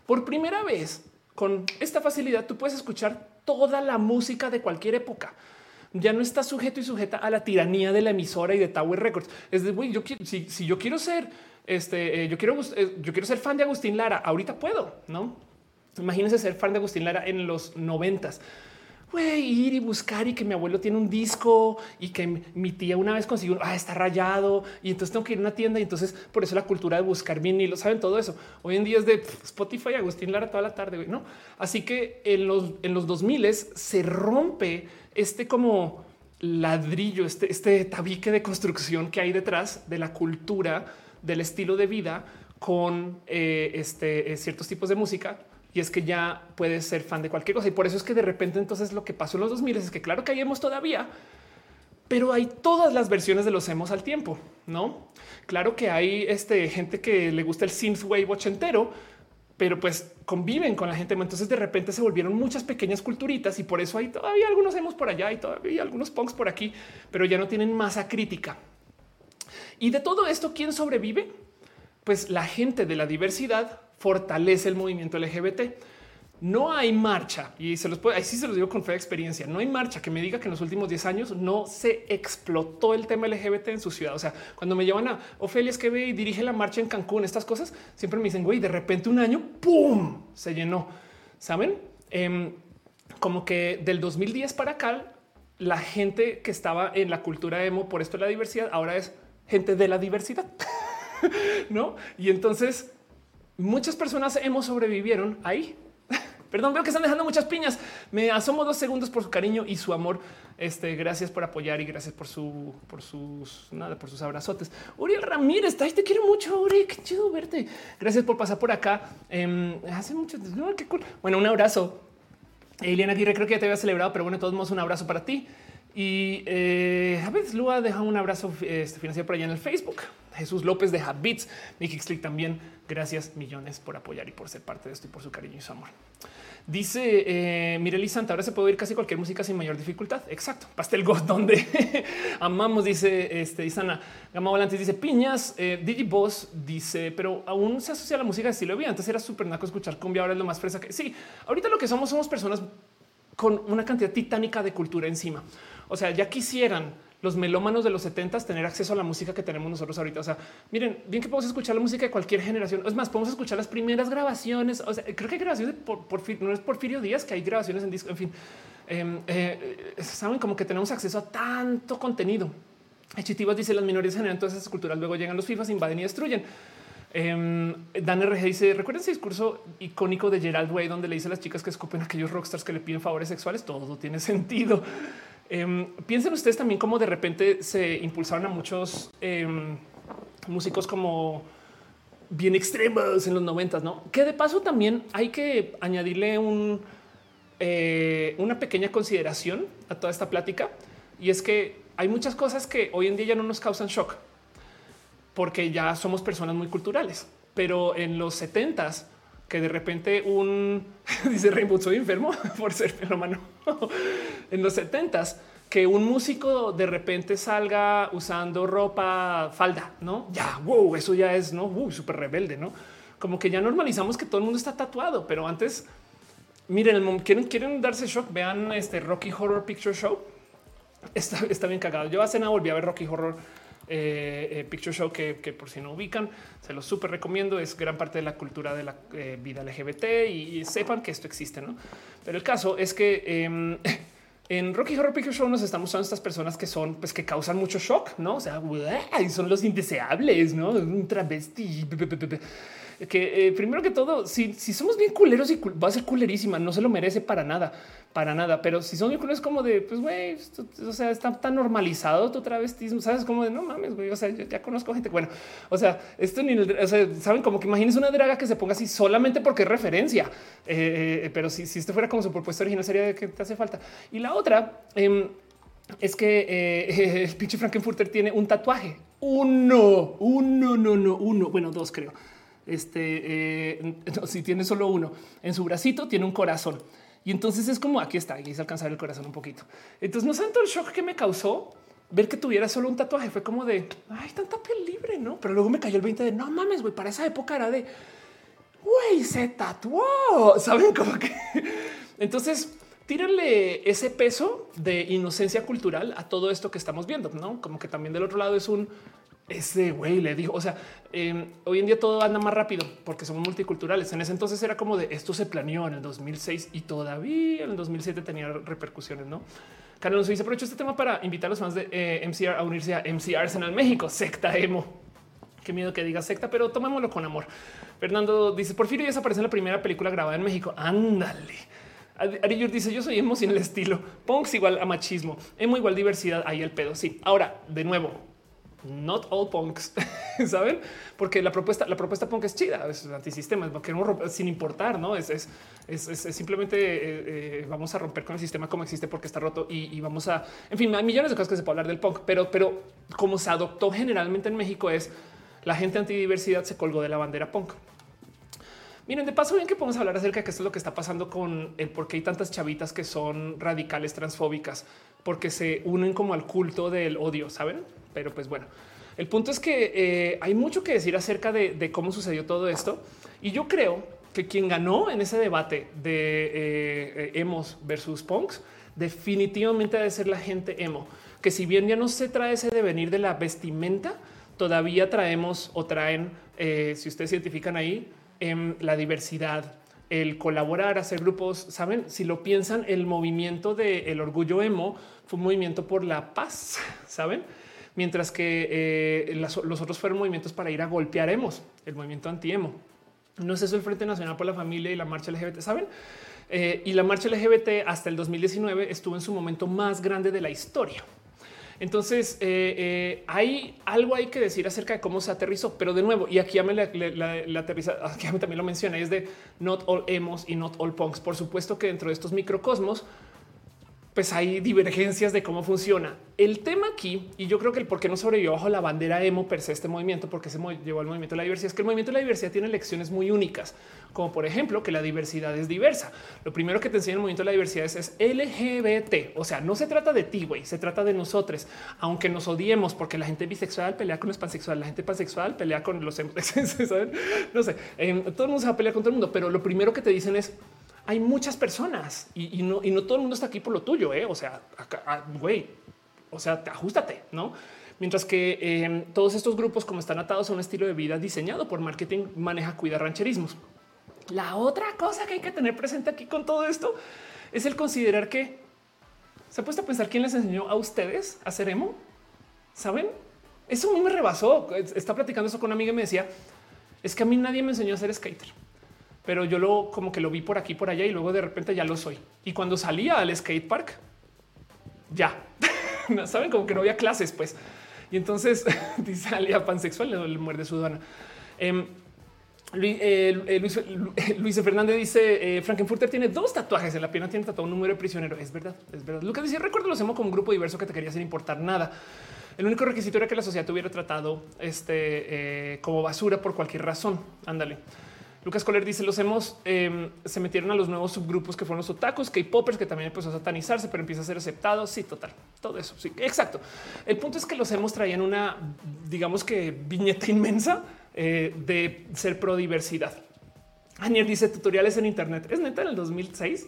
Por primera vez, con esta facilidad, tú puedes escuchar toda la música de cualquier época. Ya no está sujeto y sujeta a la tiranía de la emisora y de Tower Records. Es de, güey, yo quiero, si, yo quiero ser este, eh, yo quiero, eh, yo quiero ser fan de Agustín Lara. Ahorita puedo, no? Imagínense ser fan de Agustín Lara en los noventas. güey, ir y buscar y que mi abuelo tiene un disco y que mi tía una vez consiguió, ah, está rayado y entonces tengo que ir a una tienda y entonces por eso la cultura de buscar lo saben todo eso. Hoy en día es de Spotify, Agustín Lara toda la tarde, ¿no? Así que en los, en los 2000 se rompe este como ladrillo, este, este tabique de construcción que hay detrás de la cultura, del estilo de vida con eh, este, eh, ciertos tipos de música y es que ya puedes ser fan de cualquier cosa. Y por eso es que de repente entonces lo que pasó en los 2000 es que claro que hay emos todavía, pero hay todas las versiones de los emos al tiempo, ¿no? Claro que hay este, gente que le gusta el synthwave ochentero, pero pues conviven con la gente. Entonces de repente se volvieron muchas pequeñas culturitas y por eso hay todavía algunos emos por allá y todavía algunos punks por aquí, pero ya no tienen masa crítica. Y de todo esto, ¿quién sobrevive? Pues la gente de la diversidad fortalece el movimiento LGBT. No hay marcha y se los puedo, ahí se los digo con fe de experiencia. No hay marcha que me diga que en los últimos 10 años no se explotó el tema LGBT en su ciudad. O sea, cuando me llevan a Ofelia es que ve y dirige la marcha en Cancún, estas cosas siempre me dicen, güey, de repente un año, ¡pum! se llenó. Saben? Em, como que del 2010 para acá, la gente que estaba en la cultura emo por esto de la diversidad ahora es gente de la diversidad, no? Y entonces muchas personas hemos sobrevivieron ahí. Perdón, veo que están dejando muchas piñas. Me asomo dos segundos por su cariño y su amor. Este, gracias por apoyar y gracias por su, por sus, nada, por sus abrazotes. Uriel Ramírez, te quiero mucho, Uri. Qué chido verte. Gracias por pasar por acá. Em, hace mucho, qué cool. Bueno, un abrazo. Eliana Aguirre, creo que ya te había celebrado, pero bueno, de todos modos, un abrazo para ti. Y eh, veces Lua deja un abrazo este, financiero por allá en el Facebook. Jesús López de Habits, Mickey Click también. Gracias millones por apoyar y por ser parte de esto y por su cariño y su amor. Dice eh, ahora se puede oír casi cualquier música sin mayor dificultad. Exacto. Pastel God, donde amamos, dice este Isana Gama Volantes, dice piñas. Eh, Digiboss dice, pero aún se asocia a la música de estilo vida. Antes era súper naco escuchar cumbia, ahora es lo más fresa que sí. Ahorita lo que somos somos personas con una cantidad titánica de cultura encima. O sea, ya quisieran los melómanos de los 70 tener acceso a la música que tenemos nosotros ahorita. O sea, miren, bien que podemos escuchar la música de cualquier generación. Es más, podemos escuchar las primeras grabaciones. O sea, creo que hay grabaciones por, por no es Porfirio Díaz, que hay grabaciones en disco. En fin, em, eh, saben como que tenemos acceso a tanto contenido. Chitivas dice las minorías generan todas esas culturas, luego llegan los FIFAs, invaden y destruyen. Um, Dan RG dice: Recuerden ese discurso icónico de Gerald Way, donde le dice a las chicas que escupen a aquellos rockstars que le piden favores sexuales. Todo tiene sentido. Em, piensen ustedes también cómo de repente se impulsaron a muchos em, músicos como bien extremos en los noventas, no? Que de paso también hay que añadirle eh, una pequeña consideración a toda esta plática y es que hay muchas cosas que hoy en día ya no nos causan shock porque ya somos personas muy culturales, pero en los setentas que de repente un dice Rainbow soy enfermo por ser melómano en los setentas que un músico de repente salga usando ropa falda, no? Ya, wow, eso ya es no súper rebelde, no? Como que ya normalizamos que todo el mundo está tatuado, pero antes, miren, quieren, quieren darse shock. Vean este Rocky Horror Picture Show. Está, está bien cagado. Yo hace nada volví a ver Rocky Horror eh, eh, Picture Show que, por si no ubican, se los súper recomiendo. Es gran parte de la cultura de la eh, vida LGBT y, sepan que esto existe, ¿no? Pero el caso es que em, en Rocky Horror Picture Show nos estamos usando estas personas que son, pues que causan mucho shock, ¿no? O sea, son los indeseables, ¿no? Un travesti que primero que todo, si, si somos bien culeros y va a ser culerísima, no se lo merece para nada para nada. Pero si son es como de, pues, güey, o sea, está tan normalizado tu travestismo, sabes, como de no mames, güey. O sea, yo ya conozco gente. Bueno, o sea, esto ni sea, saben como que imagines una draga que se ponga así solamente porque es referencia. Eh, eh, pero si, si esto fuera como su propuesta original, sería de que te hace falta. Y la otra em, es que eh, el pinche Frankenfurter tiene un tatuaje. Uno, uno, no, no, uno. Bueno, dos creo. Este, si tiene solo uno en su bracito, tiene un corazón. Y entonces es como aquí está, y es alcanzar el corazón un poquito. Entonces no tanto el shock que me causó ver que tuviera solo un tatuaje. Fue como de ay, tanta piel libre, no? Pero luego me cayó el 20 de no mames, güey. Para esa época era de güey, se tatuó. Saben como que entonces tírenle ese peso de inocencia cultural a todo esto que estamos viendo, no como que también del otro lado es un ese güey le dijo, o sea, eh, hoy en día todo anda más rápido porque somos multiculturales. En ese entonces era como de esto se planeó en el 2006 y todavía en el 2007 tenía repercusiones, ¿no? Carlos dice, aprovecho este tema para invitar a los fans de eh, MCR a unirse a MC Arsenal México, secta emo. Qué miedo que diga secta, pero tomémoslo con amor. Fernando dice, Porfirio ya desaparece en la primera película grabada en México. Ándale. Ari dice: Yo soy emo sin el estilo. Punks igual a machismo. Emo igual diversidad. Ahí el pedo. Sí. Ahora, de nuevo, not all punks, saben? Porque la propuesta, la propuesta punk es chida, es antisistema, queremos sin importar, no es, es, es, simplemente eh, eh, vamos a romper con el sistema como existe porque está roto y, vamos a, en fin, hay millones de cosas que se puede hablar del punk, pero, pero como se adoptó generalmente en México es la gente antidiversidad se colgó de la bandera punk. Miren, de paso, bien que podemos hablar acerca de que esto es lo que está pasando con el por qué hay tantas chavitas que son radicales transfóbicas, porque se unen como al culto del odio, saben? Pero pues bueno, el punto es que eh, hay mucho que decir acerca de, cómo sucedió todo esto. Y yo creo que quien ganó en ese debate de eh, emos versus punks definitivamente debe ser la gente emo, que si bien ya no se trae ese devenir de la vestimenta, todavía traemos o traen, eh, si ustedes identifican ahí, en la diversidad, el colaborar, hacer grupos. Saben, si lo piensan, el movimiento del orgullo emo fue un movimiento por la paz, saben? Mientras que eh, los otros fueron movimientos para ir a golpear emos, el movimiento anti-emo. No es eso el Frente Nacional por la Familia y la marcha LGBT, saben? Eh, y la marcha LGBT hasta el 2019 estuvo en su momento más grande de la historia. Entonces eh, eh, hay algo hay que decir acerca de cómo se aterrizó, pero de nuevo, y aquí ya me la, aterriza, aquí también lo mencioné, es de not all emos y not all punks. Por supuesto que dentro de estos microcosmos pues hay divergencias de cómo funciona. El tema aquí, y yo creo que el por qué no sobrevivió bajo la bandera emo per se este movimiento, porque se llevó al movimiento de la diversidad, es que el movimiento de la diversidad tiene lecciones muy únicas, como por ejemplo que la diversidad es diversa. Lo primero que te enseña el movimiento de la diversidad es, LGBT, o sea, no se trata de ti, güey, se trata de nosotros, aunque nos odiemos, porque la gente bisexual pelea con los pansexuales, la gente pansexual pelea con los... no sé, eh, todo el mundo se va a pelear con todo el mundo, pero lo primero que te dicen es, hay muchas personas y, no, todo el mundo está aquí por lo tuyo. ¿eh? O sea, ah, güey, o sea, ajustate, no? Mientras que em, todos estos grupos, como están atados a un estilo de vida diseñado por marketing, maneja, cuida rancherismos. La otra cosa que hay que tener presente aquí con todo esto es el considerar que se ha puesto a pensar quién les enseñó a ustedes a hacer emo. Saben? Eso a mí me rebasó. Está platicando eso con una amiga y me decía es que a mí nadie me enseñó a ser skater pero yo lo como que lo vi por aquí, por allá y luego de repente ya lo soy. Y cuando salía al skate park, ya saben como que no había clases, pues. Y entonces dice salía pansexual, le muerde su dona. Em, eh, Luis, Fernández dice eh, Frankenfurter tiene dos tatuajes en la pierna, tiene tatuado un número de prisionero. Es verdad, es verdad. Lucas decía, recuerdo lo hacemos como un grupo diverso que te quería hacer importar nada. El único requisito era que la sociedad tuviera tratado este eh, como basura por cualquier razón. Ándale. Lucas Coller dice los hemos em, se metieron a los nuevos subgrupos que fueron los otakus, K-popers, que también empezó a satanizarse, pero empieza a ser aceptado. Sí, total, todo eso. Sí, exacto. El punto es que los hemos traían una, digamos que viñeta inmensa eh, de ser pro diversidad. Anier dice tutoriales en Internet. Es neta en el 2006.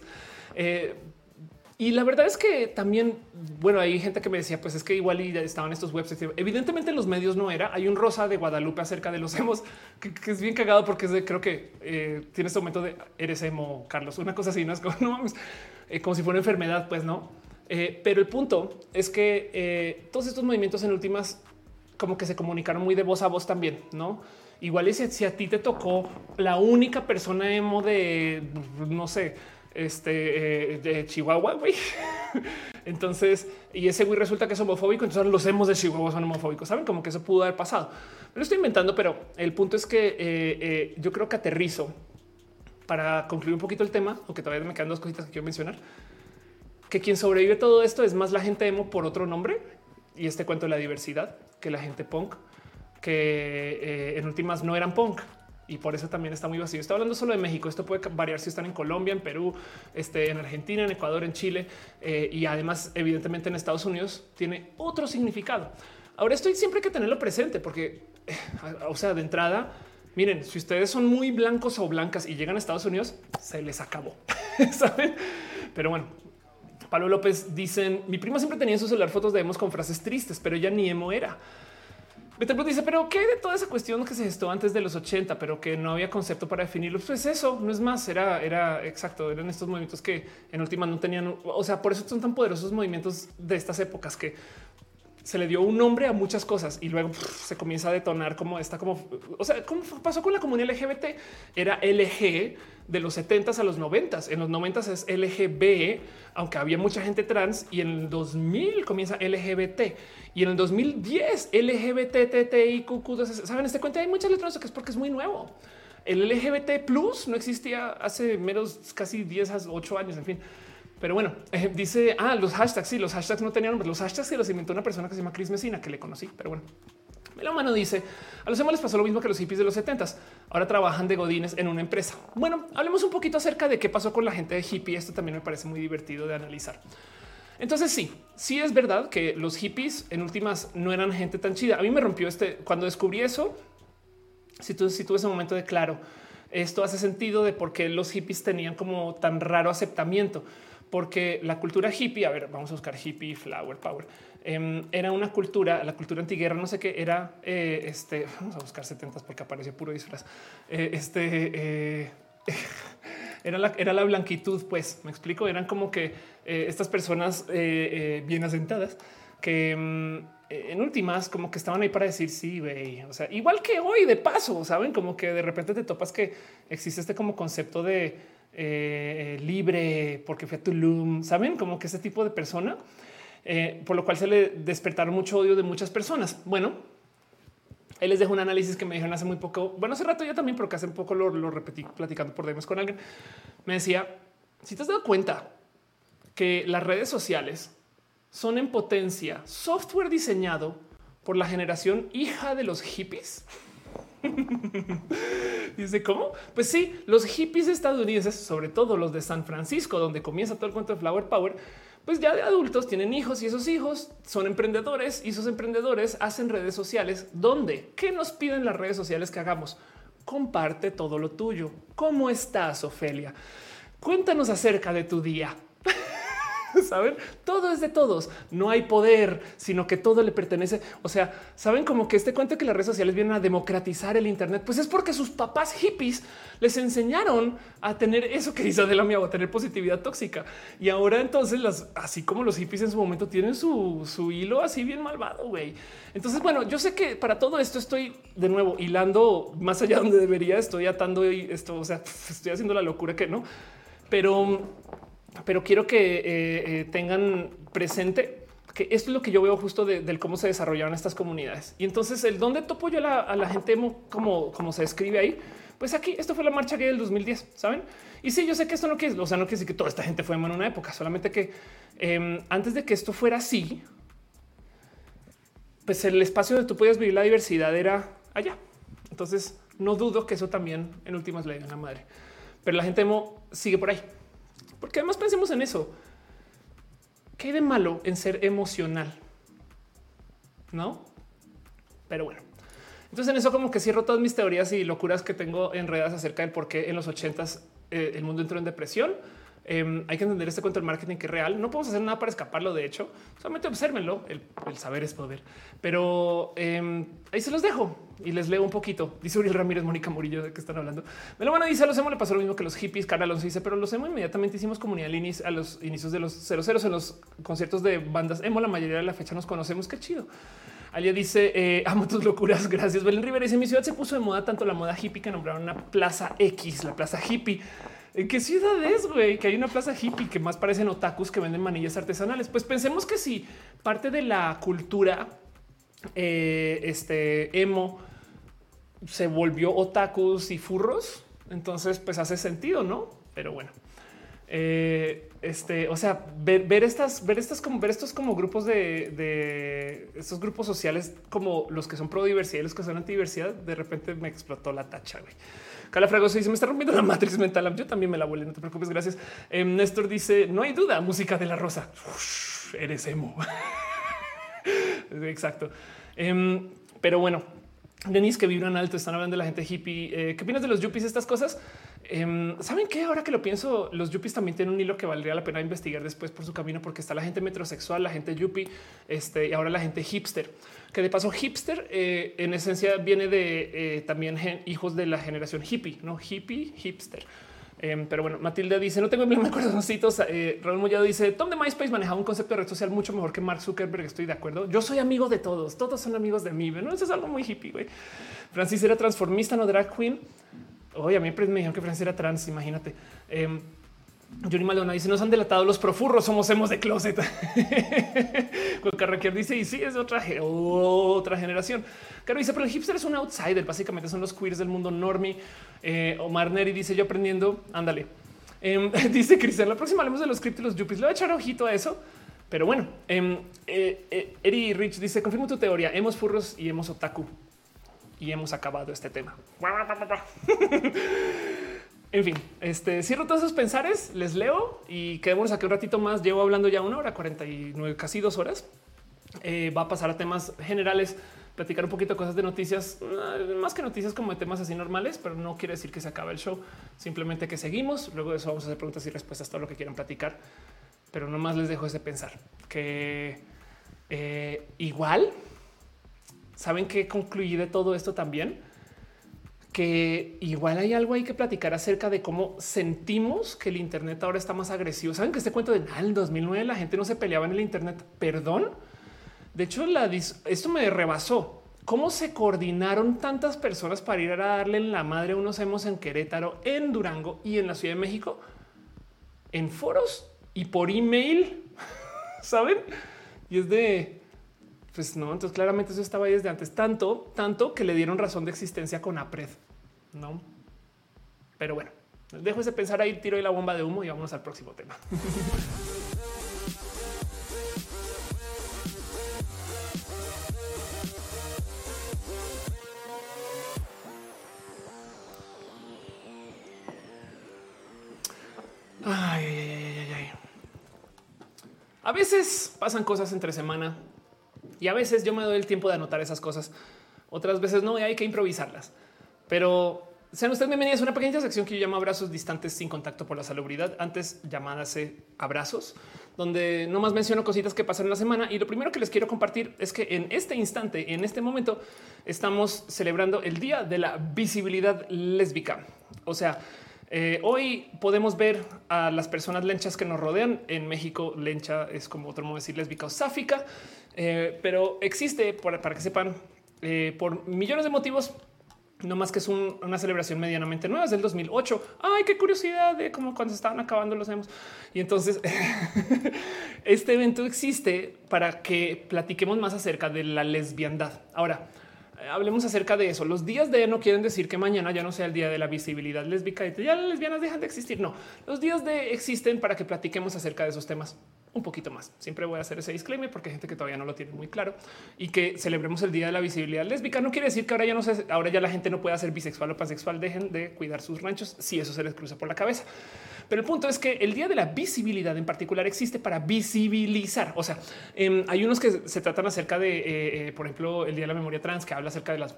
Y la verdad es que también, bueno, hay gente que me decía, pues es que igual estaban estos websites. Evidentemente en los medios no era. Hay un rosa de Guadalupe acerca de los emos, que, es bien cagado porque es de, creo que eh, tiene este momento de eres emo, Carlos, una cosa así, no es como, eh, como si fuera enfermedad, pues no. Eh, pero el punto es que todos estos movimientos en últimas como que se comunicaron muy de voz a voz también, no? Igual y si a ti te tocó la única persona emo de, no sé, este eh, de Chihuahua, güey. Entonces, y ese güey resulta que es homofóbico, entonces los hemos de Chihuahua son homofóbicos. Saben como que eso pudo haber pasado. Lo estoy inventando, pero el punto es que eh, eh, yo creo que aterrizo para concluir un poquito el tema, aunque todavía me quedan dos cositas que quiero mencionar. Que quien sobrevive todo esto es más la gente emo por otro nombre y este cuento de la diversidad que la gente punk, que en últimas no eran punk, y por eso también está muy vacío. Estoy hablando solo de México. Esto puede variar si están en Colombia, en Perú, este, en Argentina, en Ecuador, en Chile eh, y además, evidentemente, en Estados Unidos tiene otro significado. Ahora estoy siempre hay que tenerlo presente porque, eh, o sea, de entrada, miren, si ustedes son muy blancos o blancas y llegan a Estados Unidos, se les acabó. ¿Saben? Pero bueno, Pablo López dicen: Mi prima siempre tenía en su celular fotos de emos con frases tristes, pero ella ni emo era. Betelbrot dice, pero qué de toda esa cuestión que se gestó antes de los 80, pero que no había concepto para definirlo. Pues eso no es más, era, era exacto. Eran estos movimientos que en última no tenían. O sea, por eso son tan poderosos movimientos de estas épocas que se le dio un nombre a muchas cosas y luego se comienza a detonar como está como, o sea, ¿cómo pasó con la comunidad LGBT? Era LG de los 70s a los 90s. En los 90s es LGB, aunque había mucha gente trans y en el 2000 comienza LGBT y en el 2010 LGBTTIQ. Saben, este cuenta hay muchas letras que es porque es muy nuevo. El LGBT plus no existía hace menos casi 10 a 8 años. En fin, pero bueno, eh, dice, ah, los hashtags, sí, los hashtags no tenían nombres, los hashtags que los inventó una persona que se llama Chris Messina, que le conocí, pero bueno. Melomano dice, a los emos les pasó lo mismo que los hippies de los 70s, ahora trabajan de godines en una empresa. Bueno, hablemos un poquito acerca de qué pasó con la gente de hippie, esto también me parece muy divertido de analizar. Entonces sí, sí es verdad que los hippies en últimas no eran gente tan chida. A mí me rompió este, cuando descubrí eso, si tú, si tuve ese momento de claro, esto hace sentido de por qué los hippies tenían como tan raro aceptamiento porque la cultura hippie, a ver, vamos a buscar hippie, flower power, eh, era una cultura, la cultura antiguerra, no sé qué, era eh, este, vamos a buscar 70 porque aparece puro disfraz, eh, este, eh, era, la, era la blanquitud, pues, me explico, eran como que estas personas bien asentadas que mm, en últimas como que estaban ahí para decir sí, güey. O sea, igual que hoy de paso, saben como que de repente te topas que existe este como concepto de eh, libre porque fue a Tulum, saben como que ese tipo de persona, eh, por lo cual se le despertaron mucho odio de muchas personas. Bueno, él les dejo un análisis que me dijeron hace muy poco. Bueno, hace rato ya también, pero que hace un poco lo, lo repetí platicando por demás con alguien. Me decía: si te has dado cuenta que las redes sociales son en potencia software diseñado por la generación hija de los hippies. Dice cómo? Pues sí, los hippies estadounidenses, sobre todo los de San Francisco, donde comienza todo el cuento de Flower Power, pues ya de adultos tienen hijos y esos hijos son emprendedores y esos emprendedores hacen redes sociales. ¿Dónde? ¿Qué nos piden las redes sociales que hagamos? Comparte todo lo tuyo. ¿Cómo estás, Ofelia? Cuéntanos acerca de tu día. saben, todo es de todos. No hay poder, sino que todo le pertenece. O sea, saben como que este cuento que las redes sociales vienen a democratizar el Internet, pues es porque sus papás hippies les enseñaron a tener eso que dice Adela Miao, a tener positividad tóxica. Y ahora entonces, las, así como los hippies en su momento tienen su, su hilo así bien malvado, güey. Entonces, bueno, yo sé que para todo esto estoy de nuevo hilando más allá donde debería, estoy atando esto, o sea, estoy haciendo la locura que no, pero pero quiero que eh, eh, tengan presente que esto es lo que yo veo justo de, del cómo se desarrollaron estas comunidades. Y entonces el dónde topo yo a la, gente como, como se escribe ahí. Pues aquí esto fue la marcha gay del 2010, saben? Y sí, yo sé que esto no quiere, o sea, no quiere decir que toda esta gente fue en una época, solamente que eh, antes de que esto fuera así, pues el espacio donde tú podías vivir la diversidad era allá. Entonces no dudo que eso también en últimas le digan a madre, pero la gente emo sigue por ahí. Porque además pensemos en eso. ¿Qué hay de malo en ser emocional? No, pero bueno. Entonces en eso como que cierro todas mis teorías y locuras que tengo enredadas acerca del por qué en los ochentas eh, el mundo entró en depresión eh, hay que entender este cuento del marketing que es real. No podemos hacer nada para escaparlo. De hecho, solamente obsérvenlo. El, el saber es poder. Pero eh, ahí se los dejo y les leo un poquito. Dice Uriel Ramírez, Mónica Murillo, de qué están hablando. Me lo van a decir. A los emo le pasó lo mismo que los hippies. Carla Alonso dice, pero los emo inmediatamente hicimos comunidad a los inicios de los 00 en los conciertos de bandas emo. La mayoría de la fecha nos conocemos. Qué chido. Alia dice eh, amo tus locuras. Gracias. Belén Rivera dice mi ciudad se puso de moda tanto la moda hippie que nombraron una plaza X, la plaza hippie. ¿En qué ciudad es, güey? Que hay una plaza hippie que más parecen otakus que venden manillas artesanales. Pues pensemos que si parte de la cultura eh, este emo se volvió otakus y furros, entonces pues hace sentido, ¿no? Pero bueno. Eh, este, o sea, ver, estas, ver estas como ver estos como grupos de, de, estos grupos sociales como los que son pro diversidad y los que son anti diversidad, de repente me explotó la tacha. Güey. Calafrago dice: Me está rompiendo la matriz mental. Yo también me la vuelvo, no te preocupes. Gracias. Eh, Néstor dice: No hay duda, música de la rosa. Eres emo. Exacto. Eh, pero bueno, Denise que vibran alto, están hablando de la gente hippie. Eh, ¿Qué opinas de los yuppies? Estas cosas. Em, Saben que ahora que lo pienso, los yuppies también tienen un hilo que valdría la pena investigar después por su camino, porque está la gente metrosexual, la gente yuppie, este y ahora la gente hipster. Que de paso, hipster eh, en esencia viene de eh, también hijos de la generación hippie, no hippie, hipster. Em, pero bueno, Matilda dice: No tengo emblema de corazoncitos. Eh, Raúl Mollado dice: Tom de MySpace manejaba un concepto de red social mucho mejor que Mark Zuckerberg. Estoy de acuerdo. Yo soy amigo de todos. Todos son amigos de mí. No, eso es algo muy hippie. güey. Francis era transformista, no drag queen. Oye, a mí me dijeron que Francis era trans. Imagínate. Eh, Johnny Maldonado dice: Nos han delatado los profurros. Somos hemos de closet. Carraquier dice: Y sí, es otra, otra generación. Claro, dice: Pero el hipster es un outsider. Básicamente son los queers del mundo normie. Eh, Omar Neri dice yo aprendiendo. Ándale. Em, dice Cristian, la próxima hablemos de los criptos y los yuppies. Le voy a echar ojito a eso. Pero bueno, em, eh, eh, Eri Rich dice confirmo tu teoría. Hemos furros y hemos otaku y hemos acabado este tema. en fin, este cierro todos esos pensares, les leo y quedémonos aquí un ratito más. Llevo hablando ya una hora 49, casi dos horas. va a pasar a temas generales platicar un poquito de cosas de noticias, eh, más que noticias como de temas así normales, pero no quiere decir que se acabe el show, simplemente que seguimos. Luego de eso vamos a hacer preguntas y respuestas, todo lo que quieran platicar, pero nomás les dejo ese pensar que eh, igual saben que concluí de todo esto también que igual hay algo ahí que platicar acerca de cómo sentimos que el Internet ahora está más agresivo. Saben que este cuento de ah, el 2009 la gente no se peleaba en el Internet. Perdón, de hecho, esto me rebasó. ¿Cómo se coordinaron tantas personas para ir a darle en la madre a unos hemos en Querétaro, en Durango y en la Ciudad de México? En foros y por email, ¿saben? Y es de, pues no, entonces claramente eso estaba ahí desde antes, tanto, tanto que le dieron razón de existencia con APRED, ¿no? Pero bueno, dejo ese pensar ahí, tiro ahí la bomba de humo y vamos al próximo tema. Ay, A veces pasan cosas entre semana y a veces yo me doy el tiempo de anotar esas cosas. Otras veces no, y hay que improvisarlas. Pero sean ustedes bienvenidos a una pequeña sección que yo llamo abrazos distantes sin contacto por la salubridad, antes llamadas abrazos, donde no más menciono cositas que pasan en la semana. Y lo primero que les quiero compartir es que en este instante, en este momento, estamos celebrando el Día de la Visibilidad Lésbica. O sea, eh, hoy podemos ver a las personas lenchas que nos rodean. En México, lencha es como otro modo de decir lésbica o sáfica, eh, pero existe para, que sepan eh, por millones de motivos. No más que es una celebración medianamente nueva, es del 2008. Ay, qué curiosidad de cómo cuando estaban acabando los hemos. Y entonces este evento existe para que platiquemos más acerca de la lesbiandad. Ahora, hablemos acerca de eso. Los días de no quieren decir que mañana ya no sea el día de la visibilidad lésbica y ya las lesbianas dejan de existir. No, los días de existen para que platiquemos acerca de esos temas un poquito más. Siempre voy a hacer ese disclaimer porque hay gente que todavía no lo tiene muy claro y que celebremos el día de la visibilidad lésbica. No quiere decir que ahora ya no se, ahora ya la gente no pueda ser bisexual o pansexual. Dejen de cuidar sus ranchos si eso se les cruza por la cabeza. Pero el punto es que el día de la visibilidad en particular existe para visibilizar. O sea, em, hay unos que se tratan acerca de, eh, eh, por ejemplo, el día de la memoria trans, que habla acerca de las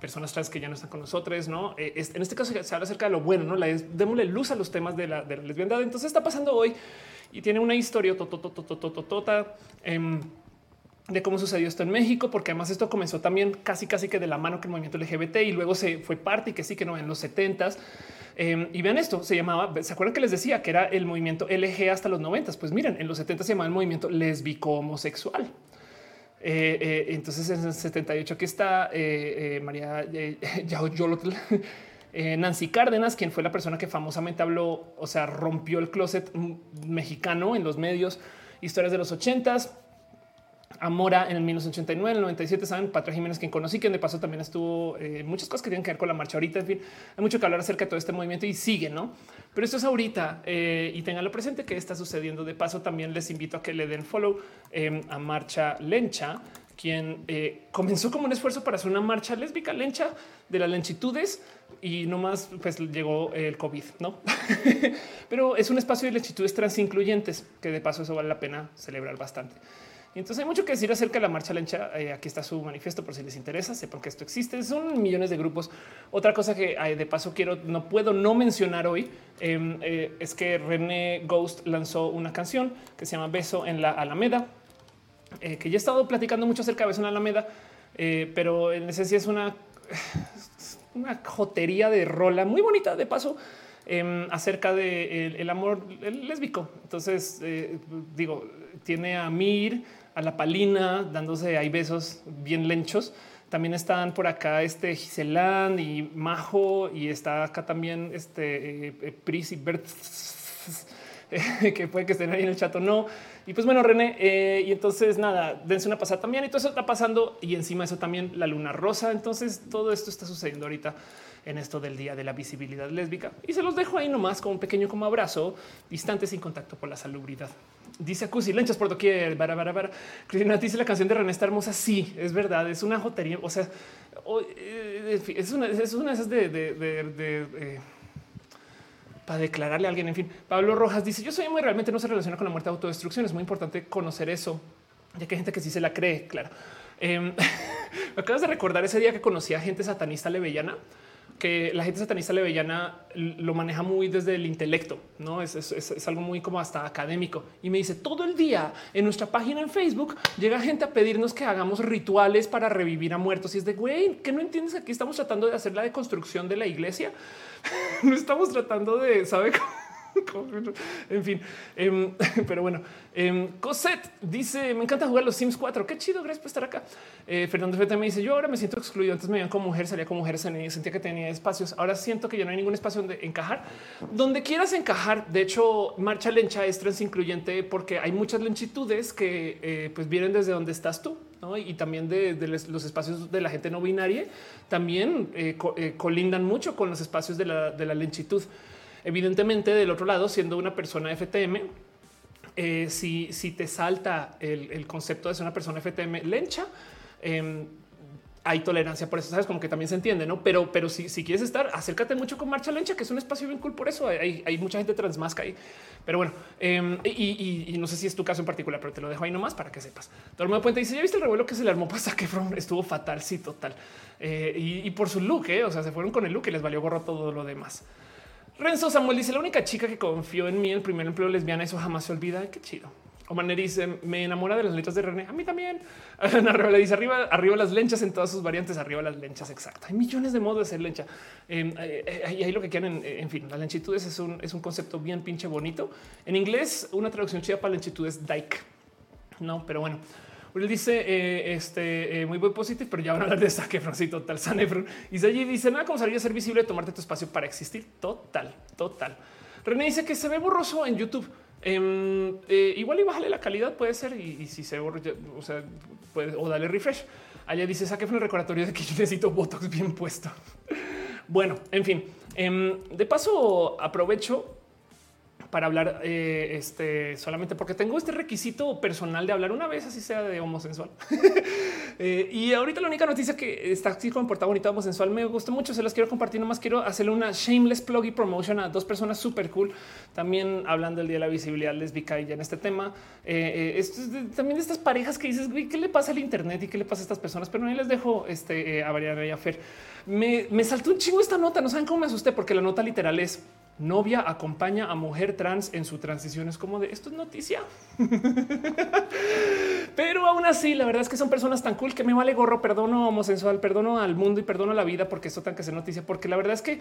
personas trans que ya no están con nosotros. No, eh, en este caso se habla acerca de lo bueno, no la démosle luz a los temas de la, de la lesbiandad. Entonces está pasando hoy y tiene una historia tota, de cómo sucedió esto en México, porque además esto comenzó también casi casi que de la mano que el movimiento LGBT y luego se fue parte y que sí que no en los 70s Em, y vean esto, se llamaba, ¿se acuerdan que les decía que era el movimiento LG hasta los 90? Pues miren, en los 70 se llamaba el movimiento lésbico homosexual. Eh, eh, entonces en el 78 aquí está eh, María Yolotl. Nancy Cárdenas, quien fue la persona que famosamente habló, o sea, rompió el closet mexicano en los medios, historias de los ochentas. Amora en el 1989, en el 97, saben, Patria Jiménez, quien conocí, quien de paso también estuvo eh, muchas cosas que tienen que ver con la marcha ahorita. En fin, hay mucho que hablar acerca de todo este movimiento y sigue, no? Pero esto es ahorita eh, y tenganlo presente que está sucediendo. De paso, también les invito a que le den follow em, a Marcha Lencha, quien eh, comenzó como un esfuerzo para hacer una marcha lésbica lencha de las lenchitudes y no más pues llegó el COVID, no? Pero es un espacio de lenchitudes transincluyentes que de paso eso vale la pena celebrar bastante. Y entonces hay mucho que decir acerca de la marcha lencha. Eh, aquí está su manifiesto por si les interesa, sepan que esto existe. Son millones de grupos. Otra cosa que de paso quiero, no puedo no mencionar hoy, em, eh, es que René Ghost lanzó una canción que se llama Beso en la Alameda, eh, que ya he estado platicando mucho acerca de Beso en la Alameda, pero en esencia es una, una jotería de rola muy bonita de paso. Em, acerca de el, amor lésbico. Entonces, digo, tiene a Mir, a la palina, dándose ahí besos bien lenchos. También están por acá este Giselán y Majo y está acá también este eh, eh, Pris y Bert que puede que estén ahí en el chat o no. Y pues bueno, René, eh, y entonces nada, dense una pasada también. Y todo eso está pasando y encima eso también la luna rosa. Entonces todo esto está sucediendo ahorita en esto del día de la visibilidad lésbica. Y se los dejo ahí nomás como un pequeño como abrazo, distante sin contacto por la salubridad. Dice Acusi, lenchas por doquier, para, para, para. Cristina dice la canción de René está hermosa. Sí, es verdad, es una jotería. O sea, eh, es una, es una de esas de, eh, para declararle a alguien. En fin, Pablo Rojas dice: Yo soy muy realmente no se relaciona con la muerte de autodestrucción. Es muy importante conocer eso, ya que hay gente que sí se la cree. Claro, em, acabas de recordar ese día que conocí a gente satanista levellana que la gente satanista levellana lo maneja muy desde el intelecto, no es, algo muy como hasta académico. Y me dice todo el día en nuestra página en Facebook llega gente a pedirnos que hagamos rituales para revivir a muertos. Y es de güey, que no entiendes que aquí estamos tratando de hacer la deconstrucción de la iglesia. no estamos tratando de saber en fin, em, pero bueno, eh, Cosette dice: Me encanta jugar los Sims 4. Qué chido, gracias por estar acá. Eh, Fernando Feta me dice: Yo ahora me siento excluido. Antes me veían como mujer, salía como mujer, sentía que tenía espacios. Ahora siento que ya no hay ningún espacio donde encajar. Donde quieras encajar. De hecho, Marcha Lencha es transincluyente porque hay muchas lenchitudes que eh, pues vienen desde donde estás tú. y también de, los espacios de la gente no binaria también eh, colindan mucho con los espacios de la, de la lenchitud. Evidentemente, del otro lado, siendo una persona FTM, eh, si, si, te salta el, concepto de ser una persona FTM lencha, em, hay tolerancia por eso, sabes, como que también se entiende, no? Pero, pero si, si quieres estar, acércate mucho con Marcha Lencha, que es un espacio bien cool por eso. Hay, hay mucha gente transmasca ahí, pero bueno, em, y, no sé si es tu caso en particular, pero te lo dejo ahí nomás para que sepas. El mundo puente dice: Ya viste el revuelo que se le armó para que estuvo fatal. Sí, total. Eh, y, por su look, eh, o sea, se fueron con el look y les valió gorro todo lo demás. Renzo Samuel dice la única chica que confió en mí el primer empleo lesbiana, eso jamás se olvida. Qué chido. Omaner dice me enamora de las letras de René. A mí también. Ana le dice arriba, arriba las lenchas en todas sus variantes. Arriba las lenchas. Exacto. Hay millones de modos de ser lencha. Em, eh, eh, y ahí lo que quieran. En, fin, las lenchitudes es un, es un concepto bien pinche bonito. En inglés, una traducción chida para lenchitud es dyke. No, pero bueno. Él dice eh, este muy buen positivo, pero ya van a hablar de esta que tal Sanefron. Y allí dice nada como salir a ser visible, tomarte tu espacio para existir. Total, total. René dice que se ve borroso en YouTube. Em, eh, igual y bájale la calidad, puede ser. Y, si se borra, o sea, puede, o dale refresh. Allá dice saque el recordatorio de que yo necesito botox bien puesto. bueno, en fin, em, de paso aprovecho para hablar eh, este, solamente porque tengo este requisito personal de hablar una vez, así sea de homosexual. Eh, y ahorita la única noticia que está así como portada bonita homosexual me gustó mucho, se las quiero compartir, nomás quiero hacerle una shameless plug y promotion a dos personas súper cool, también hablando del Día de la Visibilidad Lésbica y ya en este tema. Eh, también de estas parejas que dices, ¿qué le pasa al Internet y qué le pasa a estas personas? Pero ahí les dejo este, a variar y a Fer. Me, me saltó un chingo esta nota, no saben cómo me asusté porque la nota literal es novia acompaña a mujer trans en su transición. Es como de esto es noticia. Pero aún así, la verdad es que son personas tan cool que me vale gorro. Perdono homosexual, perdono al mundo y perdono la vida porque esto tan que se noticia. Porque la verdad es que eh,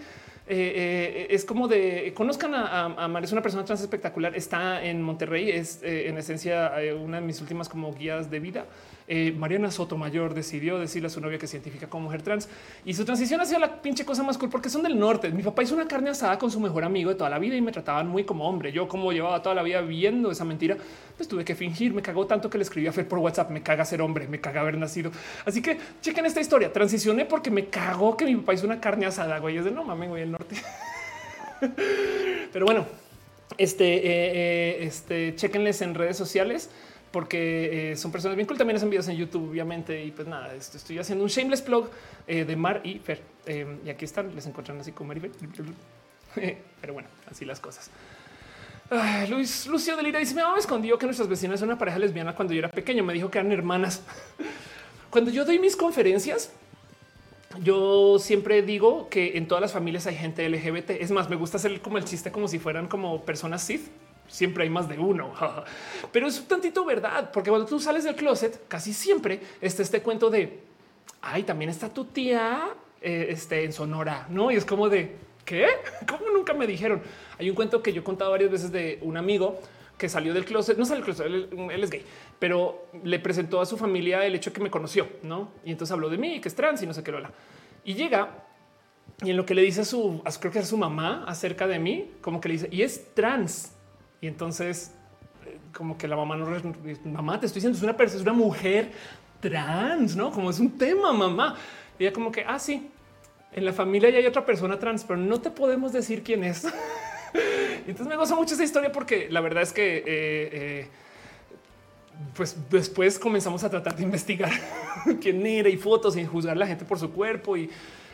eh, es como de conozcan a, a, es una persona trans espectacular. Está en Monterrey, es eh, en esencia una de mis últimas como guías de vida. Eh, Mariana Sotomayor decidió decirle a su novia que se identifica como mujer trans y su transición ha sido la pinche cosa más cool porque son del norte. Mi papá hizo una carne asada con su mejor amigo de toda la vida y me trataban muy como hombre. Yo como llevaba toda la vida viendo esa mentira, pues tuve que fingir. Me cagó tanto que le escribí a Fer por WhatsApp. Me caga ser hombre, me caga haber nacido. Así que chequen esta historia. Transicioné porque me cagó que mi papá hizo una carne asada. Güey, es de no mames, güey, el norte. Pero bueno, este, eh, eh, este, chequenles en redes sociales porque eh, son personas bien cool. También hacen videos en YouTube, obviamente. Y pues nada, estoy haciendo un shameless blog eh, de Mar y Fer. Eh, y aquí están, les encuentran así como Mar Pero bueno, así las cosas. Luis Lucio de Lira dice: me escondió que nuestras vecinas son una pareja lesbiana cuando yo era pequeño. Me dijo que eran hermanas. Cuando yo doy mis conferencias, yo siempre digo que en todas las familias hay gente LGBT. Es más, me gusta hacer como el chiste como si fueran como personas cis. Siempre hay más de uno, pero es un tantito verdad, porque cuando tú sales del closet, casi siempre está este cuento de ay, también está tu tía eh, este, en Sonora, no? Y es como de qué? ¿Cómo nunca me dijeron? Hay un cuento que yo he contado varias veces de un amigo que salió del closet, no salió del closet, él, es gay, pero le presentó a su familia el hecho que me conoció, no? Y entonces habló de mí, que es trans y no sé qué, lola. Y llega y en lo que le dice a su, creo que es su mamá acerca de mí, como que le dice, y es trans. Y entonces, eh, como que la mamá no, mamá, te estoy diciendo, es una persona, es una mujer trans, no? Como es un tema, mamá. Y ella, como que, ah, sí, en la familia ya hay otra persona trans, pero no te podemos decir quién es. Entonces me goza mucho esa historia porque la verdad es que eh, eh, pues después comenzamos a tratar de investigar quién era y fotos y juzgar a la gente por su cuerpo y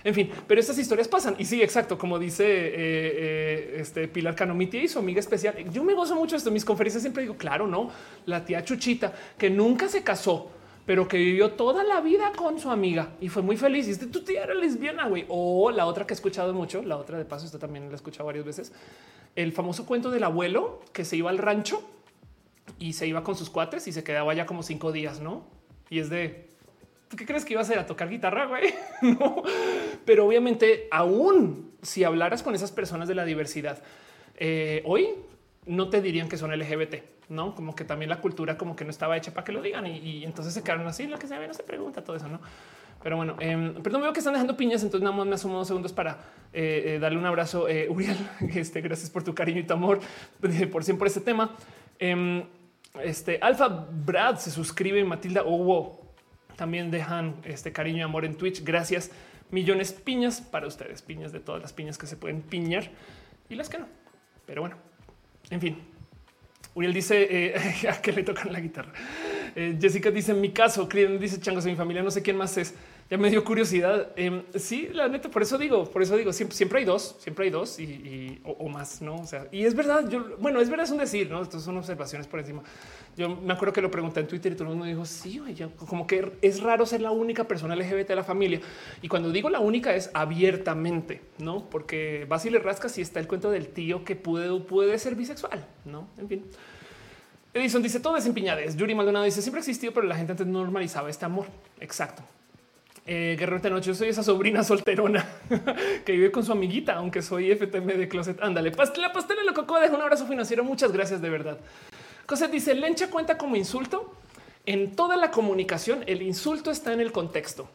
en fin, pero estas historias pasan. Y sí, exacto, como dice eh, este Pilar Cano, mi tía y su amiga especial. Yo me gozo mucho esto. En mis conferencias siempre digo, claro, no, la tía Chuchita que nunca se casó, pero que vivió toda la vida con su amiga y fue muy feliz. Y este tu tía era lesbiana, güey. O la otra que he escuchado mucho, la otra de paso, esto también la he escuchado varias veces. El famoso cuento del abuelo que se iba al rancho y se iba con sus cuates y se quedaba ya como cinco días, no? Y es de ¿tú qué crees que iba a hacer a tocar guitarra? Güey? pero obviamente, aún si hablaras con esas personas de la diversidad eh, hoy, no te dirían que son LGBT, no como que también la cultura como que no estaba hecha para que lo digan y, entonces se quedaron así. Lo que se ve, no se pregunta todo eso, no? Pero bueno, eh, perdón, veo que están dejando piñas, entonces nada más me asumo dos segundos para eh, darle un abrazo. Eh, Uriel, este, gracias por tu cariño y tu amor, por siempre este tema. Em, este Alfa Brad se suscribe, Matilda Owo también dejan este cariño y amor en Twitch. Gracias. Millones piñas para ustedes, piñas de todas las piñas que se pueden piñar y las que no. Pero bueno, en fin. Uriel dice eh, a que le tocan la guitarra. Eh, Jessica dice en mi caso, Crien dice changos en mi familia, no sé quién más es ya me dio curiosidad. Eh, sí, la neta, por eso digo, por eso digo, siempre, siempre hay dos, siempre hay dos y, o, más, no? O sea, y es verdad. Yo, bueno, es verdad, es un decir, no? Estas son observaciones por encima. Yo me acuerdo que lo pregunté en Twitter y todo el mundo dijo, sí, como que es raro ser la única persona LGBT de la familia. Y cuando digo la única es abiertamente, no? Porque vas y le rascas y está el cuento del tío que puede, puede ser bisexual, no? En fin. Edison dice todo es empiñades. Yuri Maldonado dice siempre ha existido, pero la gente antes no normalizaba este amor. Exacto. Eh, Guerrero de Noche, yo soy esa sobrina solterona que vive con su amiguita, aunque soy FTM de closet. Ándale, la pastel de la coco, deja un abrazo financiero. Muchas gracias de verdad. Cosette dice, lencha cuenta como insulto. En toda la comunicación, el insulto está en el contexto.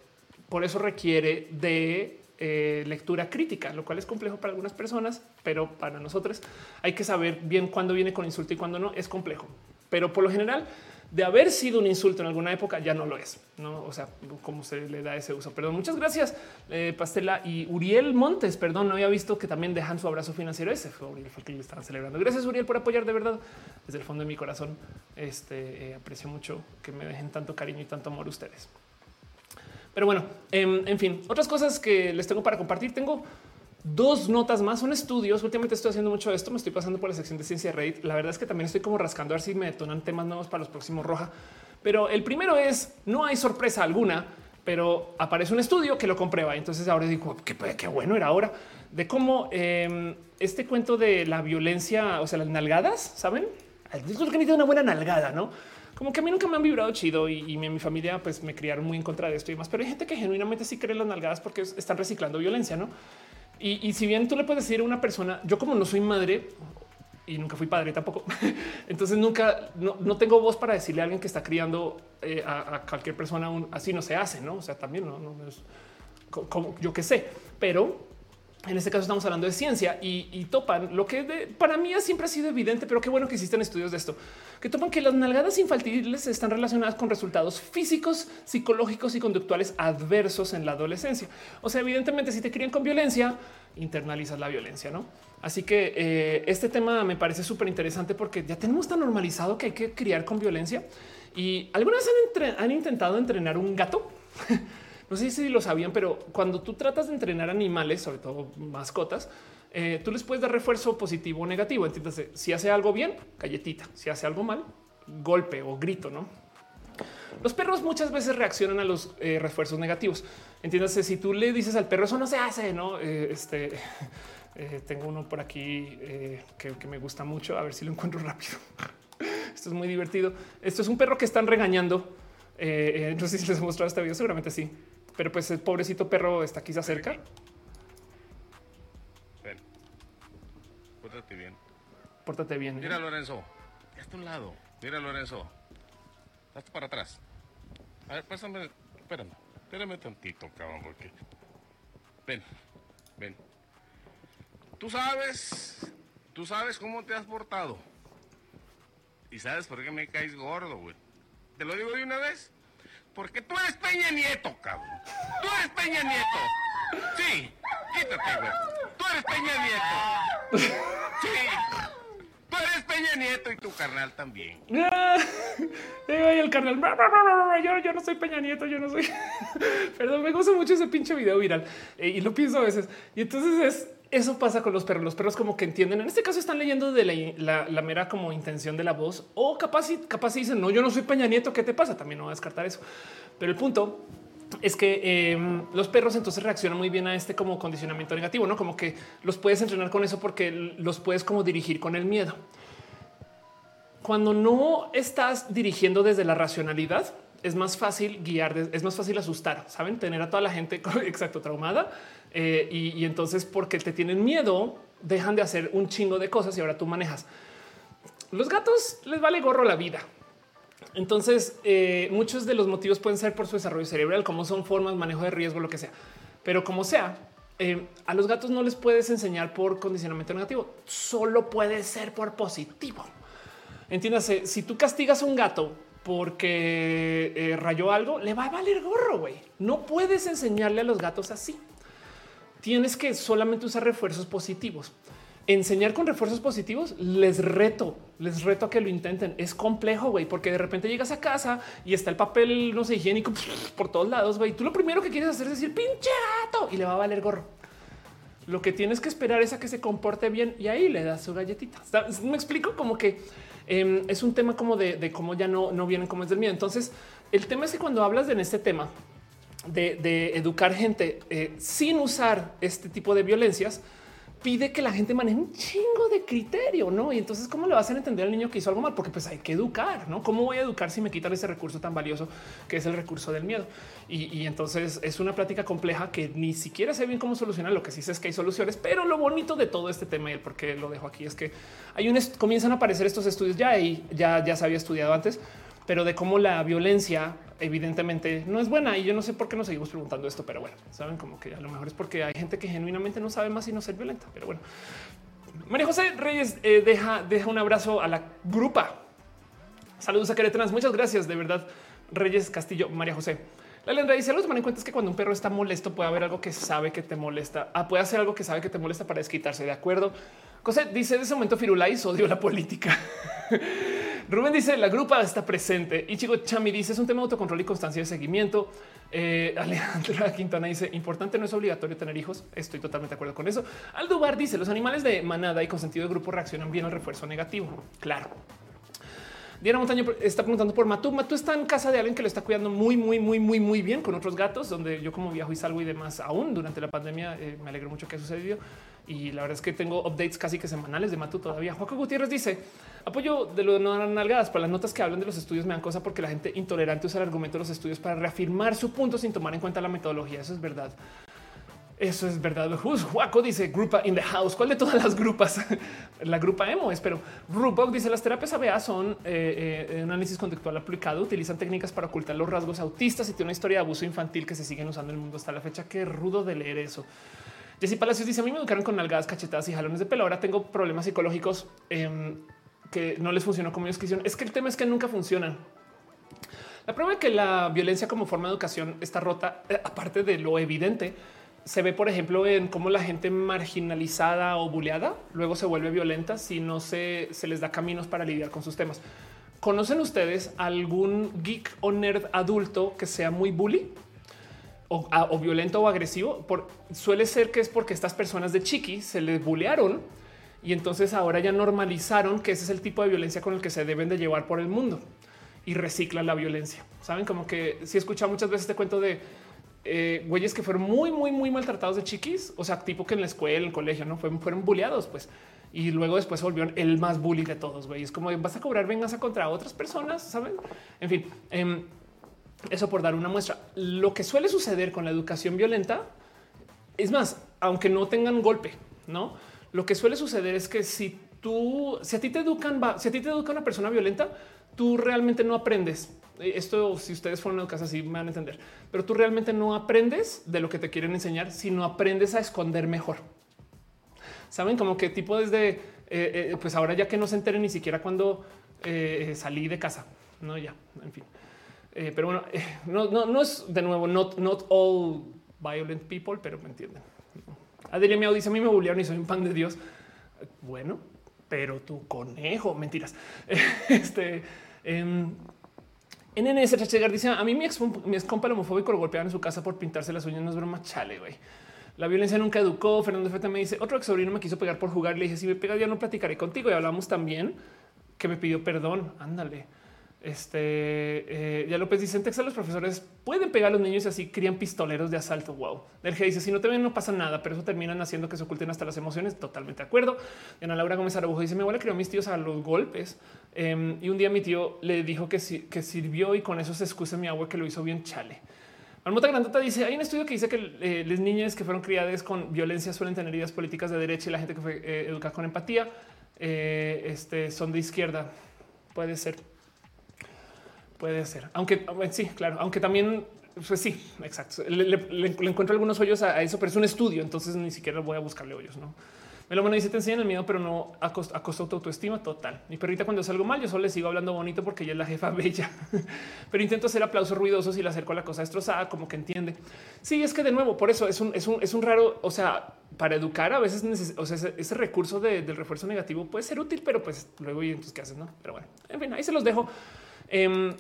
Por eso requiere de eh, lectura crítica, lo cual es complejo para algunas personas, pero para nosotros hay que saber bien cuándo viene con insulto y cuándo no. Es complejo, pero por lo general de haber sido un insulto en alguna época, ya no lo es. No, o sea, cómo se le da ese uso. Perdón, muchas gracias, eh, Pastela y Uriel Montes. Perdón, no había visto que también dejan su abrazo financiero. Ese fue Uriel, fue que le celebrando. Gracias, Uriel, por apoyar de verdad desde el fondo de mi corazón. Este eh, aprecio mucho que me dejen tanto cariño y tanto amor ustedes. Pero bueno, em, en fin, otras cosas que les tengo para compartir. Tengo Dos notas más son estudios. Últimamente estoy haciendo mucho de esto. Me estoy pasando por la sección de ciencia de Reddit. La verdad es que también estoy como rascando a ver si me detonan temas nuevos para los próximos roja. Pero el primero es no hay sorpresa alguna, pero aparece un estudio que lo comprueba. Entonces ahora digo qué, qué bueno era ahora de cómo em, este cuento de la violencia, o sea, las nalgadas, saben? Lo que necesita una buena nalgada, no? Como que a mí nunca me han vibrado chido y, mi, mi, familia pues me criaron muy en contra de esto y más, pero hay gente que genuinamente sí cree las nalgadas porque están reciclando violencia, no? Y, si bien tú le puedes decir a una persona, yo como no soy madre y nunca fui padre tampoco, entonces nunca, no, tengo voz para decirle a alguien que está criando eh, a, cualquier persona así no se hace, ¿no? O sea, también no, no es como yo que sé, pero en este caso estamos hablando de ciencia y, topan lo que para mí siempre ha sido evidente, pero qué bueno que existen estudios de esto, que topan que las nalgadas infantiles están relacionadas con resultados físicos, psicológicos y conductuales adversos en la adolescencia. O sea, evidentemente si te crían con violencia, internalizas la violencia, ¿no? Así que eh, este tema me parece súper interesante porque ya tenemos tan normalizado que hay que criar con violencia y algunas han, han intentado entrenar un gato. No sé si lo sabían, pero cuando tú tratas de entrenar animales, sobre todo mascotas, eh, tú les puedes dar refuerzo positivo o negativo. Entiéndase, si hace algo bien, galletita. Si hace algo mal, golpe o grito, ¿no? Los perros muchas veces reaccionan a los eh, refuerzos negativos. Entiéndase, si tú le dices al perro eso no se hace, no? Eh, este tengo uno por aquí que, me gusta mucho. A ver si lo encuentro rápido. Esto es muy divertido. Esto es un perro que están regañando. Eh, no sé si les he mostrado este video, seguramente sí. Pero pues el pobrecito perro está aquí se acerca. Ven. Pórtate bien. Pórtate bien. ¿eh? Mira, Lorenzo. Hazte a un lado. Mira, Lorenzo. Hazte para atrás. A ver, pásame. Espérame. Espérame tantito, cabrón, porque. Ven. Ven. Tú sabes. Tú sabes cómo te has portado. Y sabes por qué me caes gordo, güey. Te lo digo de una vez. Porque tú eres Peña Nieto, cabrón. Tú eres Peña Nieto. Sí. Quítate, güey. Tú eres Peña Nieto. Sí. Tú eres Peña Nieto y tu carnal también. Va el carnal. Yo, yo no soy Peña Nieto, yo no soy. Perdón, me gusta mucho ese pinche video viral eh, y lo pienso a veces. Y entonces es eso pasa con los perros. Los perros como que entienden. En este caso están leyendo de la, la- mera como intención de la voz o capaz, y- capaz dicen no, yo no soy Peña Nieto. ¿Qué te pasa? También no voy a descartar eso. Pero el punto es que eh, los perros entonces reaccionan muy bien a este como condicionamiento negativo, no como que los puedes entrenar con eso porque los puedes como dirigir con el miedo cuando no estás dirigiendo desde la racionalidad, es más fácil guiar, es más fácil asustar, saben, tener a toda la gente exacto traumada eh, y, entonces porque te tienen miedo, dejan de hacer un chingo de cosas y ahora tú manejas. Los gatos les vale gorro la vida. Entonces, eh, muchos de los motivos pueden ser por su desarrollo cerebral, como son formas, manejo de riesgo, lo que sea. Pero como sea, eh, a los gatos no les puedes enseñar por condicionamiento negativo, solo puede ser por positivo. Entiéndase, si tú castigas a un gato porque rayó algo, le va a valer gorro, güey. No puedes enseñarle a los gatos así. Tienes que solamente usar refuerzos positivos. Enseñar con refuerzos positivos, les reto, les reto a que lo intenten. Es complejo, güey, porque de repente llegas a casa y está el papel, no sé, higiénico por todos lados, güey. Tú lo primero que quieres hacer es decir, pinche gato, y le va a valer gorro. Lo que tienes que esperar es a que se comporte bien y ahí le das su galletita. Me explico como que eh, es un tema como de, de cómo ya no, no vienen como es del miedo. Entonces, el tema es que cuando hablas de en este tema de, educar gente eh, sin usar este tipo de violencias, pide que la gente maneje un chingo de criterio, ¿no? Y entonces, ¿cómo le vas a entender al niño que hizo algo mal? Porque pues hay que educar, ¿no? ¿Cómo voy a educar si me quitan ese recurso tan valioso que es el recurso del miedo? Y, entonces es una plática compleja que ni siquiera sé bien cómo solucionar. Lo que sí sé es que hay soluciones, pero lo bonito de todo este tema y el por qué lo dejo aquí es que hay un comienzan a aparecer estos estudios ya y ya, ya se había estudiado antes, pero de cómo la violencia evidentemente no es buena y yo no sé por qué nos seguimos preguntando esto, pero bueno, saben como que a lo mejor es porque hay gente que genuinamente no sabe más y no ser violenta, pero bueno. María José Reyes eh, deja, deja un abrazo a la grupa. Saludos a Querétanas. Muchas gracias. De verdad, Reyes Castillo, María José. La leyenda dice: que tomar en cuenta es que cuando un perro está molesto, puede haber algo que sabe que te molesta. Ah, puede hacer algo que sabe que te molesta para desquitarse. De acuerdo. José dice: De ese momento, Firulais odio la política. Rubén dice: La grupa está presente. Y chico Chami dice: Es un tema de autocontrol y constancia de seguimiento. Eh, Alejandra Quintana dice: Importante, no es obligatorio tener hijos. Estoy totalmente de acuerdo con eso. Aldubar dice: Los animales de manada y con sentido de grupo reaccionan bien al refuerzo negativo. Claro. Diana Montaño está preguntando por Matú. Matú está en casa de alguien que lo está cuidando muy, muy, muy, muy, muy bien con otros gatos, donde yo como viajo y salgo y demás aún durante la pandemia. eh, me alegro mucho que ha sucedido y la verdad es que tengo updates casi que semanales de Matú todavía. Joaquín Gutiérrez dice apoyo de lo de no nalgadas para las notas que hablan de los estudios me dan cosa porque la gente intolerante usa el argumento de los estudios para reafirmar su punto sin tomar en cuenta la metodología. Eso es verdad. Eso es verdad. Juaco dice grupa in the house. ¿Cuál de todas las grupas? la grupa emo, espero. Rupok dice las terapias ABA son eh, eh, un análisis conductual aplicado. Utilizan técnicas para ocultar los rasgos autistas y tiene una historia de abuso infantil que se siguen usando en el mundo hasta la fecha. Qué rudo de leer eso. Jessy Palacios dice a mí me educaron con nalgadas, cachetadas y jalones de pelo. Ahora tengo problemas psicológicos em, que no les funcionó como ellos quisieron. Es que el tema es que nunca funcionan. La prueba de que la violencia como forma de educación está rota, eh, aparte de lo evidente, se ve, por ejemplo, en cómo la gente marginalizada o buleada luego se vuelve violenta si no se, se les da caminos para lidiar con sus temas. ¿Conocen ustedes algún geek o nerd adulto que sea muy bully? o, violento o agresivo, por, suele ser que es porque estas personas de chiqui se les bulearon y entonces ahora ya normalizaron que ese es el tipo de violencia con el que se deben de llevar por el mundo y reciclan la violencia. Saben como que si he escuchado muchas veces este cuento de eh, güeyes que fueron muy, muy, muy maltratados de chiquis, o sea, tipo que en la escuela, en el colegio, no fueron, fueron bulleados, pues. Y luego después se volvieron el más bully de todos, güey. Es como vas a cobrar venganza contra otras personas, saben? En fin, em, eso por dar una muestra. Lo que suele suceder con la educación violenta es más, aunque no tengan golpe, no lo que suele suceder es que si tú, si a ti te educan, si a ti te educa una persona violenta, tú realmente no aprendes. Esto, si ustedes fueron educados así, me van a entender, pero tú realmente no aprendes de lo que te quieren enseñar, sino aprendes a esconder mejor. Saben como que tipo desde, eh, eh, pues ahora ya que no se enteren ni siquiera cuando eh, salí de casa, no ya, en fin. Pero bueno, no, no, no es de nuevo, not, not all violent people, pero me entienden. Adelia Miau dice: A mí me bullearon y soy un pan de Dios. Bueno, pero tu conejo, mentiras. Este em, NNS Trachegar dice: A mí mi ex, mi ex compa el homofóbico lo golpearon en su casa por pintarse las uñas. No es broma, chale, güey. La violencia nunca educó. Fernando Feta me dice: Otro ex sobrino me quiso pegar por jugar. Le dije: Si me pegas, ya no platicaré contigo. Y hablamos también que me pidió perdón. Ándale. Este eh, ya López dice en Texas los profesores pueden pegar a los niños y así crían pistoleros de asalto. Wow. Derge dice si no te ven no pasa nada, pero eso terminan haciendo que se oculten hasta las emociones. Totalmente de acuerdo. Ana Laura Gómez Araújo dice mi abuela crió a mis tíos a los golpes Em, y un día mi tío le dijo que, si- que sirvió y con eso se excusa mi abuela que lo hizo bien chale. Marmota Grandota dice hay un estudio que dice que eh, las niñas que fueron criadas con violencia suelen tener ideas políticas de derecha y la gente que fue eh, educada con empatía eh, este, son de izquierda. Puede ser. Puede ser, aunque bueno, sí, claro, aunque también, pues sí, exacto. Le, encuentro algunos hoyos a, eso, pero es un estudio, entonces ni siquiera voy a buscarle hoyos, no? Melomano dice: Te enseñan el miedo, pero no a costa, tu autoestima total. Mi perrita, cuando salgo mal, yo solo le sigo hablando bonito porque ella es la jefa bella, pero intento hacer aplausos ruidosos y le acerco a la cosa destrozada, como que entiende. Sí, es que de nuevo, por eso es un, es un, es un raro, o sea, para educar a veces, neces- o sea, ese, ese recurso de- del refuerzo negativo puede ser útil, pero pues luego y entonces qué haces, no? Pero bueno, en fin, ahí se los dejo. Em,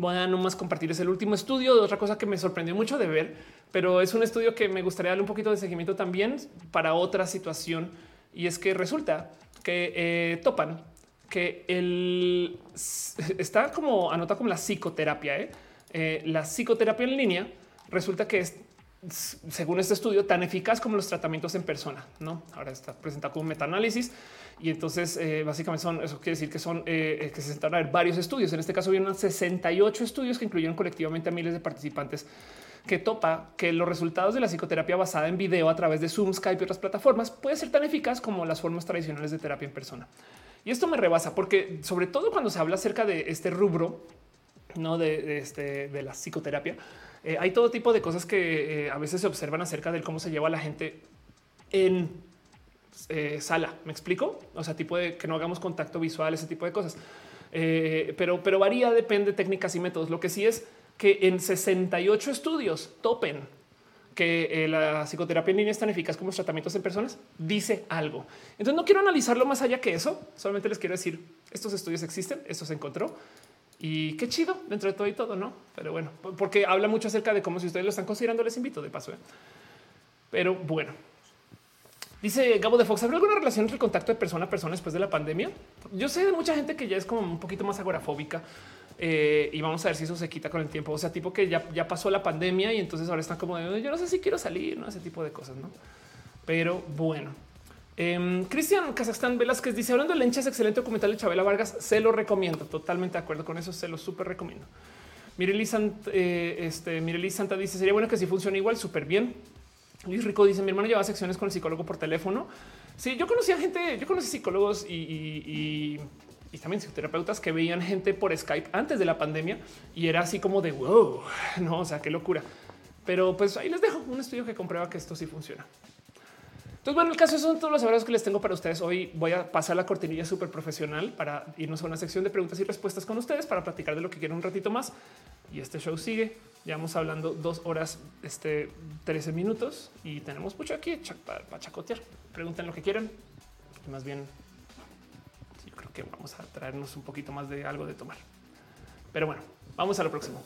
Voy a nomás compartir es el último estudio de otra cosa que me sorprendió mucho de ver, pero es un estudio que me gustaría darle un poquito de seguimiento también para otra situación. Y es que resulta que eh, topan que el está como anota como la psicoterapia. ¿eh? Eh, la psicoterapia en línea resulta que es según este estudio, tan eficaz como los tratamientos en persona. No, ahora está presentado como un metaanálisis y entonces eh, básicamente son eso quiere decir que son eh, eh, que se sentaron a ver varios estudios. En este caso, vieron 68 estudios que incluyeron colectivamente a miles de participantes que topa que los resultados de la psicoterapia basada en video a través de Zoom, Skype y otras plataformas puede ser tan eficaz como las formas tradicionales de terapia en persona. Y esto me rebasa porque sobre todo cuando se habla acerca de este rubro, no de, este, de la psicoterapia, hay todo tipo de cosas que a veces se observan acerca de cómo se lleva la gente en eh, sala. ¿Me explico? O sea, tipo de que no hagamos contacto visual, ese tipo de cosas. Eh, pero, pero varía, depende de técnicas y métodos. Lo que sí es que en 68 estudios topen que eh, la psicoterapia en línea es tan eficaz como los tratamientos en personas, dice algo. Entonces no quiero analizarlo más allá que eso. Solamente les quiero decir, estos estudios existen, esto se encontró. Y qué chido dentro de todo y todo, ¿no? Pero bueno, porque habla mucho acerca de cómo si ustedes lo están considerando, les invito de paso. Pero bueno, dice Gabo de Fox, ¿habrá alguna relación entre el contacto de persona a persona después de la pandemia? Yo sé de mucha gente que ya es como un poquito más agorafóbica eh, y vamos a ver si eso se quita con el tiempo. O sea, tipo que ya, ya pasó la pandemia y entonces ahora están como de, yo no sé si quiero salir, ¿no? Ese tipo de cosas, ¿no? Pero bueno. Em, Cristian Kazajstán Velázquez dice hablando de lenchas, excelente documental de Chabela Vargas. Se lo recomiendo. Totalmente de acuerdo con eso. Se lo súper recomiendo. Mireli Santa, eh, este, Mireli Santa dice sería bueno que si funcione igual, súper bien. Luis Rico dice mi hermano llevaba secciones con el psicólogo por teléfono. Sí, yo conocía gente, yo conocí psicólogos y, y- y- y también psicoterapeutas que veían gente por Skype antes de la pandemia y era así como de wow, no, o sea, qué locura. Pero pues ahí les dejo un estudio que comprueba que esto sí funciona. Entonces, bueno, el caso son todos los abrazos que les tengo para ustedes. Hoy voy a pasar la cortinilla súper profesional para irnos a una sección de preguntas y respuestas con ustedes para platicar de lo que quieren un ratito más. Y este show sigue. Llevamos hablando dos horas, este 13 minutos y tenemos mucho aquí para chacotear. Pregunten lo que quieran. Y más bien, yo creo que vamos a traernos un poquito más de algo de tomar. Pero bueno, vamos a lo próximo.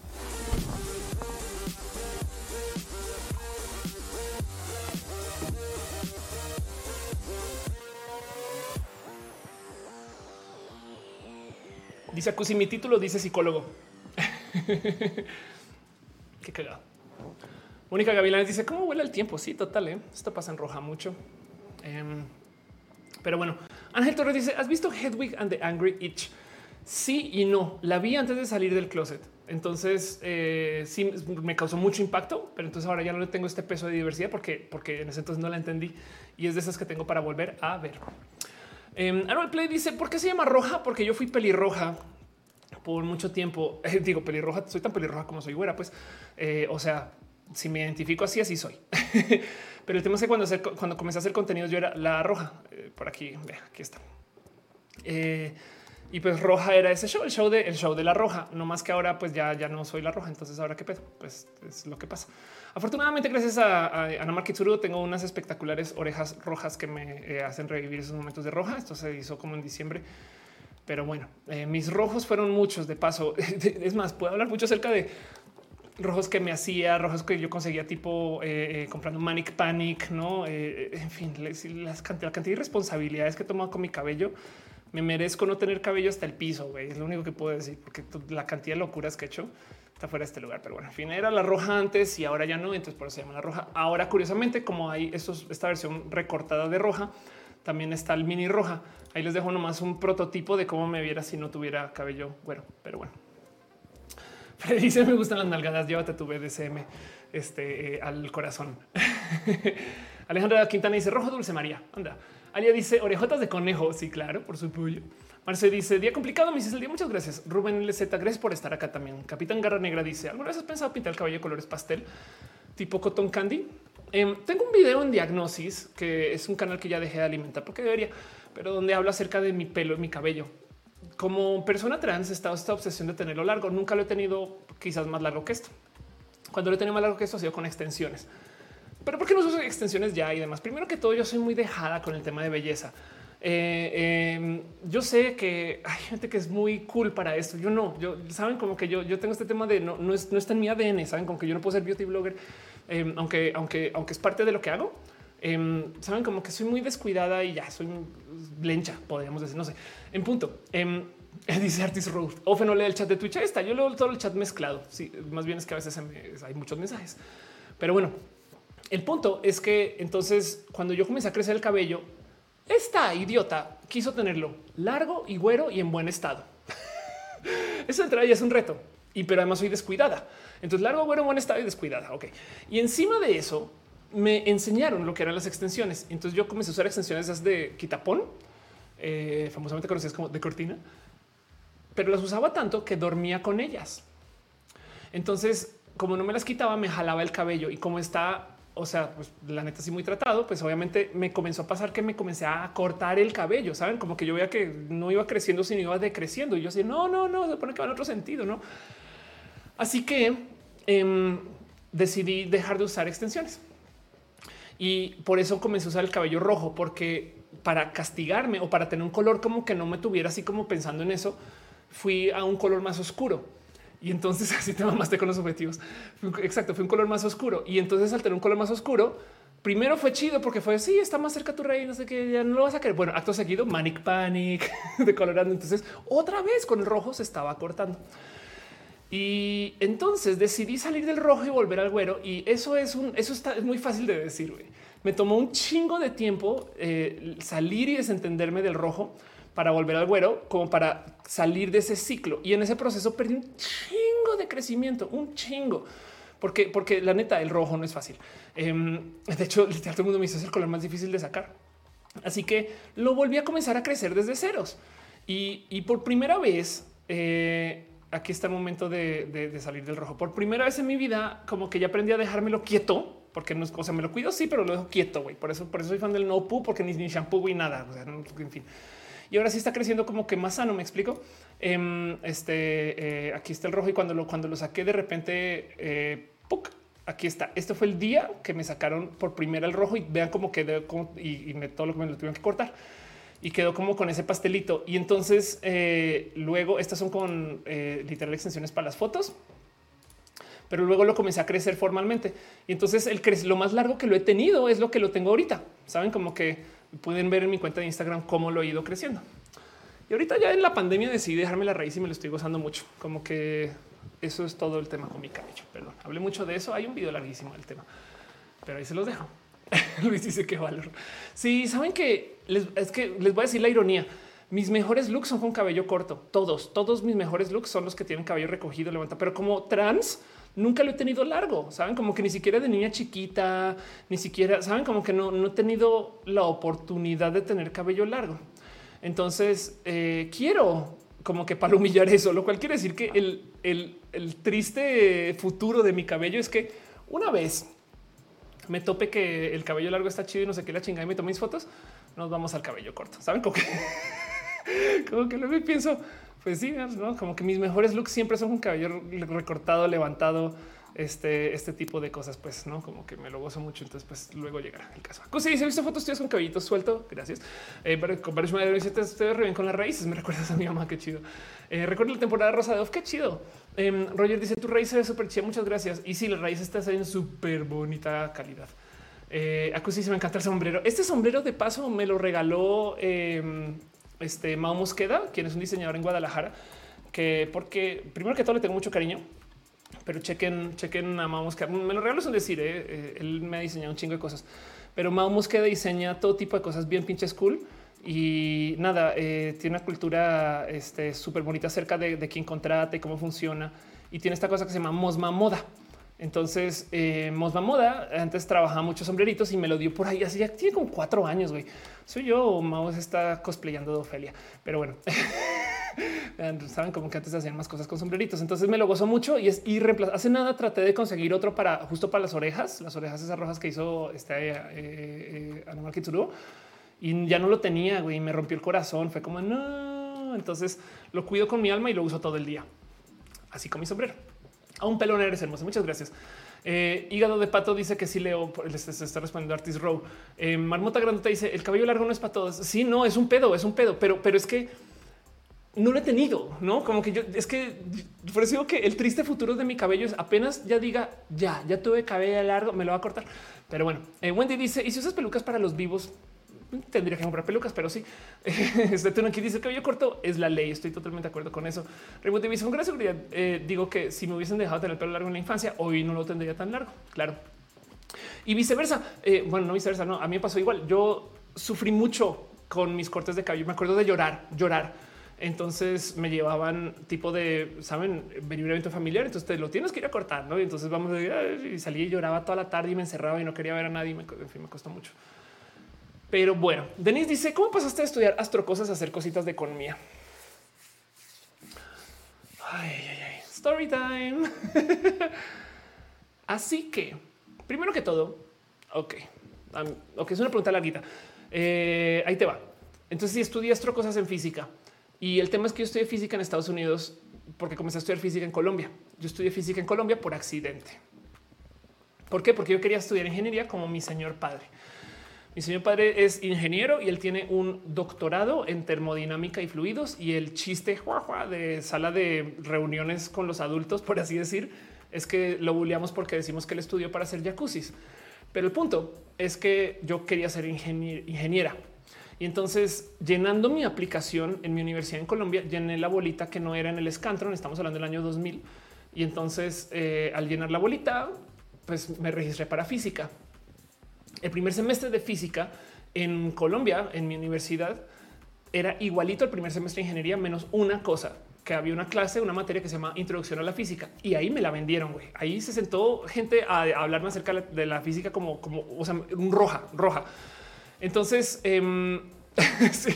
Dice Acusi, mi título dice psicólogo. Qué cagado. Mónica Gavilanes dice, ¿cómo huele el tiempo? Sí, total, ¿eh? esto pasa en roja mucho. Em, pero bueno, Ángel Torres dice, ¿has visto Hedwig and the Angry Itch? Sí y no. La vi antes de salir del closet. Entonces eh, sí me causó mucho impacto, pero entonces ahora ya no le tengo este peso de diversidad porque, porque en ese entonces no la entendí y es de esas que tengo para volver a ver. Eh, Play dice por qué se llama roja? Porque yo fui pelirroja por mucho tiempo. digo pelirroja, soy tan pelirroja como soy güera, pues eh, o sea, si me identifico así, así soy. pero el tema es que cuando, cuando comencé a hacer contenidos, yo era la roja eh, por aquí. Ve, aquí está. Y pues roja era ese show, el show de el show de la roja, no más que ahora pues ya, ya no soy la roja. Entonces ahora qué pedo, pues es lo que pasa. Afortunadamente, gracias a, a Ana Marquitsuru, tengo unas espectaculares orejas rojas que me eh, hacen revivir esos momentos de roja. Esto se hizo como en diciembre. Pero bueno, eh, mis rojos fueron muchos de paso. es más, puedo hablar mucho acerca de rojos que me hacía, rojos que yo conseguía tipo eh, comprando Manic Panic, no? en fin, la cantidad de responsabilidades que he tomado con mi cabello me merezco no tener cabello hasta el piso. Es lo único que puedo decir, porque la cantidad de locuras que he hecho está fuera de este lugar. Pero bueno, en fin, era la roja antes y ahora ya no, entonces por eso se llama la roja. Ahora, curiosamente, como hay esta versión recortada de roja, también está el mini roja. Ahí les dejo nomás un prototipo de cómo me viera si no tuviera cabello bueno, pero bueno. Dice: Me gustan las nalgadas, llévate tu BDSM este, eh, al corazón. Alejandra Quintana dice: Rojo Dulce María. Anda. Alia dice orejotas de conejo. Sí, claro, por su apoyo. Marce dice día complicado. Me dice el día. Muchas gracias. Rubén LZ, gracias por estar acá también. Capitán Garra Negra dice alguna vez has pensado pintar el cabello de colores pastel tipo cotton candy? Em, tengo un video en diagnosis que es un canal que ya dejé de alimentar porque debería, pero donde hablo acerca de mi pelo y mi cabello. Como persona trans he estado esta obsesión de tenerlo largo. Nunca lo he tenido quizás más largo que esto. Cuando lo he tenido más largo que esto ha sido con extensiones. Pero ¿por qué no uso extensiones ya y demás? Primero que todo, yo soy muy dejada con el tema de belleza. Eh, em, yo sé que hay gente que es muy cool para esto. Yo no, yo saben como que yo, yo tengo este tema de no, no, es, no está en mi ADN, saben como que yo no puedo ser beauty blogger, em, aunque, aunque, aunque es parte de lo que hago. Em, saben como que soy muy descuidada y ya soy lencha, podríamos decir, no sé, en punto. dice Artis Road. Ofe no lee el chat de Twitch. Ahí está. Yo leo todo el chat mezclado. Sí, más bien es que a veces hay muchos mensajes, pero bueno, el punto es que entonces cuando yo comencé a crecer el cabello, esta idiota quiso tenerlo largo y güero y en buen estado. Eso entra y es un reto. Y pero además soy descuidada. Entonces largo, güero, en buen estado y descuidada. Ok. Y encima de eso me enseñaron lo que eran las extensiones. Entonces yo comencé a usar extensiones de quitapón, eh, famosamente conocidas como de cortina, pero las usaba tanto que dormía con ellas. Entonces, como no me las quitaba, me jalaba el cabello y como está o sea, pues la neta sí muy tratado, pues obviamente me comenzó a pasar que me comencé a cortar el cabello, saben, como que yo veía que no iba creciendo, sino iba decreciendo. Y yo decía, no, no, no, se pone que va en otro sentido, no? Así que em, decidí dejar de usar extensiones y por eso comencé a usar el cabello rojo, porque para castigarme o para tener un color como que no me tuviera así como pensando en eso, fui a un color más oscuro y entonces así te mamaste con los objetivos. Exacto, fue un color más oscuro. Y entonces al tener un color más oscuro, primero fue chido porque fue sí, está más cerca tu rey, no sé qué, ya no lo vas a querer. Bueno, acto seguido, Manic Panic de colorando. Entonces otra vez con el rojo se estaba cortando. Y entonces decidí salir del rojo y volver al güero. Y eso es un, eso está es muy fácil de decir. Me tomó un chingo de tiempo eh, salir y desentenderme del rojo para volver al güero, como para salir de ese ciclo. Y en ese proceso perdí un chingo de crecimiento, un chingo. Porque, porque la neta, el rojo no es fácil. Em, de hecho, todo el mundo me es el color más difícil de sacar. Así que lo volví a comenzar a crecer desde ceros. Y, por primera vez, eh, aquí está el momento de, salir del rojo. Por primera vez en mi vida, como que ya aprendí a dejármelo quieto, porque no es cosa, me lo cuido, sí, pero lo dejo quieto, güey. Por eso, por eso soy fan del no poo, porque ni, ni shampoo y nada. O sea, en fin y ahora sí está creciendo como que más sano. Me explico. Em, este eh, aquí está el rojo y cuando lo, cuando lo saqué de repente, eh, aquí está. Este fue el día que me sacaron por primera el rojo y vean cómo quedó y, me, todo lo que me lo tuvieron que cortar y quedó como con ese pastelito. Y entonces eh, luego estas son con literal extensiones para las fotos pero luego lo comencé a crecer formalmente. Y entonces el lo más largo que lo he tenido es lo que lo tengo ahorita. Saben como que pueden ver en mi cuenta de Instagram cómo lo he ido creciendo. Y ahorita ya en la pandemia decidí dejarme la raíz y me lo estoy gozando mucho. Como que eso es todo el tema con mi cabello. Perdón, hablé mucho de eso. Hay un video larguísimo del tema, pero ahí se los dejo. Luis dice que valor. Sí, saben que les, es que les voy a decir la ironía. Mis mejores looks son con cabello corto. Todos, todos mis mejores looks son los que tienen cabello recogido, levanta. Pero como trans, nunca lo he tenido largo. Saben como que ni siquiera de niña chiquita, ni siquiera saben como que no, no he tenido la oportunidad de tener cabello largo. Entonces eh, quiero como que para humillar eso, lo cual quiere decir que el, el, el triste futuro de mi cabello es que una vez me tope que el cabello largo está chido y no sé qué la chingada y me tomé mis fotos, nos vamos al cabello corto. Saben como que, como que luego pienso, pues sí, ¿no? como que mis mejores looks siempre son con cabello recortado, levantado, este, este tipo de cosas, pues no como que me lo gozo mucho. Entonces, pues luego llegará el caso. Cosa dice: visto fotos tuyas con cabellito suelto. Gracias. Eh, con varios dice: Te bien con las raíces. Me recuerdas a mi mamá. Qué chido. Eh, recuerdo la temporada rosa de Off. Qué chido. Eh, Roger dice: Tu raíz se ve súper chida. Muchas gracias. Y sí, la raíz está en súper bonita calidad. Eh, Acusi se me encanta el sombrero. Este sombrero de paso me lo regaló eh, este Mao Mosqueda, quien es un diseñador en Guadalajara, que porque primero que todo le tengo mucho cariño pero chequen, chequen a Mao Mosqueda. Me lo regalo decir, ¿eh? Eh, él me ha diseñado un chingo de cosas, pero Mao Mosqueda diseña todo tipo de cosas bien pinches cool. Y nada, eh, tiene una cultura este, súper bonita acerca de, de, quién contrata y cómo funciona. Y tiene esta cosa que se llama Mosma Moda. Entonces, eh, Mosma Moda antes trabajaba muchos sombreritos y me lo dio por ahí. Así ya tiene como cuatro años. güey. Soy yo Mao está cosplayando de Ofelia, pero bueno. Saben como que antes hacían más cosas con sombreritos. Entonces me lo gozo mucho y es irreemplazable. Hace nada traté de conseguir otro para justo para las orejas, las orejas esas rojas que hizo este eh, eh, Animal Kitsuru y ya no lo tenía. Güey, me rompió el corazón. Fue como no. Entonces lo cuido con mi alma y lo uso todo el día. Así con mi sombrero. A un pelón eres hermoso. Muchas gracias. Eh, hígado de pato dice que sí leo, se está respondiendo Artis Row. Eh, Marmota Grandota dice el cabello largo no es para todos. Sí, no, es un pedo, es un pedo, pero, pero es que no lo he tenido, no como que yo es que por eso digo que el triste futuro de mi cabello es apenas ya diga ya, ya tuve cabello largo, me lo va a cortar. Pero bueno, eh, Wendy dice: Y si usas pelucas para los vivos, tendría que comprar pelucas, pero sí. Este turno aquí dice cabello corto es la ley. Estoy totalmente de acuerdo con eso. Reboot con gran seguridad. Eh, digo que si me hubiesen dejado tener el pelo largo en la infancia, hoy no lo tendría tan largo. Claro. Y viceversa. Eh, bueno, no viceversa. No, a mí me pasó igual. Yo sufrí mucho con mis cortes de cabello. Me acuerdo de llorar, llorar entonces me llevaban tipo de, saben, venir un evento familiar. Entonces te lo tienes que ir a cortar, no? Y entonces vamos a ir y salí y lloraba toda la tarde y me encerraba y no quería ver a nadie. Me, en fin, me costó mucho. Pero bueno, Denise dice: ¿Cómo pasaste a estudiar astrocosas a hacer cositas de economía? Ay, ay, ay. Story time. Así que, primero que todo, ok, um, ok, es una pregunta larguita. Eh, ahí te va. Entonces, si estudias astrocosas en física, y el tema es que yo estudié física en Estados Unidos porque comencé a estudiar física en Colombia. Yo estudié física en Colombia por accidente. ¿Por qué? Porque yo quería estudiar ingeniería como mi señor padre. Mi señor padre es ingeniero y él tiene un doctorado en termodinámica y fluidos y el chiste de sala de reuniones con los adultos, por así decir, es que lo bulleamos porque decimos que él estudió para hacer jacuzzis. Pero el punto es que yo quería ser ingeniera y entonces, llenando mi aplicación en mi universidad en Colombia, llené la bolita que no era en el Scantron, estamos hablando del año 2000. Y entonces, eh, al llenar la bolita, pues me registré para física. El primer semestre de física en Colombia, en mi universidad, era igualito al primer semestre de ingeniería, menos una cosa, que había una clase, una materia que se llama Introducción a la Física. Y ahí me la vendieron. Ahí se sentó gente a, hablarme acerca de la física como, como, o sea, un roja, roja. Entonces, eh,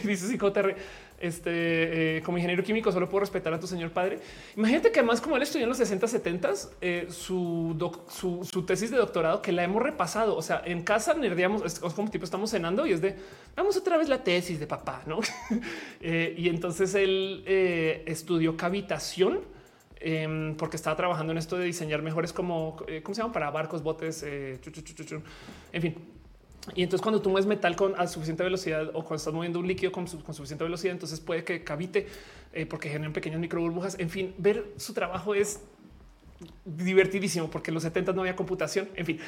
dice Psicoterre, este como ingeniero químico solo puedo respetar a tu señor padre. Imagínate que además como él estudió en los 60, 70 eh, su, tesis de doctorado que la hemos repasado. O sea, en casa nerdeamos, es como tipo estamos cenando y es de vamos otra vez la tesis de papá, no? eh, y entonces él eh, estudió cavitación em, porque estaba trabajando en esto de diseñar mejores como eh, cómo se llama para barcos, botes, en fin y entonces cuando tú mueves metal con suficiente velocidad o cuando estás moviendo un líquido con, suficiente velocidad, entonces puede que cavite eh, porque generan pequeñas micro burbujas. En fin, ver su trabajo es divertidísimo porque en los 70 no había computación. En fin,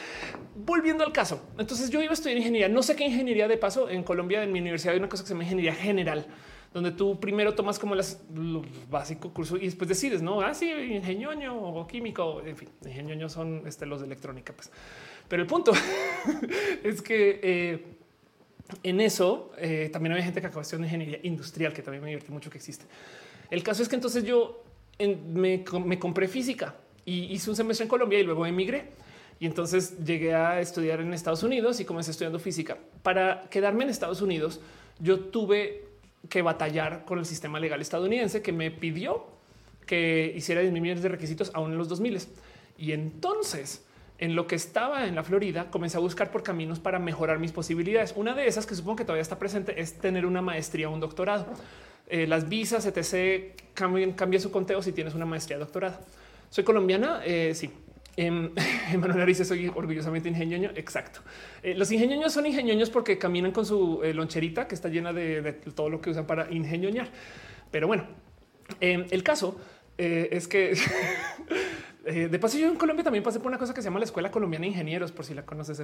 volviendo al caso. Entonces yo iba a estudiar ingeniería. No sé qué ingeniería de paso en Colombia, en mi universidad hay una cosa que se llama ingeniería general donde tú primero tomas como las lo básico curso y después decides, no, así ah, ingenioño o químico, en fin, ingenioño son este, los de electrónica, pues. Pero el punto es que eh, en eso eh, también había gente que acabó de ingeniería industrial, que también me divierte mucho que existe. El caso es que entonces yo me, me compré física y hice un semestre en Colombia y luego emigré. Y entonces llegué a estudiar en Estados Unidos y comencé estudiando física. Para quedarme en Estados Unidos, yo tuve que batallar con el sistema legal estadounidense que me pidió que hiciera 10 millones de requisitos aún en los 2000. Y entonces, en lo que estaba en la Florida, comencé a buscar por caminos para mejorar mis posibilidades. Una de esas que supongo que todavía está presente es tener una maestría o un doctorado. Eh, las visas, etc. Cambian, cambia su conteo si tienes una maestría o doctorado. Soy colombiana. Eh, sí, Em, Emanuel dice soy orgullosamente ingenioño. Exacto. Eh, los ingenioños son ingenioños porque caminan con su loncherita que está llena de, todo lo que usan para ingenioñar. Pero bueno, em, el caso es que de paso yo en Colombia también pasé por una cosa que se llama la Escuela Colombiana de Ingenieros, por si la conoces.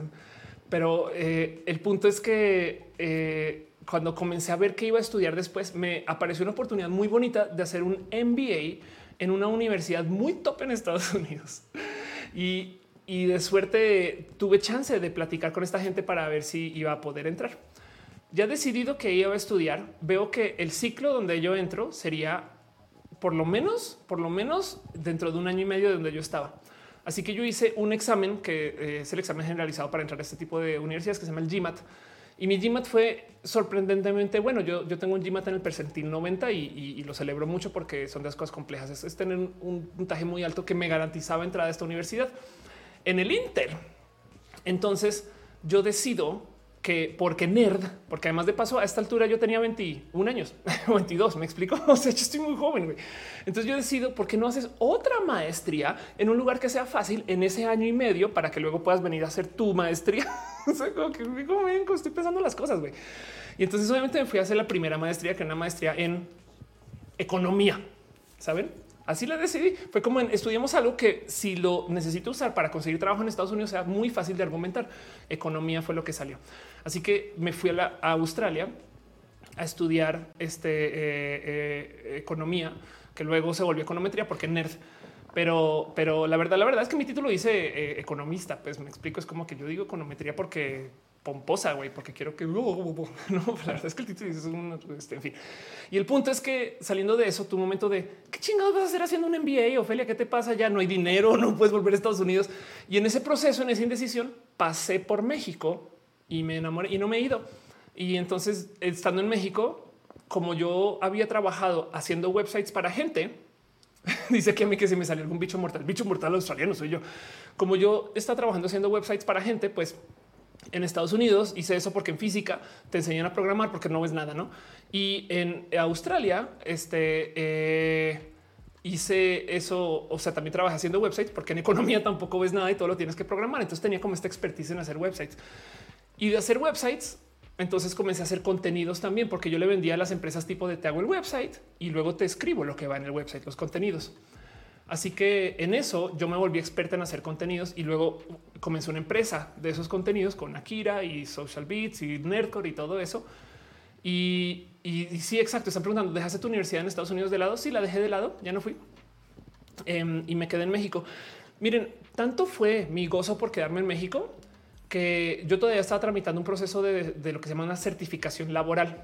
Pero el punto es que cuando comencé a ver qué iba a estudiar después, me apareció una oportunidad muy bonita de hacer un MBA en una universidad muy top en Estados Unidos. Y, de suerte tuve chance de platicar con esta gente para ver si iba a poder entrar. Ya decidido que iba a estudiar, veo que el ciclo donde yo entro sería por lo menos, por lo menos dentro de un año y medio de donde yo estaba. Así que yo hice un examen que eh, es el examen generalizado para entrar a este tipo de universidades que se llama el GMAT. Y mi GMAT fue sorprendentemente bueno. Yo, yo tengo un GMAT en el percentil 90 y, lo celebro mucho porque son de las cosas complejas. Es, tener un puntaje muy alto que me garantizaba entrada a esta universidad. En el Inter, entonces yo decido que porque nerd, porque además de paso a esta altura yo tenía 21 años, 22, me explico. O sea, yo estoy muy joven. Entonces yo decido por qué no haces otra maestría en un lugar que sea fácil en ese año y medio para que luego puedas venir a hacer tu maestría. o sea, como que estoy pensando las cosas. güey. Y entonces obviamente me fui a hacer la primera maestría, que era una maestría en economía. Saben? Así le decidí. Fue como en, estudiamos algo que si lo necesito usar para conseguir trabajo en Estados Unidos sea muy fácil de argumentar. Economía fue lo que salió. Así que me fui a, Australia a estudiar este, eh, eh, economía, que luego se volvió econometría porque nerd. Pero, pero la verdad, la verdad es que mi título dice eh, economista. Pues me explico, es como que yo digo econometría porque pomposa, güey, porque quiero que la verdad es que el título dice un, este. Y el punto es que saliendo de eso, tu momento de qué chingados vas a hacer haciendo un MBA, Ofelia, ¿qué te pasa? Ya no hay dinero, no puedes volver a Estados Unidos. Y en ese proceso, en esa indecisión, pasé por México y me enamoré y no me he ido. Y entonces, estando en México, como yo había trabajado haciendo websites para gente, dice que a mí que se me salió algún bicho mortal, bicho mortal australiano soy yo. Como yo estaba trabajando haciendo websites para gente, pues en Estados Unidos hice eso porque en física te enseñan a programar porque no ves nada, ¿no? Y en Australia, este... Eh, hice eso, o sea, también trabajé haciendo websites porque en economía tampoco ves nada y todo lo tienes que programar. Entonces tenía como esta expertise en hacer websites y de hacer websites. Entonces comencé a hacer contenidos también porque yo le vendía a las empresas tipo de te hago el website y luego te escribo lo que va en el website, los contenidos. Así que en eso yo me volví experta en hacer contenidos y luego comenzó una empresa de esos contenidos con Akira y Social Beats y Nerdcore y todo eso. Y, sí, exacto. Están preguntando, ¿dejaste tu universidad en Estados Unidos de lado? Sí, la dejé de lado, ya no fui. Em, y me quedé en México. Miren, tanto fue mi gozo por quedarme en México que yo todavía estaba tramitando un proceso de, de lo que se llama una certificación laboral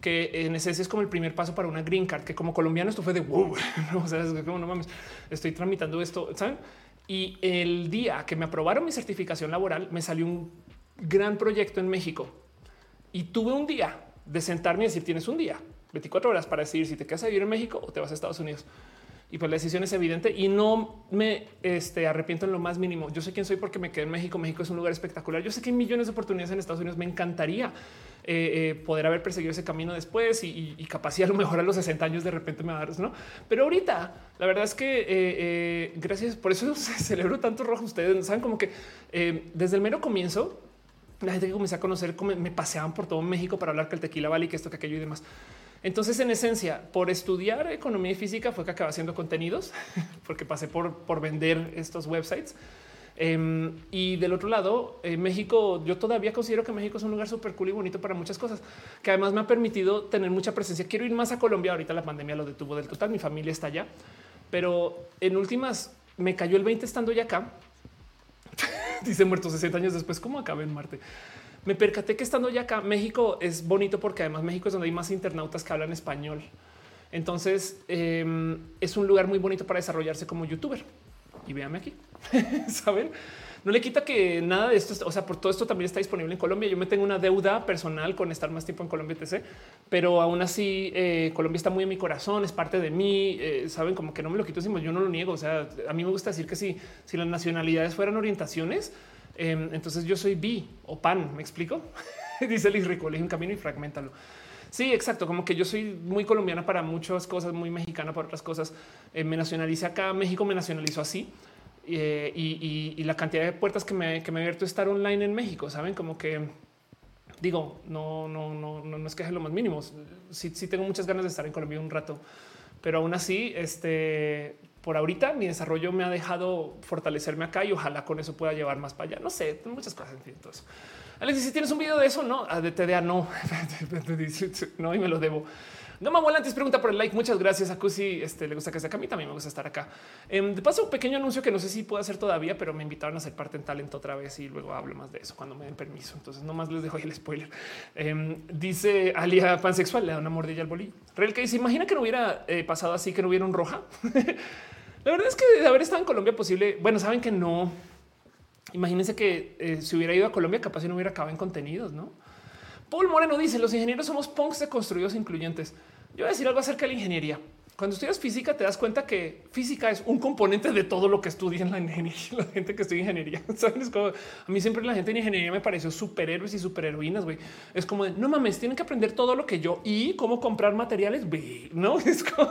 que en esencia es como el primer paso para una green card, que como colombiano esto fue de wow, o sea, como no mames, estoy tramitando esto, ¿saben? Y el día que me aprobaron mi certificación laboral, me salió un gran proyecto en México y tuve un día de sentarme y decir, tienes un día, 24 horas para decidir si te quedas a vivir en México o te vas a Estados Unidos. Y pues la decisión es evidente y no me este, arrepiento en lo más mínimo. Yo sé quién soy porque me quedé en México. México es un lugar espectacular. Yo sé que hay millones de oportunidades en Estados Unidos. Me encantaría eh, eh, poder haber perseguido ese camino después y, y, capacidad a lo mejor a los 60 años de repente me va a dar, ¿no? Pero ahorita la verdad es que eh, gracias por eso celebro tanto rojo. Ustedes saben como que desde el mero comienzo la gente que comencé a conocer me paseaban por todo México para hablar que el tequila vale, que esto, que aquello y demás. Entonces, en esencia, por estudiar economía y física fue que acabé haciendo contenidos, porque pasé por, por vender estos websites. Em, y del otro lado, eh, México, yo todavía considero que México es un lugar súper cool y bonito para muchas cosas, que además me ha permitido tener mucha presencia. Quiero ir más a Colombia. Ahorita la pandemia lo detuvo del total. Mi familia está allá, pero en últimas me cayó el 20 estando ya acá. Dice muerto 60 años después, ¿cómo acabé en Marte? Me percaté que estando ya acá, México es bonito porque además México es donde hay más internautas que hablan español. Entonces em, es un lugar muy bonito para desarrollarse como youtuber. Y véame aquí, saben? No le quita que nada de esto, o sea, por todo esto también está disponible en Colombia. Yo me tengo una deuda personal con estar más tiempo en Colombia, etc. Pero aún así, eh, Colombia está muy en mi corazón, es parte de mí. Eh, Saben como que no me lo quito, yo no lo niego. O sea, a mí me gusta decir que si, si las nacionalidades fueran orientaciones, em, entonces yo soy bi o pan. Me explico. Dice Liz Rico, elige un camino y fragmentalo. Sí, exacto. Como que yo soy muy colombiana para muchas cosas, muy mexicana para otras cosas. Eh, me nacionalicé acá, México me nacionalizó así. Eh, y, la cantidad de puertas que me, que me abierto estar online en México, saben como que digo, no, no, no, no, no es que es lo más mínimo. Sí, sí tengo muchas ganas de estar en Colombia un rato, pero aún así, este, por ahorita mi desarrollo me ha dejado fortalecerme acá y ojalá con eso pueda llevar más para allá. No sé, muchas cosas. Entonces, Alex, si tienes un video de eso, no ah, de TDA, no, no, y me lo debo. Gama Volantes pregunta por el like. Muchas gracias a Cusi. Este le gusta que sea acá. A mí también me gusta estar acá. Em, de paso, un pequeño anuncio que no sé si puedo hacer todavía, pero me invitaron a ser parte en talento otra vez y luego hablo más de eso cuando me den permiso. Entonces, nomás les dejo el spoiler. Em, dice Alia pansexual, le da una mordilla al bolí. Real que dice: Imagina que no hubiera eh, pasado así, que no hubiera un roja. La verdad es que de haber estado en Colombia posible. Bueno, saben que no. Imagínense que eh, si hubiera ido a Colombia, capaz si no hubiera acabado en contenidos, no? Paul Moreno dice: Los ingenieros somos punks deconstruidos incluyentes. Yo voy a decir algo acerca de la ingeniería. Cuando estudias física, te das cuenta que física es un componente de todo lo que estudia en la ingeniería. La gente que estudia ingeniería, ¿sabes? Como, a mí siempre la gente en ingeniería me pareció superhéroes y superheroínas. Güey, es como de no mames, tienen que aprender todo lo que yo y cómo comprar materiales. No es como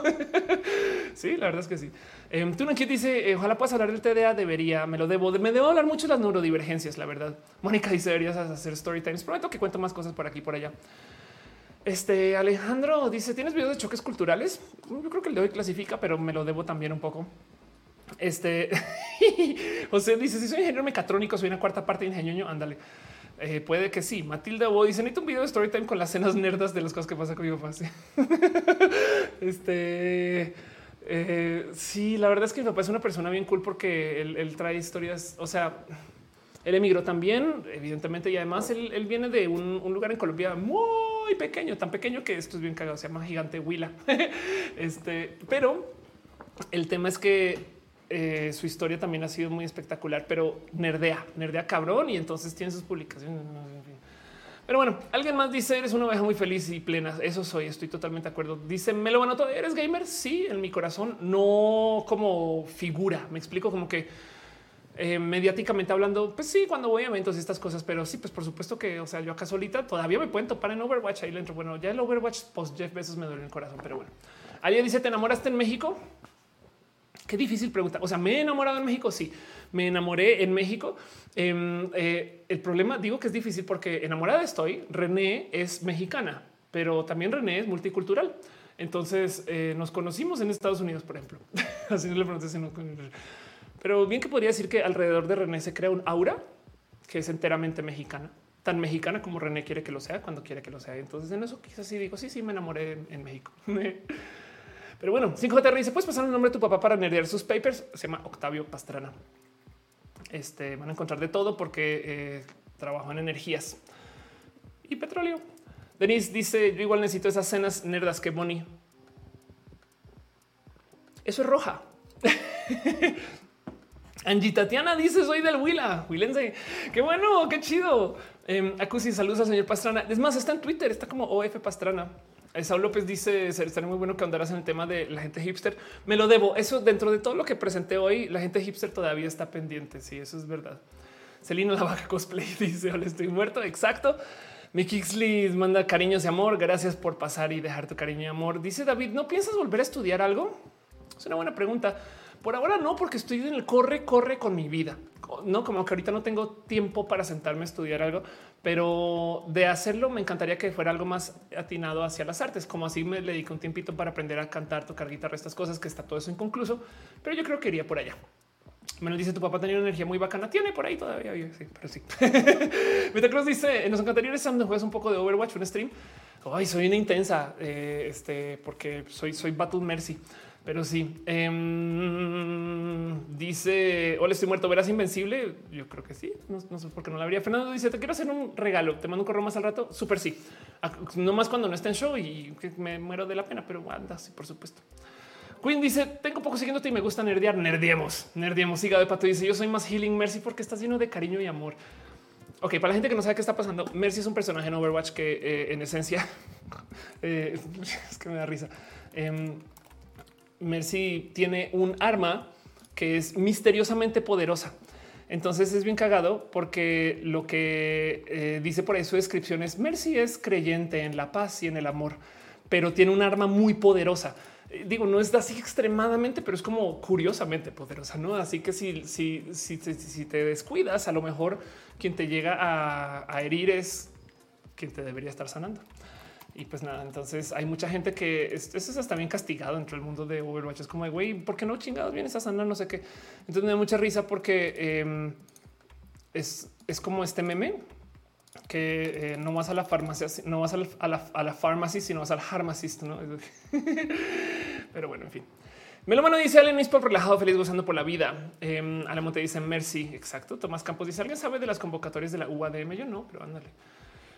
sí, la verdad es que sí. Eh, tú dice ojalá puedas hablar del TDA. Debería, me lo debo, me debo hablar mucho de las neurodivergencias. La verdad, Mónica dice deberías hacer story times. Prometo que cuento más cosas por aquí por allá. Este Alejandro dice: ¿Tienes videos de choques culturales? Yo creo que el de hoy clasifica, pero me lo debo también un poco. Este José dice: Si soy ingeniero mecatrónico, soy una cuarta parte de ingenio. Ándale. Eh, puede que sí. Matilda Bo dice: Necesito un video de story time con las cenas nerdas de las cosas que pasa conmigo. Fácil. este eh, sí, la verdad es que mi papá es una persona bien cool porque él trae historias. O sea, él emigró también, evidentemente, y además él, viene de un, lugar en Colombia muy pequeño, tan pequeño que esto es bien cagado, se llama Gigante Huila. este, pero el tema es que eh, su historia también ha sido muy espectacular, pero nerdea, nerdea cabrón, y entonces tiene sus publicaciones. Pero bueno, alguien más dice eres una oveja muy feliz y plena. Eso soy, estoy totalmente de acuerdo. Dice me lo van ¿eres gamer? Sí, en mi corazón, no como figura. Me explico como que eh, mediáticamente hablando, pues sí, cuando voy a eventos y estas cosas, pero sí, pues por supuesto que, o sea, yo acá solita todavía me pueden topar en Overwatch. Ahí le entro. Bueno, ya el Overwatch post Jeff Bezos me duele el corazón, pero bueno. Alguien dice: ¿Te enamoraste en México? Qué difícil pregunta. O sea, me he enamorado en México. Sí, me enamoré en México. Em, eh, el problema digo que es difícil porque enamorada estoy. René es mexicana, pero también René es multicultural. Entonces eh, nos conocimos en Estados Unidos, por ejemplo. Así no le pregunté si no. Pero bien que podría decir que alrededor de René se crea un aura que es enteramente mexicana, tan mexicana como René quiere que lo sea cuando quiere que lo sea. Entonces en eso quizás sí digo, sí, sí, me enamoré en, México. Pero bueno, 5J dice, ¿puedes pasar el nombre de tu papá para nerdear sus papers? Se llama Octavio Pastrana. Este, van a encontrar de todo porque eh, trabajo en energías y petróleo. Denise dice, yo igual necesito esas cenas nerdas que Bonnie. Eso es roja. Angie Tatiana dice soy del Huila, Huilense. Qué bueno, qué chido. Eh, Acusi, saludos al señor Pastrana. Es más, está en Twitter, está como OF Pastrana. Eh, Saúl López dice estaría muy bueno que andaras en el tema de la gente hipster. Me lo debo. Eso dentro de todo lo que presenté hoy, la gente hipster todavía está pendiente. Sí, eso es verdad. Celino la baja cosplay dice hola, estoy muerto. Exacto. Mi Kixley manda cariños y amor. Gracias por pasar y dejar tu cariño y amor. Dice David, ¿no piensas volver a estudiar algo? Es una buena pregunta. Por ahora no, porque estoy en el corre, corre con mi vida. No, como que ahorita no tengo tiempo para sentarme a estudiar algo, pero de hacerlo me encantaría que fuera algo más atinado hacia las artes, como así me dedico un tiempito para aprender a cantar, tocar guitarra, estas cosas que está todo eso inconcluso, pero yo creo que iría por allá. Me dice tu papá tenía una energía muy bacana. Tiene por ahí todavía. Sí, pero sí. Metacross dice: Nos encantaría ir cuando juegas un poco de Overwatch, un stream. Ay, soy una intensa. eh, este, porque soy, soy Battle Mercy. Pero sí. em, dice: Hola, estoy muerto. ¿Verás invencible? Yo creo que sí. No, sé por qué no la habría. Fernando dice: Te quiero hacer un regalo. Te mando un correo más al rato. Súper sí. No más cuando no esté en show y me muero de la pena, pero anda, sí, por supuesto. Queen dice: Tengo poco siguiéndote y me gusta nerdear. Nerdiemos, nerdiemos. Siga de pato. Dice: Yo soy más healing Mercy porque estás lleno de cariño y amor. Ok, para la gente que no sabe qué está pasando, Mercy es un personaje en Overwatch que eh, en esencia eh, es que me da risa. Mercy tiene un arma que es misteriosamente poderosa. Entonces es bien cagado porque lo que eh, dice por ahí su descripción es Mercy es creyente en la paz y en el amor, pero tiene un arma muy poderosa. Eh, Digo, no es así extremadamente, pero es como curiosamente poderosa, ¿no? Así que si, si, si, te descuidas, a lo mejor quien te llega a herir es quien te debería estar sanando. Y pues nada, entonces hay mucha gente que es- eso es hasta bien castigado dentro del mundo de Overwatch. Es como, de, güey, ¿por qué no chingados vienes a sanar? No sé qué. Entonces me da mucha risa porque em, es, es como este meme que eh, no vas a la farmacia, no vas a la, a la, a la pharmacy, sino vas al pharmacist, ¿no? Pero bueno, en fin. Melomano dice Allen por relajado, feliz, gozando por la vida. Eh, Alamo te dice Mercy. Exacto. Tomás Campos dice: ¿Alguien sabe de las convocatorias de la UADM? Yo no, pero ándale.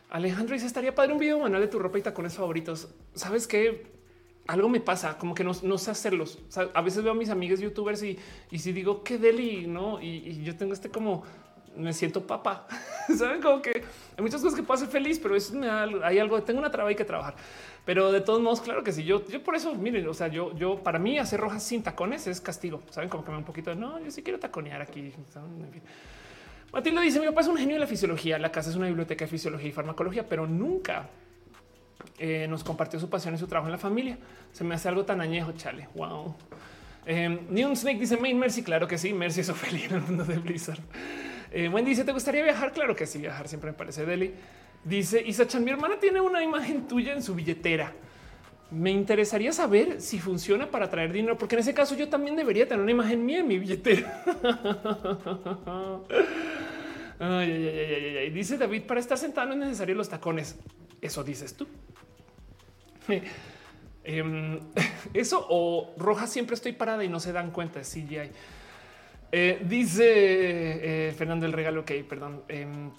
Alejandro dice: Estaría padre un video manual de tu ropa y tacones favoritos. Sabes que algo me pasa, como que no, sé hacerlos. A veces veo a mis amigas youtubers y, si digo qué deli, no? Y, yo tengo este como me siento papa. Saben como que hay muchas cosas que puedo hacer feliz, pero eso me da, hay algo, tengo una traba y que trabajar. Pero de todos modos, claro que sí. Yo, yo por eso, miren, o sea, yo, yo para mí hacer rojas sin tacones es castigo. Saben como que me da un poquito de no, yo sí quiero taconear aquí. Matilde dice: Mi papá es un genio de la fisiología. La casa es una biblioteca de fisiología y farmacología, pero nunca eh, nos compartió su pasión y su trabajo en la familia. Se me hace algo tan añejo, chale. Wow. Eh, Neon Snake dice Main Mercy. Claro que sí. Mercy es Ophelia en el mundo de Blizzard. Eh, Wendy dice: ¿Te gustaría viajar? Claro que sí. Viajar siempre me parece deli. Dice Isa Chan, mi hermana tiene una imagen tuya en su billetera. Me interesaría saber si funciona para traer dinero, porque en ese caso yo también debería tener una imagen mía en mi billetera. Dice David, para estar sentado no es necesario los tacones. Eso dices tú. Em, eso o roja siempre estoy parada y no se dan cuenta. Sí, hay. Eh, dice eh, Fernando el regalo. Ok, perdón. Em.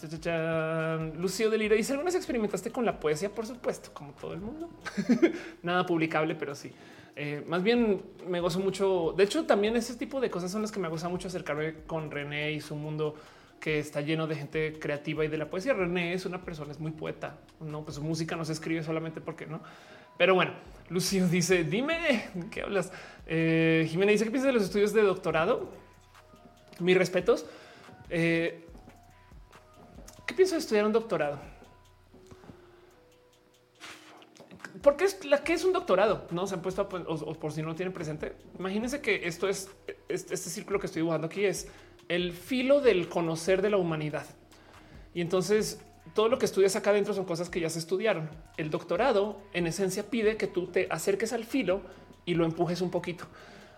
Lucio Delira dice: ¿Alguna vez experimentaste con la poesía? Por supuesto, como todo el mundo. Nada publicable, pero sí. Eh, más bien me gozo mucho. De hecho, también ese tipo de cosas son las que me gusta mucho acercarme con René y su mundo que está lleno de gente creativa y de la poesía. René es una persona, es muy poeta. No, pues su música no se escribe solamente porque no. Pero bueno, Lucio dice: Dime ¿de qué hablas. Eh, Jimena dice: ¿Qué piensas de los estudios de doctorado? Mis respetos. Eh, ¿Qué pienso de estudiar un doctorado? Porque es la que es un doctorado, no se han puesto a, por si no lo tienen presente. Imagínense que esto es este, este círculo que estoy dibujando aquí es el filo del conocer de la humanidad. Y entonces todo lo que estudias acá adentro son cosas que ya se estudiaron. El doctorado en esencia pide que tú te acerques al filo y lo empujes un poquito.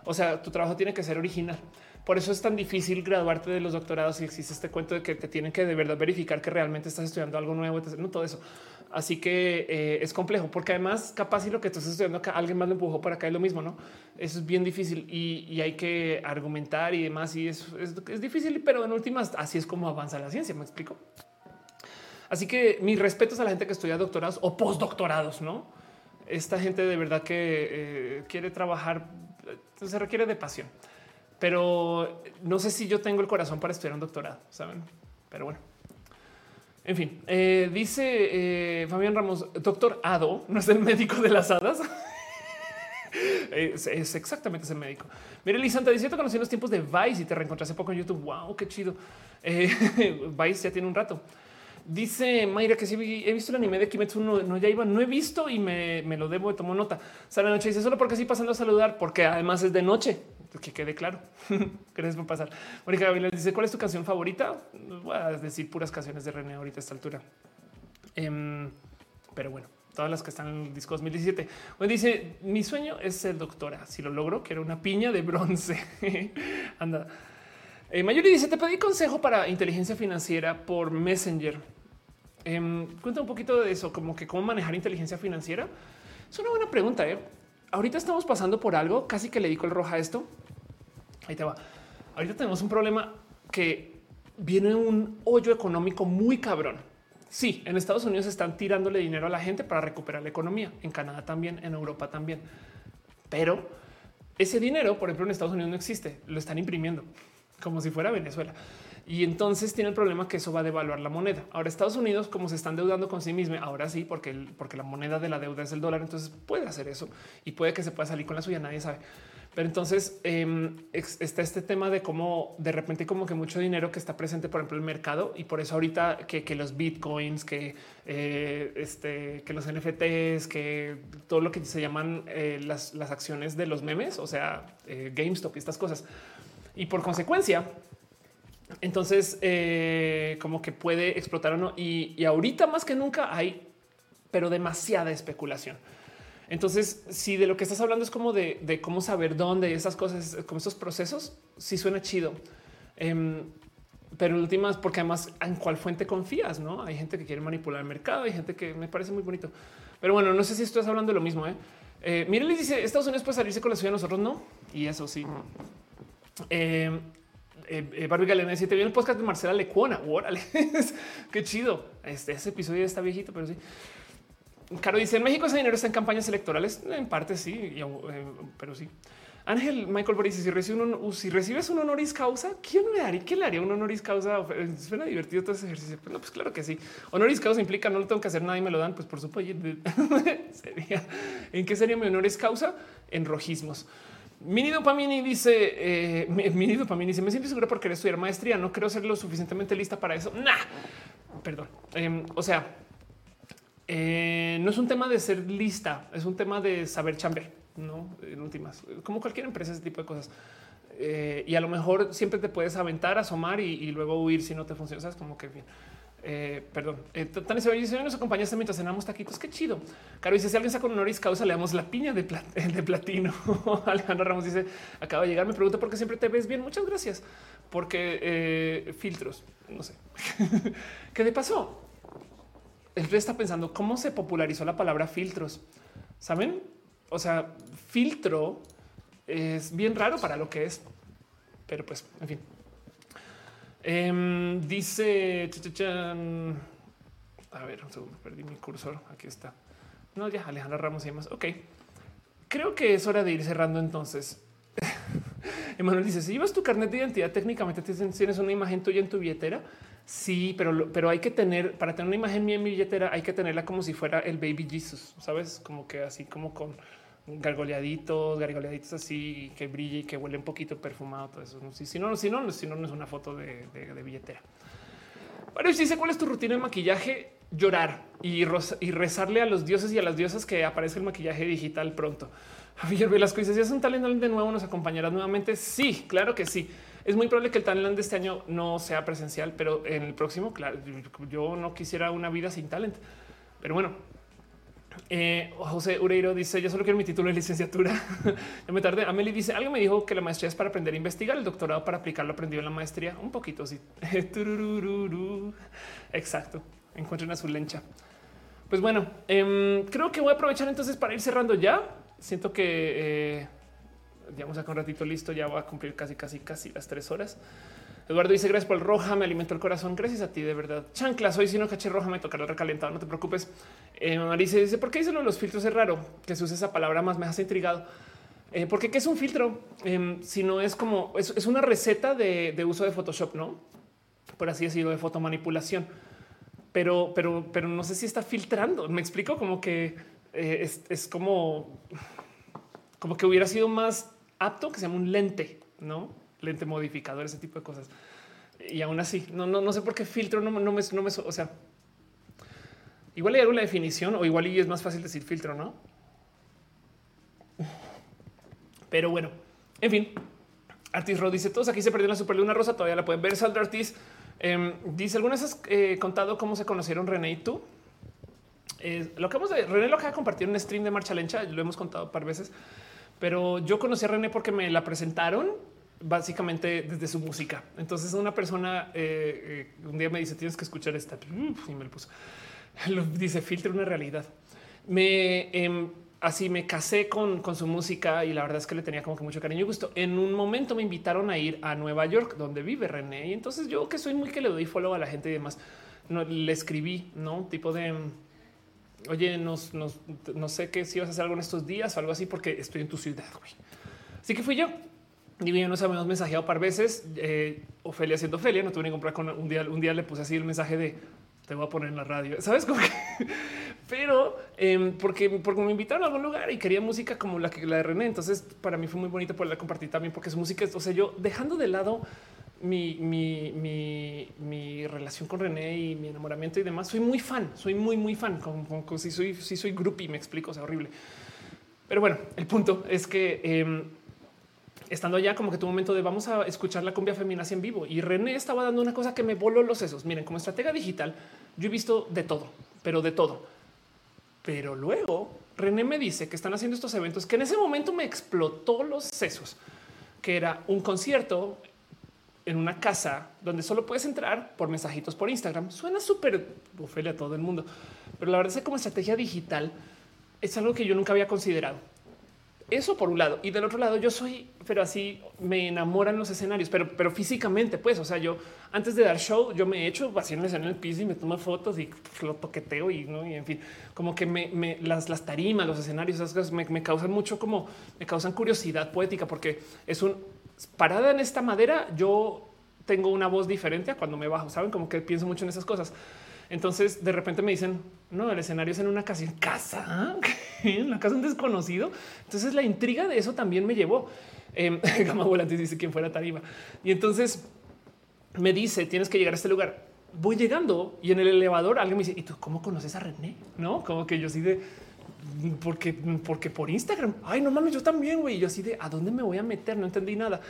O sea, tu trabajo tiene que ser original. Por eso es tan difícil graduarte de los doctorados y existe este cuento de que te tienen que de verdad verificar que realmente estás estudiando algo nuevo, no todo eso. Así que eh, es complejo porque además capaz si lo que estás estudiando acá alguien más lo empujó para acá es lo mismo, no? Eso es bien difícil y, y hay que argumentar y demás. Y es, es, es difícil, pero en últimas así es como avanza la ciencia. Me explico. Así que mis respetos a la gente que estudia doctorados o postdoctorados, no? Esta gente de verdad que eh, quiere trabajar eh, se requiere de pasión, pero no sé si yo tengo el corazón para estudiar un doctorado, saben? Pero bueno. En fin, eh, dice eh, Fabián Ramos, doctor Ado, no es el médico de las hadas. es, es, exactamente ese médico. Mire, Lisanta dice: Te conocí en los tiempos de Vice y te reencontré hace poco en YouTube. Wow, qué chido. Eh, Vice ya tiene un rato. Dice Mayra que sí he visto el anime de Kimetsu no, no ya iba, no he visto y me, me lo debo, tomo nota. Sara Noche dice solo porque sí pasando a saludar, porque además es de noche. Que quede claro. Gracias por pasar. Mónica Gabriel dice: ¿Cuál es tu canción favorita? Voy a decir puras canciones de René ahorita a esta altura. Em, pero bueno, todas las que están en el disco 2017. Bueno, dice: Mi sueño es ser doctora. Si lo logro, quiero una piña de bronce. Anda. Eh, Mayuri dice: Te pedí consejo para inteligencia financiera por Messenger. Em, cuenta un poquito de eso, como que cómo manejar inteligencia financiera. Es una buena pregunta. ¿eh? Ahorita estamos pasando por algo, casi que le digo el roja a esto. Ahí te va. Ahorita tenemos un problema que viene un hoyo económico muy cabrón. Sí, en Estados Unidos están tirándole dinero a la gente para recuperar la economía. En Canadá también, en Europa también. Pero ese dinero, por ejemplo, en Estados Unidos no existe. Lo están imprimiendo como si fuera Venezuela. Y entonces tiene el problema que eso va a devaluar la moneda. Ahora Estados Unidos, como se están deudando con sí mismo, ahora sí, porque, porque la moneda de la deuda es el dólar, entonces puede hacer eso y puede que se pueda salir con la suya, nadie sabe. Pero entonces em, está este tema de cómo de repente como que mucho dinero que está presente, por ejemplo, el mercado y por eso ahorita que, los bitcoins, que eh, este, que los NFTs, que todo lo que se llaman eh, las, acciones de los memes, o sea, eh, GameStop y estas cosas. Y por consecuencia, entonces como que puede explotar o no. Y, y ahorita más que nunca hay, pero demasiada especulación. Entonces, si de lo que estás hablando es como de, cómo saber dónde y esas cosas, como esos procesos, sí suena chido. Em, pero últimas, porque además en cuál fuente confías, no? Hay gente que quiere manipular el mercado, hay gente que me parece muy bonito. Pero bueno, no sé si estás hablando de lo mismo. ¿eh? eh Miren, les dice Estados Unidos puede salirse con la ciudad, nosotros no. Y eso sí. Eh, eh, Barbie Galena dice: Te viene el podcast de Marcela Lecuona. Órale, qué chido. Este ese episodio está viejito, pero sí. Caro dice en México ese dinero está en campañas electorales. En parte sí, eh, pero sí. Ángel Michael Boris, si, si recibes un honoris causa, ¿quién me haría? ¿Quién le haría un honoris causa? Suena divertido todo ese ejercicio. Pues, no, pues claro que sí. Honoris causa implica no lo tengo que hacer nada y me lo dan. Pues por supuesto, sería en qué sería mi honoris causa en rojismos. Mini Dopamini dice, eh, Mini Dopamini dice, me siento segura por querer estudiar maestría. No creo ser lo suficientemente lista para eso. Nah, perdón. Em, o sea, eh, no es un tema de ser lista, es un tema de saber chambear, no en últimas, como cualquier empresa, ese tipo de cosas. Eh, y a lo mejor siempre te puedes aventar, asomar y, luego huir si no te funciona. Sabes como que bien. Eh, perdón, eh, se dice: Nos acompañaste mientras cenamos taquitos. Qué chido. Caro dice: Si alguien saca un honoris causa, le damos la piña de, de platino. Alejandro Ramos dice: Acaba de llegar. Me pregunta por qué siempre te ves bien. Muchas gracias. Porque filtros, no sé qué le pasó rey está pensando cómo se popularizó la palabra filtros. Saben? O sea, filtro es bien raro para lo que es, pero pues, en fin. Em, dice, a ver, perdí mi cursor. Aquí está. No, ya Alejandra Ramos y demás. Ok, creo que es hora de ir cerrando entonces. Emanuel dice: Si llevas tu carnet de identidad, técnicamente tienes una imagen tuya en tu billetera. Sí, pero, pero hay que tener para tener una imagen mía en mi billetera, hay que tenerla como si fuera el baby Jesus, sabes? Como que así como con gargoleaditos, gargoleaditos así que brille y que huele un poquito perfumado. Todo eso. Si, no, si no, si no, no es una foto de, billetera. Bueno, dice cuál es tu rutina de maquillaje, llorar y, y, rezarle a los dioses y a las diosas que aparezca el maquillaje digital pronto. Javier Velasco dice: Si es un talento de nuevo, nos acompañarás nuevamente. Sí, claro que sí es muy probable que el talent de este año no sea presencial, pero en el próximo, claro, yo no quisiera una vida sin talent. Pero bueno, eh, José Ureiro dice: Yo solo quiero mi título de licenciatura. ya me tardé. Amelie dice: Algo me dijo que la maestría es para aprender a investigar, el doctorado para aplicar lo aprendido en la maestría. Un poquito, sí. Exacto. Encuentren a su lencha. Pues bueno, em, creo que voy a aprovechar entonces para ir cerrando ya. Siento que eh, ya vamos a un ratito listo, ya va a cumplir casi, casi, casi las tres horas. Eduardo dice gracias por el roja, me alimentó el corazón. Gracias a ti, de verdad. Chancla, soy si no caché roja, me tocará recalentado. No te preocupes. Eh, Marisa dice por qué dicen los filtros es raro que se use esa palabra más me has intrigado. Eh, porque qué es un filtro eh, si no es como es, una receta de, uso de Photoshop, no por así decirlo, de fotomanipulación. Pero, pero, pero no sé si está filtrando. Me explico como que eh, es, es como como que hubiera sido más apto que se llama un lente, no lente modificador, ese tipo de cosas. Y aún así, no, no, no sé por qué filtro no, no, me, no me, o sea, igual hay alguna definición o igual y es más fácil decir filtro, no? Pero bueno, en fin, Artis Rod dice todos aquí se perdió la superluna rosa. Todavía la pueden ver. Saldra Artis em, dice algunas has eh, contado cómo se conocieron René y tú. Eh, lo que hemos de René lo que ha compartido en stream de marcha lencha. Lo hemos contado un par veces pero yo conocí a René porque me la presentaron básicamente desde su música. Entonces una persona eh, eh, un día me dice tienes que escuchar esta y me lo puso. Lo dice filtra una realidad. Me em, así me casé con, con, su música y la verdad es que le tenía como que mucho cariño y gusto. En un momento me invitaron a ir a Nueva York, donde vive René. Y entonces yo que soy muy que le doy follow a la gente y demás, le escribí, no tipo de oye, nos, nos, no sé qué si vas a hacer algo en estos días o algo así, porque estoy en tu ciudad. Así que fui yo. Y ya nos habíamos mensajeado par veces. Eh, Ofelia siendo Ofelia, no tuve ningún problema con un día. Un día le puse así el mensaje de te voy a poner en la radio, sabes? Como pero eh, porque, porque me invitaron a algún lugar y quería música como la que la de René. Entonces, para mí fue muy bonito poderla compartir también, porque su música es, o sea, yo dejando de lado mi, mi, mi, mi, relación con René y mi enamoramiento y demás, soy muy fan, soy muy, muy fan. Con, con, si soy, si soy groupie, me explico, o sea, horrible. Pero bueno, el punto es que eh, estando allá, como que tu momento de vamos a escuchar la cumbia femenina en vivo y René estaba dando una cosa que me voló los sesos. Miren, como estratega digital, yo he visto de todo, pero de todo. Pero luego René me dice que están haciendo estos eventos que en ese momento me explotó los sesos, que era un concierto en una casa donde solo puedes entrar por mensajitos por Instagram. Suena súper bufele a todo el mundo, pero la verdad es que como estrategia digital es algo que yo nunca había considerado. Eso por un lado. Y del otro lado, yo soy, pero así me enamoran los escenarios, pero, pero físicamente, pues, o sea, yo antes de dar show, yo me hecho vacío en el piso y me tomo fotos y lo toqueteo y no, y en fin, como que me, las, las tarimas, los escenarios, esas cosas me causan mucho como me causan curiosidad poética porque es un parada en esta madera, yo tengo una voz diferente a cuando me bajo, saben como que pienso mucho en esas cosas. Entonces de repente me dicen, no, el escenario es en una casa, en casa, en la casa de un desconocido. Entonces la intriga de eso también me llevó. Eh, Gama Volante dice quién fuera Tarima. Y entonces me dice, tienes que llegar a este lugar. Voy llegando y en el elevador alguien me dice, ¿y tú cómo conoces a René? No, como que yo sí de porque, porque por Instagram. Ay, no mames, yo también, güey. Yo así de a dónde me voy a meter, no entendí nada.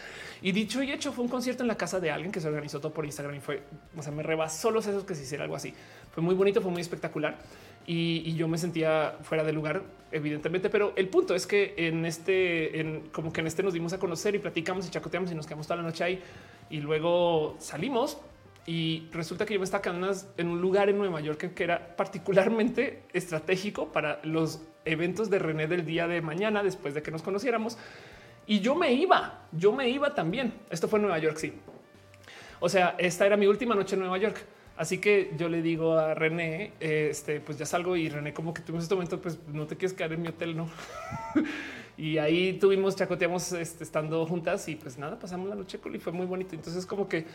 Y dicho y hecho, fue un concierto en la casa de alguien que se organizó todo por Instagram y fue, o sea, me rebasó los esos que se hiciera algo así. Fue muy bonito, fue muy espectacular y, yo me sentía fuera de lugar, evidentemente. Pero el punto es que en este, en, como que en este nos dimos a conocer y platicamos y chacoteamos y nos quedamos toda la noche ahí y luego salimos y resulta que yo me estaba quedando en un lugar en Nueva York que era particularmente estratégico para los eventos de René del día de mañana después de que nos conociéramos. Y yo me iba, yo me iba también. Esto fue en Nueva York, sí. O sea, esta era mi última noche en Nueva York. Así que yo le digo a René, este, pues ya salgo y René como que tuvimos este momento, pues no te quieres quedar en mi hotel, ¿no? y ahí tuvimos, chacoteamos este, estando juntas y pues nada, pasamos la noche cool y fue muy bonito. Entonces como que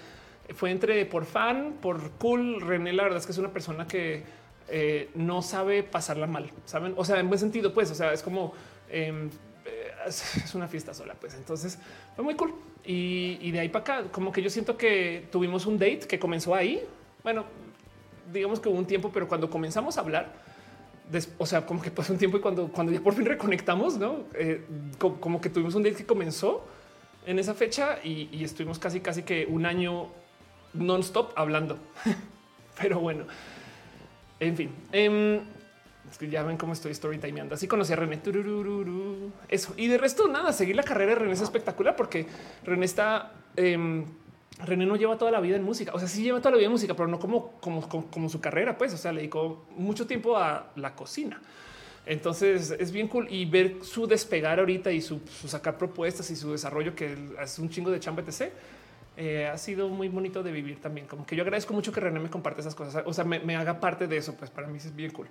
fue entre por fan, por cool. René, la verdad es que es una persona que eh, no sabe pasarla mal, saben? O sea, en buen sentido, pues, o sea, es como em, eh, es una fiesta sola, pues entonces fue muy cool. Y, de ahí para acá, como que yo siento que tuvimos un date que comenzó ahí. Bueno, digamos que hubo un tiempo, pero cuando comenzamos a hablar, o sea, como que pasó un tiempo y cuando, cuando ya por fin reconectamos, no eh, como, que tuvimos un date que comenzó en esa fecha y, y estuvimos casi, casi que un año non-stop hablando. Pero bueno, en fin. Em, ya ven cómo estoy storytimeando. Así conocí a René. Eso. Y de resto, nada, seguir la carrera de René es espectacular porque René está... Em, René no lleva toda la vida en música. O sea, sí lleva toda la vida en música, pero no como, como, su carrera, pues. O sea, le dedicó mucho tiempo a la cocina. Entonces es bien cool y ver su despegar ahorita y su, sacar propuestas y su desarrollo, que es un chingo de chamba, etc eh, ha sido muy bonito de vivir también. Como que yo agradezco mucho que René me comparte esas cosas, o sea, me, haga parte de eso, pues para mí es bien cool.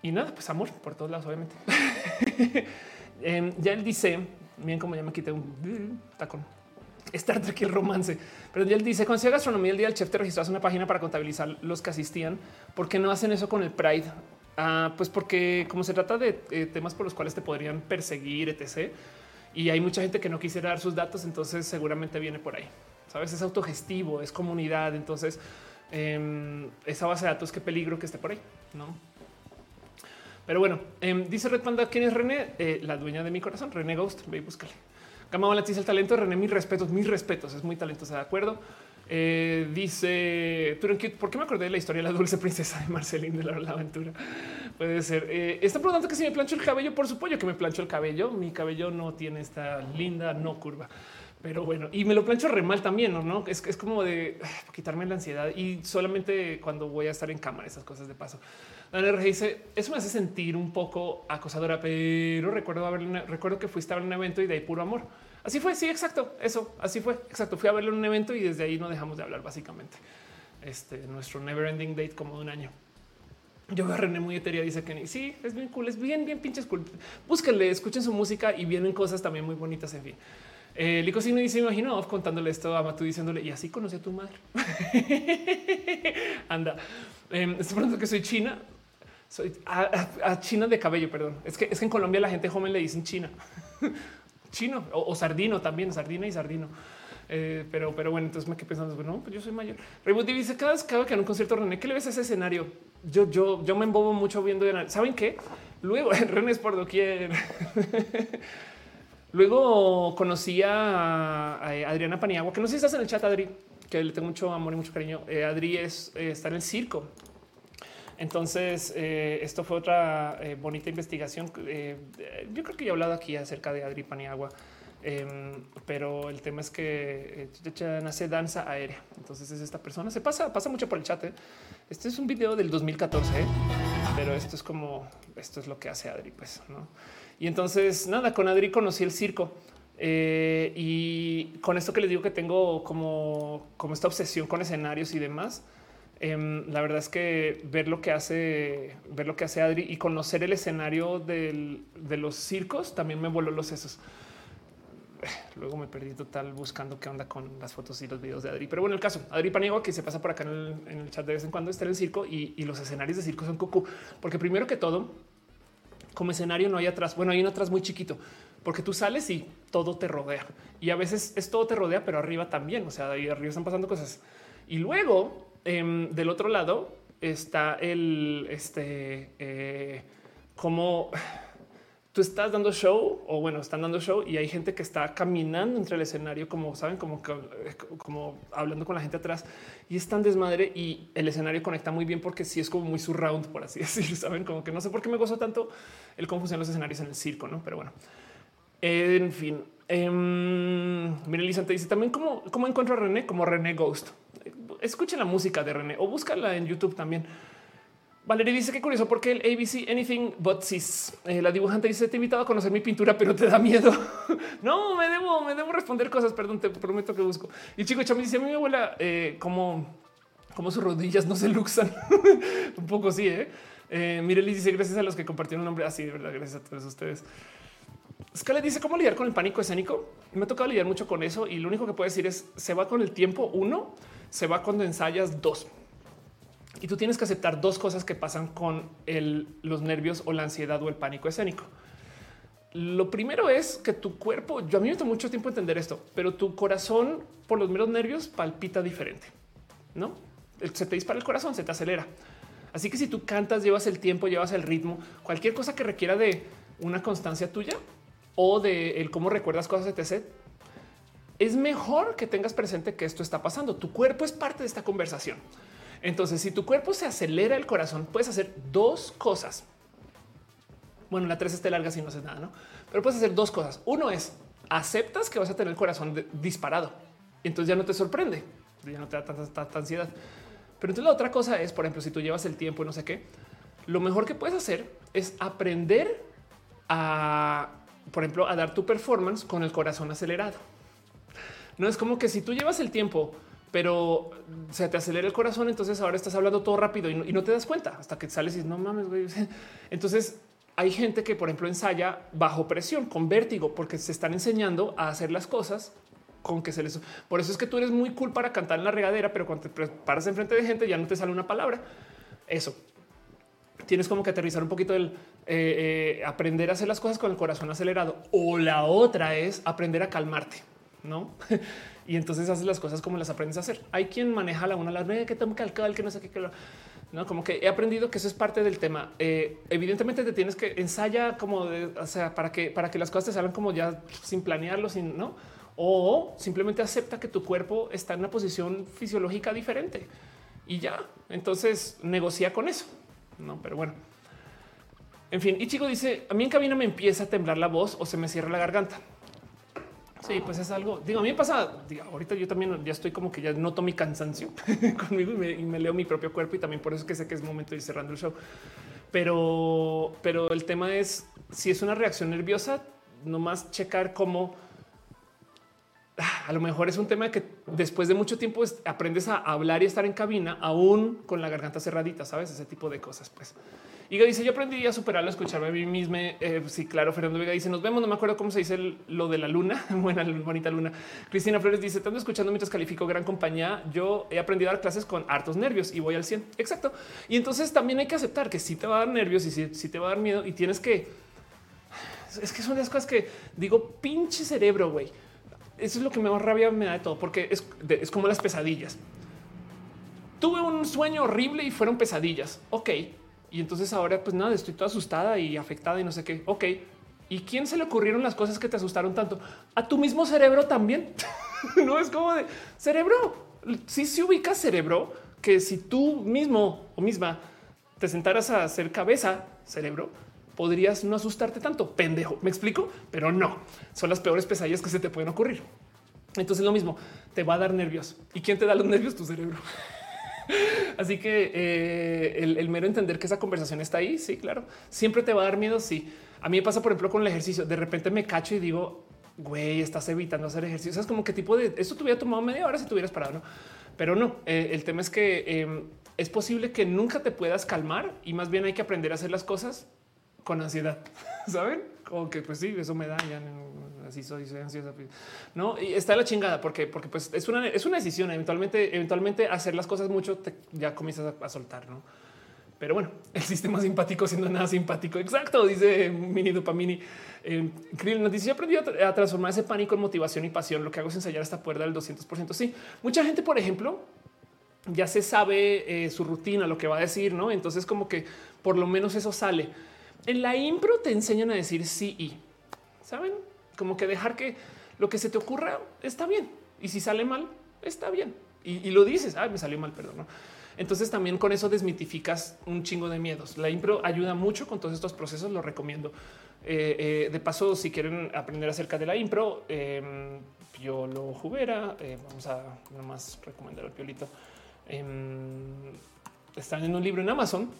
Y nada, pues amor por todos lados, obviamente. Em, ya él dice, miren como ya me quité un tacón. Star Trek el romance. Pero él dice, cuando se gastronomía el día del chef te registras una página para contabilizar los que asistían. ¿Por qué no hacen eso con el Pride? Ah, pues porque como se trata de eh, temas por los cuales te podrían perseguir, etc y hay mucha gente que no quisiera dar sus datos, entonces seguramente viene por ahí. Sabes, es autogestivo, es comunidad. Entonces, em, esa base de datos, qué peligro que esté por ahí, no? Pero bueno, em, dice Red Panda, ¿quién es René? Eh, la dueña de mi corazón, René Ghost. Ve y búscale. Gama dice el talento de René, mis respetos, mis respetos. Es muy talentosa, de acuerdo. Eh, dice ¿por qué me acordé de la historia de la dulce princesa de Marceline de la, aventura? Puede ser. Eh, está preguntando que si me plancho el cabello, por supuesto que me plancho el cabello. Mi cabello no tiene esta linda no curva, Pero bueno, y me lo plancho re mal también, ¿no? Es, es como de quitarme la ansiedad y solamente cuando voy a estar en cámara, esas cosas de paso. Daniel R. dice, eso me hace sentir un poco acosadora, pero recuerdo, haber, recuerdo que fuiste a un evento y de ahí puro amor. Así fue, sí, exacto, eso, así fue, exacto. Fui a verlo en un evento y desde ahí no dejamos de hablar básicamente. Este, nuestro never ending date como de un año. Yo veo a René muy etérea, dice que sí, es bien cool, es bien, bien pinches cool. Búsquenle, escuchen su música y vienen cosas también muy bonitas, en fin. Eh, Lico Signo dice, imagino contándole esto a Matu diciéndole, y así conocí a tu madre. Anda, eh, estoy preguntando que soy china. Soy a, China de cabello, perdón. Es que, es que en Colombia la gente joven le dicen China. Chino o, sardino también, sardina y sardino. Eh, pero, pero bueno, entonces me quedé pensando, bueno, pues yo soy mayor. Raywood dice cada vez, cada que en un concierto René, ¿qué le ves a ese escenario? Yo, yo, yo me embobo mucho viendo. ¿Saben qué? Luego René es por doquier. Luego conocí a, Adriana Paniagua, que no sé si estás en el chat, Adri, que le tengo mucho amor y mucho cariño. Eh, Adri es eh, está en el circo. Entonces, eh, esto fue otra bonita investigación. yo creo que ya he hablado aquí acerca de Adri Paniagua, em, pero el tema es que nace danza aérea. Entonces es esta persona. Se pasa, pasa mucho por el chat. Este es un video del 2014, pero esto es como esto es lo que hace Adri, pues. Y entonces, nada, con Adri conocí el circo. Eh, y con esto que les digo que tengo como, como esta obsesión con escenarios y demás, em, la verdad es que ver lo que hace, ver lo que hace Adri y conocer el escenario de los circos también me voló los sesos. Luego me perdí total buscando qué onda con las fotos y los videos de Adri. Pero bueno, el caso, Adri Paniego, que se pasa por acá en el, chat de vez en cuando, está en el circo y, y los escenarios de circo son cucú. Porque primero que todo, como escenario no hay atrás. Bueno, hay un atrás muy chiquito porque tú sales y todo te rodea y a veces es todo te rodea, pero arriba también. O sea, ahí arriba están pasando cosas y luego em, del otro lado está el este eh, como tú estás dando show o bueno, están dando show y hay gente que está caminando entre el escenario, como saben, como, como hablando con la gente atrás y es tan desmadre y el escenario conecta muy bien porque sí es como muy surround, por así decir, saben, como que no sé por qué me gozo tanto el confusión los escenarios en el circo, no? Pero bueno, en fin. Eh, mire, Lisa te dice también cómo, cómo encuentro a René como René Ghost. Escuchen la música de René o búscala en YouTube también. Valeria dice que curioso porque el ABC Anything But Sis, eh, la dibujante dice te he invitado a conocer mi pintura, pero te da miedo. no, me debo, me debo responder cosas. Perdón, te prometo que busco. Y chico Chami dice a mi abuela eh, como, como sus rodillas no se luxan. Un poco sí. Eh, eh dice gracias a los que compartieron un nombre así. de verdad, gracias a todos ustedes. Scarlett dice cómo lidiar con el pánico escénico. Me ha tocado lidiar mucho con eso y lo único que puedo decir es se va con el tiempo. Uno se va cuando ensayas. Dos y tú tienes que aceptar dos cosas que pasan con los nervios o la ansiedad o el pánico escénico. Lo primero es que tu cuerpo, yo a mí me tomó mucho tiempo entender esto, pero tu corazón por los meros nervios palpita diferente, ¿no? Se te dispara el corazón, se te acelera. Así que si tú cantas, llevas el tiempo, llevas el ritmo, cualquier cosa que requiera de una constancia tuya o de el cómo recuerdas cosas, etc. Es mejor que tengas presente que esto está pasando. Tu cuerpo es parte de esta conversación. Entonces, si tu cuerpo se acelera el corazón, puedes hacer dos cosas. Bueno, la tres está larga si no haces nada, ¿no? Pero puedes hacer dos cosas. Uno es aceptas que vas a tener el corazón disparado. Entonces ya no te sorprende, ya no te da tanta, ansiedad. Pero entonces la otra cosa es, por ejemplo, si tú llevas el tiempo y no sé qué, lo mejor que puedes hacer es aprender a, por ejemplo, a dar tu performance con el corazón acelerado. No es como que si tú llevas el tiempo pero se te acelera el corazón. Entonces ahora estás hablando todo rápido y no, te das cuenta hasta que sales y no mames. Entonces hay gente que, por ejemplo, ensaya bajo presión, con vértigo, porque se están enseñando a hacer las cosas con que se les. Por eso es que tú eres muy cool para cantar en la regadera, pero cuando te paras enfrente de gente ya no te sale una palabra. Eso tienes como que aterrizar un poquito el eh, eh, aprender a hacer las cosas con el corazón acelerado. O la otra es aprender a calmarte, no? y entonces haces las cosas como las aprendes a hacer. Hay quien maneja la una, la que toma calcal, que no sé qué, que no como que he aprendido que eso es parte del tema. Eh, evidentemente te tienes que ensaya como de, o sea, para que para que las cosas te salgan como ya sin planearlo, sin no, o simplemente acepta que tu cuerpo está en una posición fisiológica diferente y ya. Entonces negocia con eso, no? Pero bueno, en fin. Y chico dice a mí en cabina me empieza a temblar la voz o se me cierra la garganta Sí, pues es algo. Digo, a mí me pasa. digo, ahorita yo también ya estoy como que ya noto mi cansancio conmigo y me, leo mi propio cuerpo y también por eso es que sé que es momento de ir cerrando el show. Pero, pero el tema es si es una reacción nerviosa, nomás checar cómo ah, a lo mejor es un tema que después de mucho tiempo es- aprendes a hablar y estar en cabina, aún con la garganta cerradita, sabes? Ese tipo de cosas. Pues Iga dice: Yo aprendí a superarlo, a escucharme a mí misma. Eh, sí, claro. Fernando Vega dice: Nos vemos. No me acuerdo cómo se dice lo de la luna. Buena, bonita luna. Cristina Flores dice: Estando escuchando mientras califico gran compañía. Yo he aprendido a dar clases con hartos nervios y voy al 100. Exacto. Y entonces también hay que aceptar que sí te va a dar nervios y sí, sí te va a dar miedo y tienes que. Es que son las cosas que digo, pinche cerebro, güey. Eso es lo que me más rabia me da de todo, porque es, es como las pesadillas. Tuve un sueño horrible y fueron pesadillas. Ok. Y entonces ahora, pues nada, estoy toda asustada y afectada y no sé qué. Ok. ¿Y quién se le ocurrieron las cosas que te asustaron tanto? A tu mismo cerebro también. no es como de cerebro. Si se ubica cerebro, que si tú mismo o misma te sentaras a hacer cabeza, cerebro, podrías no asustarte tanto. Pendejo. Me explico, pero no son las peores pesadillas que se te pueden ocurrir. Entonces lo mismo te va a dar nervios. ¿Y quién te da los nervios? Tu cerebro. Así que eh, el, mero entender que esa conversación está ahí, sí, claro. Siempre te va a dar miedo, sí. A mí me pasa, por ejemplo, con el ejercicio. De repente me cacho y digo, güey, estás evitando hacer ejercicio. Es como que tipo de esto te hubiera tomado media hora si te hubieras parado, ¿no? Pero no, eh, el tema es que eh, es posible que nunca te puedas calmar y más bien hay que aprender a hacer las cosas con ansiedad, ¿saben? Como que pues sí, eso me da, ya no, así soy, ansiosa. pues, No, y está la chingada porque, porque pues es una, es una decisión. Eventualmente, eventualmente hacer las cosas mucho te, ya comienzas a, soltar, ¿no? Pero bueno, el sistema simpático siendo nada simpático. Exacto, dice Mini Dopamini. Eh, Krill nos dice: Yo aprendí a, tra- a transformar ese pánico en motivación y pasión. Lo que hago es ensayar esta cuerda del 200%. Sí, mucha gente, por ejemplo, ya se sabe eh, su rutina, lo que va a decir, ¿no? Entonces como que por lo menos eso sale. En la impro te enseñan a decir sí y, ¿saben? Como que dejar que lo que se te ocurra está bien. Y si sale mal, está bien. Y, lo dices, ay, me salió mal, perdón. Entonces también con eso desmitificas un chingo de miedos. La impro ayuda mucho con todos estos procesos, lo recomiendo. Eh, eh, de paso, si quieren aprender acerca de la impro, eh, Piolo Jubera, eh, vamos a nomás recomendar el Piolito. Em, están en un libro en Amazon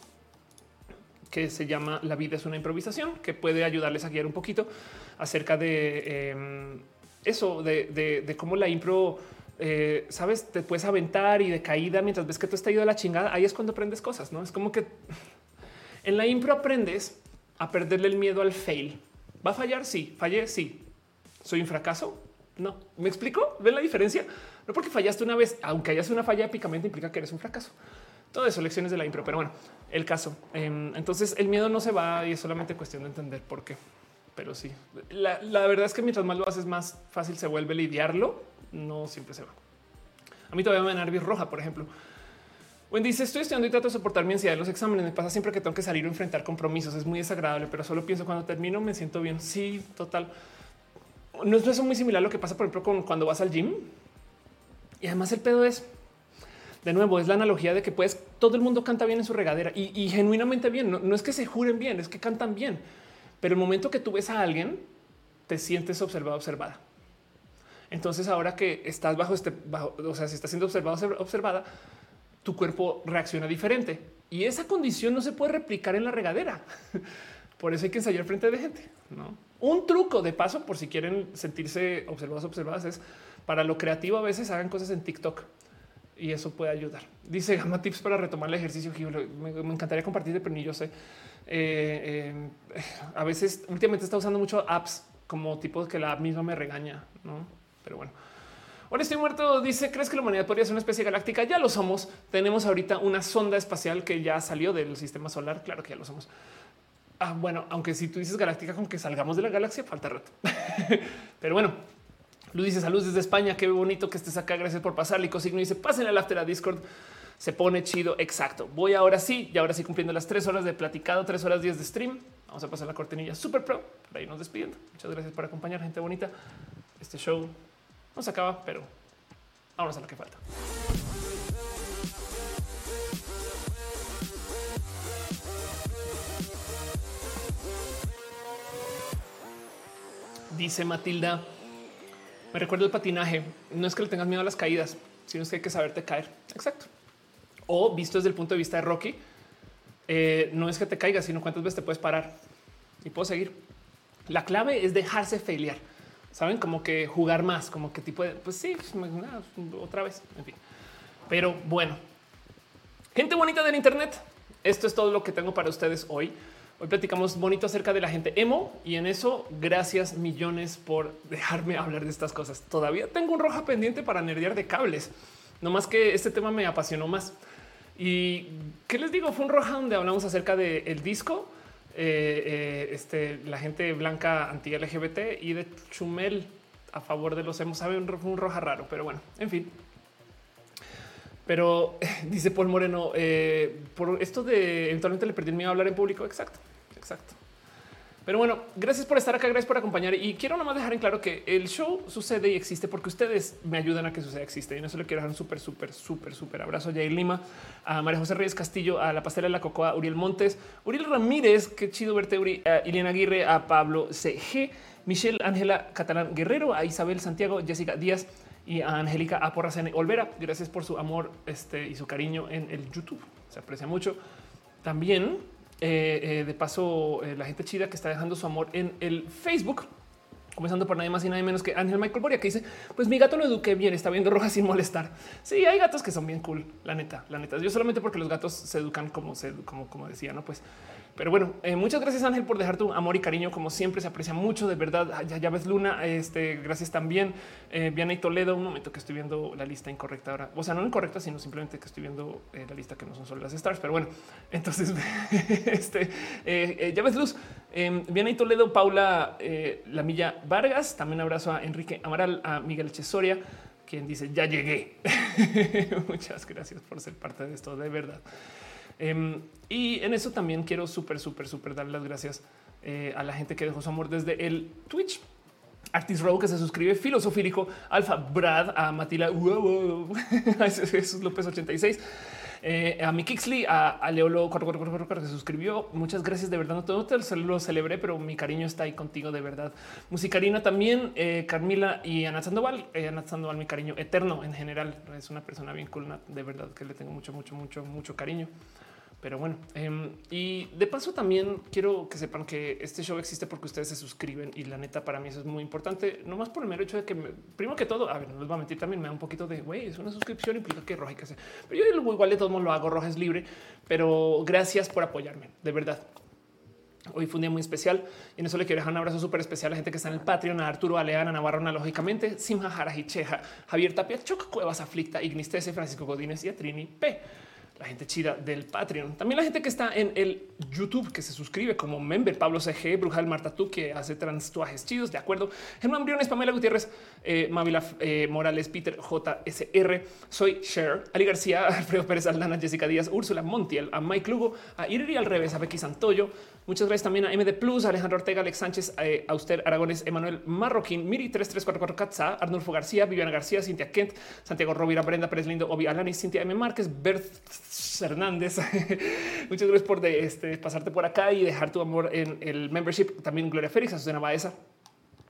que se llama La vida es una improvisación, que puede ayudarles a guiar un poquito acerca de em, eso, de, cómo la impro, eh, sabes, te puedes aventar y de caída mientras ves que tú estás ido a la chingada. Ahí es cuando aprendes cosas, no es como que en la impro aprendes a perderle el miedo al fail. Va a fallar. Sí, fallé. Sí, soy un fracaso. No me explico. ¿Ven la diferencia? No porque fallaste una vez, aunque hayas una falla épicamente, implica que eres un fracaso. Todo eso, lecciones de la impro. Pero bueno, el caso. Em, entonces el miedo no se va y es solamente cuestión de entender por qué. Pero sí, la, la verdad es que mientras más lo haces, más fácil se vuelve lidiarlo. No siempre se va. A mí todavía me da nervios roja, por ejemplo. Wendy dice: Estoy estudiando y trato de soportar mi ansiedad en los exámenes. Me pasa siempre que tengo que salir o enfrentar compromisos. Es muy desagradable, pero solo pienso cuando termino me siento bien. Sí, total. No es eso muy similar a lo que pasa, por ejemplo, con cuando vas al gym. Y además el pedo es, de nuevo, es la analogía de que pues todo el mundo canta bien en su regadera y, y genuinamente bien. No, no es que se juren bien, es que cantan bien. Pero el momento que tú ves a alguien, te sientes observado, observada. Entonces ahora que estás bajo este, bajo, o sea, si estás siendo observado, observ- observada, tu cuerpo reacciona diferente. Y esa condición no se puede replicar en la regadera. Por eso hay que ensayar frente de gente. ¿no? Un truco de paso, por si quieren sentirse observados, observadas, es para lo creativo a veces hagan cosas en TikTok y eso puede ayudar. Dice Gama tips para retomar el ejercicio. Me, me encantaría compartirte, pero ni yo sé. Eh, a veces últimamente está usando mucho apps como tipo que la app misma me regaña, no? Pero bueno. Ahora estoy muerto. Dice: ¿Crees que la humanidad podría ser una especie galáctica? Ya lo somos. Tenemos ahorita una sonda espacial que ya salió del sistema solar. Claro que ya lo somos. Ah, bueno, aunque si tú dices galáctica, con que salgamos de la galaxia, falta rato. Pero bueno, Lu dice salud desde España. Qué bonito que estés acá. Gracias por pasar. Lico Signo dice pasen el after a Discord. Se pone chido. Exacto. Voy ahora sí, y ahora sí cumpliendo las tres horas de platicado, tres horas diez de stream. Vamos a pasar la cortinilla super pro para irnos despidiendo. Muchas gracias por acompañar, gente bonita. Este show no se acaba, pero vámonos a lo que falta. Dice Matilda. Me recuerda el patinaje. No es que le tengas miedo a las caídas, sino es que hay que saberte caer. Exacto. O visto desde el punto de vista de Rocky, eh, no es que te caigas, sino cuántas veces te puedes parar y puedo seguir. La clave es dejarse failear. Saben como que jugar más, como que tipo de pues sí, pues, otra vez. En fin, pero bueno, gente bonita del Internet. Esto es todo lo que tengo para ustedes hoy. Hoy platicamos bonito acerca de la gente emo y en eso gracias millones por dejarme hablar de estas cosas. Todavía tengo un roja pendiente para nerdear de cables. No más que este tema me apasionó más. Y qué les digo, fue un roja donde hablamos acerca del disco, eh, eh, este, la gente blanca anti LGBT y de Chumel a favor de los emos. Sabe un, un roja raro, pero bueno, en fin. Pero dice Paul Moreno, eh, por esto de eventualmente le perdí el miedo a hablar en público. Exacto, exacto. Pero bueno, gracias por estar acá, gracias por acompañar. Y quiero nomás dejar en claro que el show sucede y existe porque ustedes me ayudan a que suceda, existe. Y en eso le quiero dar un súper, súper, súper, súper abrazo a Jair Lima, a María José Reyes Castillo, a la pastela de la cocoa, Uriel Montes, Uriel Ramírez, qué chido verte, Uri, a Iliana Aguirre, a Pablo CG, Michelle Ángela Catalán Guerrero, a Isabel Santiago, Jessica Díaz y a Angélica Aporracene Olvera. Gracias por su amor este, y su cariño en el YouTube. Se aprecia mucho. También eh, eh, de paso, eh, la gente chida que está dejando su amor en el Facebook, comenzando por nadie más y nadie menos que Ángel Michael Boria, que dice: Pues mi gato lo eduqué bien, está viendo rojas sin molestar. Sí, hay gatos que son bien cool, la neta, la neta. Yo solamente porque los gatos se educan como se, como, como decía, no? Pues pero bueno, eh, muchas gracias Ángel por dejar tu amor y cariño. Como siempre se aprecia mucho, de verdad. Ah, ya, ves Luna, este, gracias también. Eh, Viana y Toledo, un momento que estoy viendo la lista incorrecta ahora. O sea, no incorrecta, sino simplemente que estoy viendo eh, la lista que no son solo las stars. Pero bueno, entonces, este, ya ves Luz. Eh, Viana y Toledo, Paula Lamilla Vargas. También abrazo a Enrique Amaral, a Miguel Chesoria, quien dice ya llegué. Muchas gracias por ser parte de esto, de verdad. Em, y en eso también quiero súper, súper, súper dar las gracias eh, a la gente que dejó su amor desde el Twitch. Artis Row que se suscribe, Filosofílico, Alfa Brad, a Matila, wow, Jesús López 86, eh, a mi Kixley, a, a Leolo que se suscribió. Muchas gracias de verdad. No todo te lo celebré, pero mi cariño está ahí contigo de verdad. Musicarina también, eh, Carmila y Ana Sandoval. Eh, Ana Sandoval, mi cariño eterno en general. Es una persona bien cool, de verdad que le tengo mucho, mucho, mucho, mucho cariño. Pero bueno, eh, y de paso también quiero que sepan que este show existe porque ustedes se suscriben y la neta para mí eso es muy importante, no más por el mero hecho de que me, primero que todo, a ver, no les voy a mentir, también me da un poquito de güey, es una suscripción implica que roja hay que hacer, pero yo igual de todo modo lo hago, roja es libre, pero gracias por apoyarme, de verdad. Hoy fue un día muy especial y en eso le quiero dejar un abrazo súper especial a la gente que está en el Patreon, a Arturo Aleana, Navarro, lógicamente, Simha Cheja, Javier Tapia, Choc Cuevas, Aflicta, Ignistese, Francisco Godínez y a Trini P la gente chida del Patreon. También la gente que está en el YouTube, que se suscribe como member, Pablo CG, Brujal Martatú, que hace transtuajes chidos, de acuerdo. Germán Briones, Pamela Gutiérrez, eh, Mavila eh, Morales, Peter JSR, soy Cher, Ali García, Alfredo Pérez Aldana, Jessica Díaz, Úrsula Montiel, a Mike Lugo, a Irri al revés, a Becky Santoyo. Muchas gracias también a MD Plus, Alejandro Ortega, Alex Sánchez, eh, Auster Aragones, Emanuel Marroquín, Miri 3344 Katza, Arnulfo García, Viviana García, Cintia Kent, Santiago Rovira, Brenda Pérez Lindo, Obi Alanis, Cintia M. Márquez, Bert Hernández. Muchas gracias por este, pasarte por acá y dejar tu amor en el membership. También Gloria Félix, Azucena Baeza.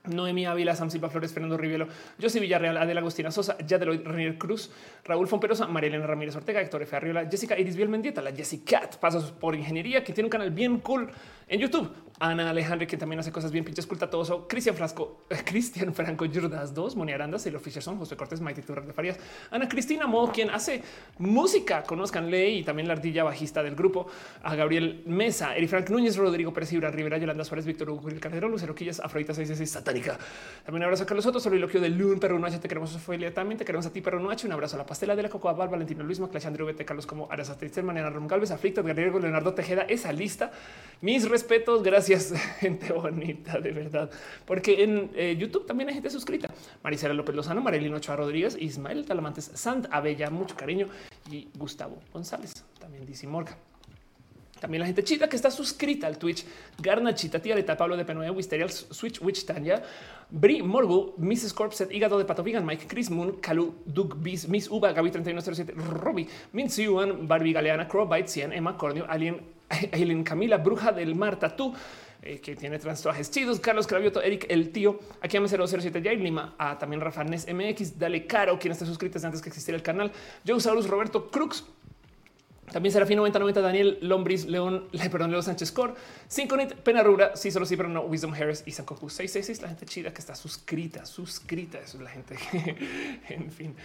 Noemi Ávila, Sam Silva Flores, Fernando Rivielo, José Villarreal, Adela Agustina Sosa, Yadeloid Renier Cruz, Raúl Fomperosa, Marielena Ramírez Ortega, Héctor F. Arriola, Jessica Iris Biel Mendieta, la Jessica Pasos por Ingeniería, que tiene un canal bien cool en YouTube. Ana Alejandra, que también hace cosas bien pinches cultatoso. Cristian Frasco, Cristian Franco Yurdas 2, Moni Aranda, Sailor Fisherson, José Cortés, Maite Turra de Farías, Ana Cristina Mo, quien hace música, conozcanle y también la ardilla bajista del grupo, a Gabriel Mesa, Eri Frank Núñez, Rodrigo Pérez Ibra, Rivera, Yolanda Suárez, Víctor Hugo, Calderón, Lucero Quillas, Afrodita 666, Satánica. También abrazo a Carlos Soto, soliloquio de Lun, Perro Noche, te queremos Ophelia, también te queremos a ti, Perro Noche, un abrazo a la pastela de la Cocoa Val, Valentino Luis, Maclash, Andrew, Vete, Carlos como Arasate, Manera, Rom Galvez, Aflicta, Guerrero, Leonardo Tejeda, esa lista. Mis respetos, gracias, gente bonita, de verdad. Porque en eh, YouTube también hay gente suscrita. Marisela López Lozano, Marilino Ochoa Rodríguez, Ismael Talamantes, Sant Abella, mucho cariño y Gustavo González, también dice Morgan. También la gente chita que está suscrita al Twitch. Garna Chita, Tía Leta, Pablo de P9, Wisterial, Switch, Witch Tanya, Bri Morgu, Mrs. Corpset, Hígado de Pato Vegan, Mike, Chris Moon, Calu, Doug Bis, Miss Uba, Gaby 3107, Robbie, Min Siuan, Barbie Galeana, Crowbite 100, Emma Cornio, Alien, Alien Camila, Bruja del Mar, Tatú, eh, que tiene tatuajes chidos, Carlos Cravioto, Eric, el tío, aquí a 007 Jair Lima, a también Rafa Nes MX, Dale Caro, quien está suscrito antes que existiera el canal, Joe Saurus, Roberto Crux, también Serafín 9090, Daniel Lombris, León, perdón, Leo Sánchez Cor, Cinconit, Pena Rura, sí, solo sí, pero no, Wisdom Harris y Sankoku 666, la gente chida que está suscrita, suscrita, eso es la gente, en fin.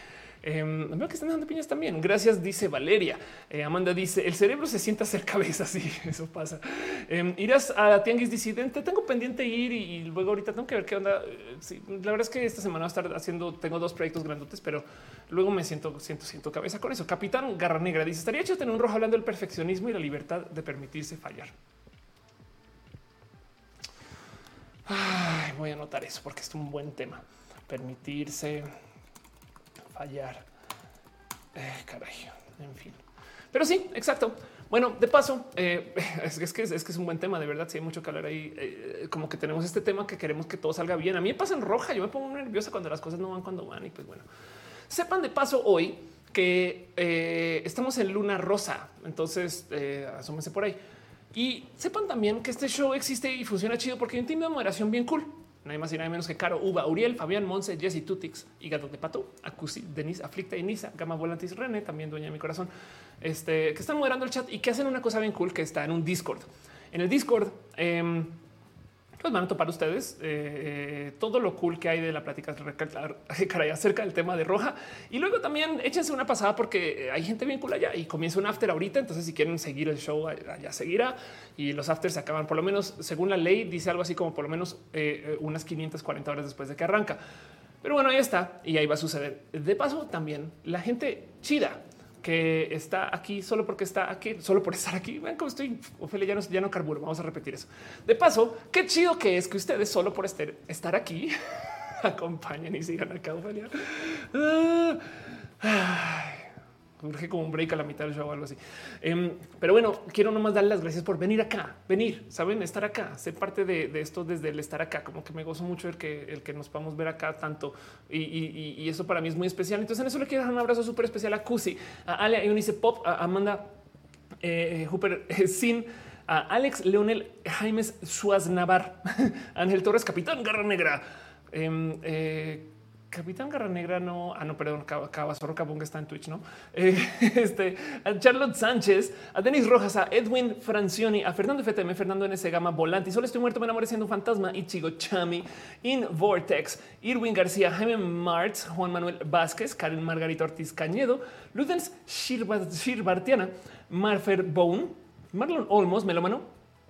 Eh, veo que están dando piñas también. Gracias, dice Valeria. Eh, Amanda dice: el cerebro se sienta hacer cabeza. Sí, eso pasa. Eh, irás a Tianguis Disidente. Tengo pendiente ir y, luego ahorita tengo que ver qué onda. Eh, la verdad es que esta semana va a estar haciendo, tengo dos proyectos grandotes, pero luego me siento, siento, siento cabeza con eso. Capitán Garra Negra dice: estaría hecho tener un rojo hablando del perfeccionismo y la libertad de permitirse fallar. Ay, voy a anotar eso porque es un buen tema. Permitirse fallar. Eh, caray, en fin. Pero sí, exacto. Bueno, de paso, eh, es, que, es, que es un buen tema, de verdad. Si hay mucho que hablar ahí, eh, como que tenemos este tema que queremos que todo salga bien. A mí me pasa en roja, yo me pongo nerviosa cuando las cosas no van cuando van. Y pues bueno, sepan de paso hoy que eh, estamos en luna rosa. Entonces, asómense por ahí. Y sepan también que este show existe y funciona chido porque hay un team de moderación bien cool. Nadie más y nada menos que Caro, Uva, Uriel, Fabián, Monse, Jesse, Tutix, Hígado de Pato, Acusi, Denise, Aflicta y Nisa, Gama Volantis, René, también dueña de mi corazón, este, que están moderando el chat y que hacen una cosa bien cool que está en un Discord. En el Discord, eh, pues van a topar ustedes eh, todo lo cool que hay de la plática caray, acerca del tema de roja. Y luego también échense una pasada porque hay gente bien cool allá y comienza un after ahorita. Entonces, si quieren seguir el show, allá seguirá. Y los afters se acaban por lo menos, según la ley, dice algo así como por lo menos eh, unas 540 horas después de que arranca. Pero bueno, ahí está y ahí va a suceder. De paso, también la gente chida que está aquí solo porque está aquí, solo por estar aquí. Ven cómo estoy, Ophelia, ya no, ya no carburo. Vamos a repetir eso. De paso, qué chido que es que ustedes solo por estar, estar aquí acompañen y sigan acá, Ophelia. Ah, como un break a la mitad del show o algo así. Em, pero bueno, quiero nomás darle las gracias por venir acá, venir, saben, estar acá, ser parte de, esto desde el estar acá. Como que me gozo mucho el que, el que nos podamos ver acá tanto y, eso para mí es muy especial. Entonces, en eso le quiero dar un abrazo súper especial a Cusi, a Alia, Eunice Pop, a Amanda eh, Hooper eh, Sin a Alex Leonel Jaimes Suaz Navar, Ángel Torres, Capitán Garra Negra, em, eh, Capitán Garra Negra no, ah, no, perdón, Cabazorro Cabonga está en Twitch, no? Eh, este, a Charlotte Sánchez, a Denis Rojas, a Edwin Francioni, a Fernando FTM, Fernando NS Gama, Volanti, solo estoy muerto, me enamoré siendo un fantasma, Ichigo Chami, In Vortex, Irwin García, Jaime Martz, Juan Manuel Vázquez, Karen Margarita Ortiz Cañedo, Ludens Shirbartiana, Marfer Bone, Marlon Olmos, Melómano,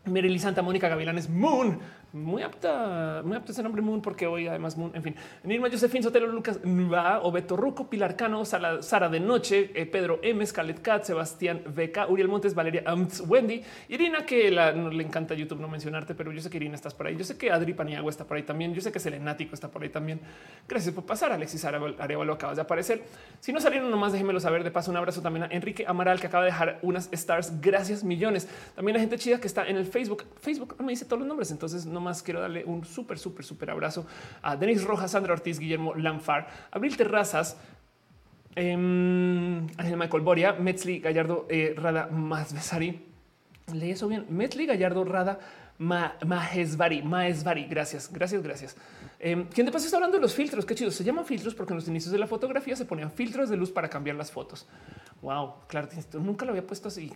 Merely Santa Mónica Gavilanes, Moon, muy apta, muy apta ese nombre Moon, porque hoy además Moon, en fin, Nirma Josefín Sotelo, Lucas Va, Obeto Ruco, Pilar Cano, Sara, de Noche, eh, Pedro M, Scarlett Cat, Sebastián VK, Uriel Montes, Valeria Amts, Wendy, Irina, que no le encanta YouTube no mencionarte, pero yo sé que Irina estás por ahí. Yo sé que Adri Paniagua está por ahí también. Yo sé que Selenático está por ahí también. Gracias por pasar. Alexis Arevalo acabas de aparecer. Si no salieron nomás, déjenmelo saber. De paso, un abrazo también a Enrique Amaral, que acaba de dejar unas stars. Gracias millones. También la gente chida que está en el Facebook. Facebook no me dice todos los nombres, entonces nomás quiero darle un súper, súper, súper abrazo a Denis Rojas, Sandra Ortiz, Guillermo Lanfar, Abril Terrazas, eh, Michael Boria, Metzli Gallardo, eh, Rada Masbesari. Leí eso bien. Metzli Gallardo, Rada Majesvari, Majesvari. Gracias, gracias, gracias. Eh, ¿Quién de paso está hablando de los filtros? Qué chido. Se llaman filtros porque en los inicios de la fotografía se ponían filtros de luz para cambiar las fotos. Wow, claro, nunca lo había puesto así.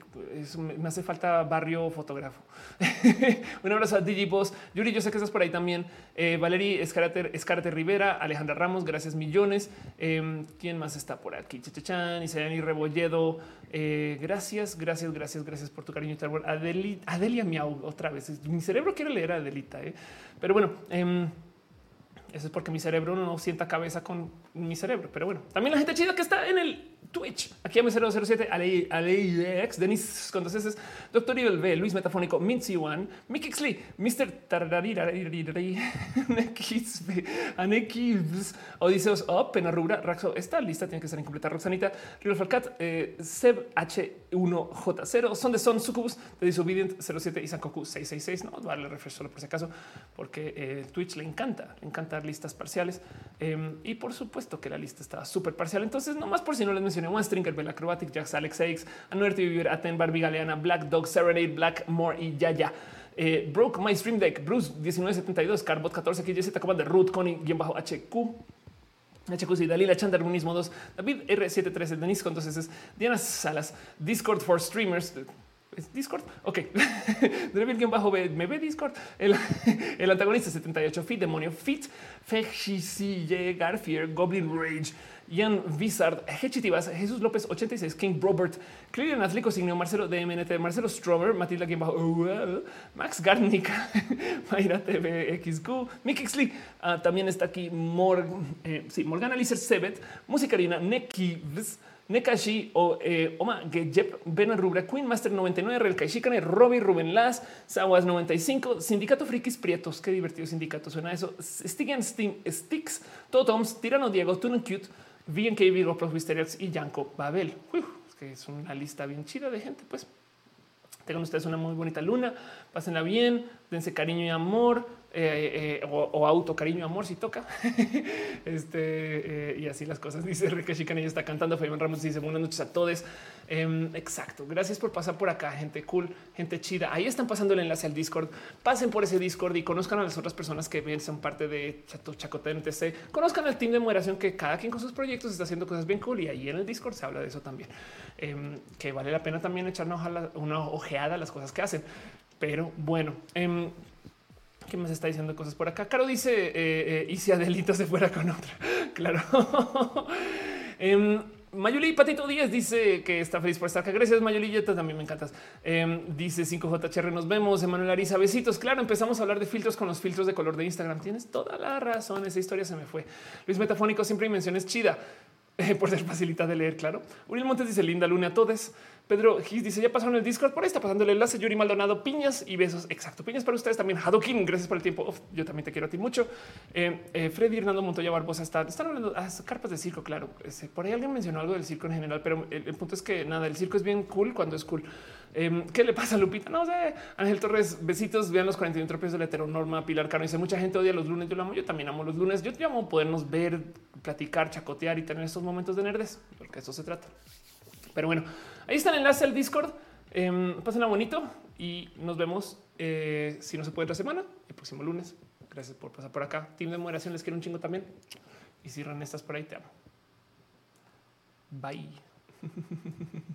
me hace falta barrio fotógrafo. Un abrazo a Digiboss. Yuri, yo sé que estás por ahí también. Eh, Valerie Escarate, Rivera, Alejandra Ramos, gracias millones. Em, ¿Quién más está por aquí? Chachachan, Isayani Rebolledo. Eh, gracias, gracias, gracias, gracias por tu cariño. Adelia Miau, otra vez. Mi cerebro quiere leer a Adelita, eh. pero bueno. Eso es porque mi cerebro no sienta cabeza con mi cerebro. Pero bueno, también la gente chida que está en el Twitch. Aquí a 007, Alex, Denis con dos S, Doctor Evil B, Luis Metafónico, Mincy One, Mickey Xley, Mr. Tararira, Anekibs, Odiseos Up, Penarrura, Raxo. Esta lista tiene que ser incompleta. Roxanita, Real Falcat, eh, Seb H1J0, Son de Son, Sucubus, The Disobedient 07 y Sankoku 666. No, darle refresh solo por si acaso, porque eh, Twitch le encanta, le encanta listas parciales. Eh, y por supuesto que la lista estaba súper parcial. Entonces, nomás por si no les mencioné One Stringer, Bell Acrobatic, Jax, Alex X, Anuerte Vivir, Aten, Barbie Galeana, Black Dog, Serenade, Black More y Yaya. Eh, Broke My Stream Deck, Bruce 1972, Carbot 14, KJZ, de Root, Connie, bajo HQ. HQ y Dalila Chandar, Unismo 2, David R73, Denis, entonces es Diana Salas, Discord for Streamers, ¿Es Discord? Ok. Devil bajo me ve Discord. El, el antagonista 78 Fit, Demonio Fit, Fechisille, Garfier, Goblin Rage, Ian Vizard, Hechitivas, Jesús López 86, King Robert, Clilian Atlico, Signio Marcelo DMNT, Marcelo Stromer, Matilda Quien bajo, uh, Max Garnica, Mayra TV XQ, Mick Xley. Uh, también está aquí Morgan, eh, sí, Morgana Lizer Sebet, Musicarina, Nekivs. Nekashi o eh, Oma Gejep, Bena Rubra, Queen Master 99, Real Kaishikane, Robbie Ruben Las, Sawas 95, Sindicato Frikis Prietos. Qué divertido sindicato suena eso. Stigan Steam Sticks, Totoms, Tirano Diego, Tunen Cute, VNK, Vigo, Pro y Yanko Babel. es que es una lista bien chida de gente, pues. Tengan ustedes una muy bonita luna, pásenla bien, dense cariño y amor, eh, eh, o, auto cariño amor si toca. Este eh, y así las cosas dice Rica ella está cantando Fabián Ramos dice buenas noches a todos em, exacto gracias por pasar por acá gente cool gente chida. Ahí están pasando el enlace al discord. Pasen por ese discord y conozcan a las otras personas que son parte de Chato Chacote NTC conozcan al team de moderación que cada quien con sus proyectos está haciendo cosas bien cool y ahí en el discord se habla de eso también. Em, que vale la pena también echar una, una ojeada a las cosas que hacen. Pero bueno em, ¿Quién más está diciendo cosas por acá? Caro dice, eh, eh, y si Adelita se fuera con otra. claro. eh, Mayuli Patito Díaz dice que está feliz por estar acá. Gracias, Mayuli. también me encantas. Em, dice 5JHR. Nos vemos. Emanuel Ariza. Besitos. Claro, empezamos a hablar de filtros con los filtros de color de Instagram. Tienes toda la razón. Esa historia se me fue. Luis Metafónico siempre menciones chida por ser facilita de leer. Claro. Uriel Montes dice linda luna a todos. Pedro Gis dice ya pasaron el Discord por ahí está pasando el enlace. Yuri Maldonado, piñas y besos. Exacto. Piñas para ustedes también. Hadokin, gracias por el tiempo. yo también te quiero a ti mucho. Eh, eh, Freddy Hernando Montoya Barbosa está, están hablando de ah, carpas de circo. Claro, por ahí alguien mencionó algo del circo en general, pero el, punto es que nada, el circo es bien cool cuando es cool. Em, ¿Qué le pasa a Lupita? No sé. Ángel Torres, besitos. Vean los 41 tropios de la heteronorma. Pilar Caro dice mucha gente odia los lunes. Yo lo amo. Yo también amo los lunes. Yo te amo podernos ver, platicar, chacotear y tener estos momentos de nerdes, porque eso se trata. Pero bueno, ahí está el enlace al Discord. Eh, pásenla bonito y nos vemos eh, si no se puede otra semana, el próximo lunes. Gracias por pasar por acá. Team de moderación les quiero un chingo también. Y si estás por ahí, te amo. Bye.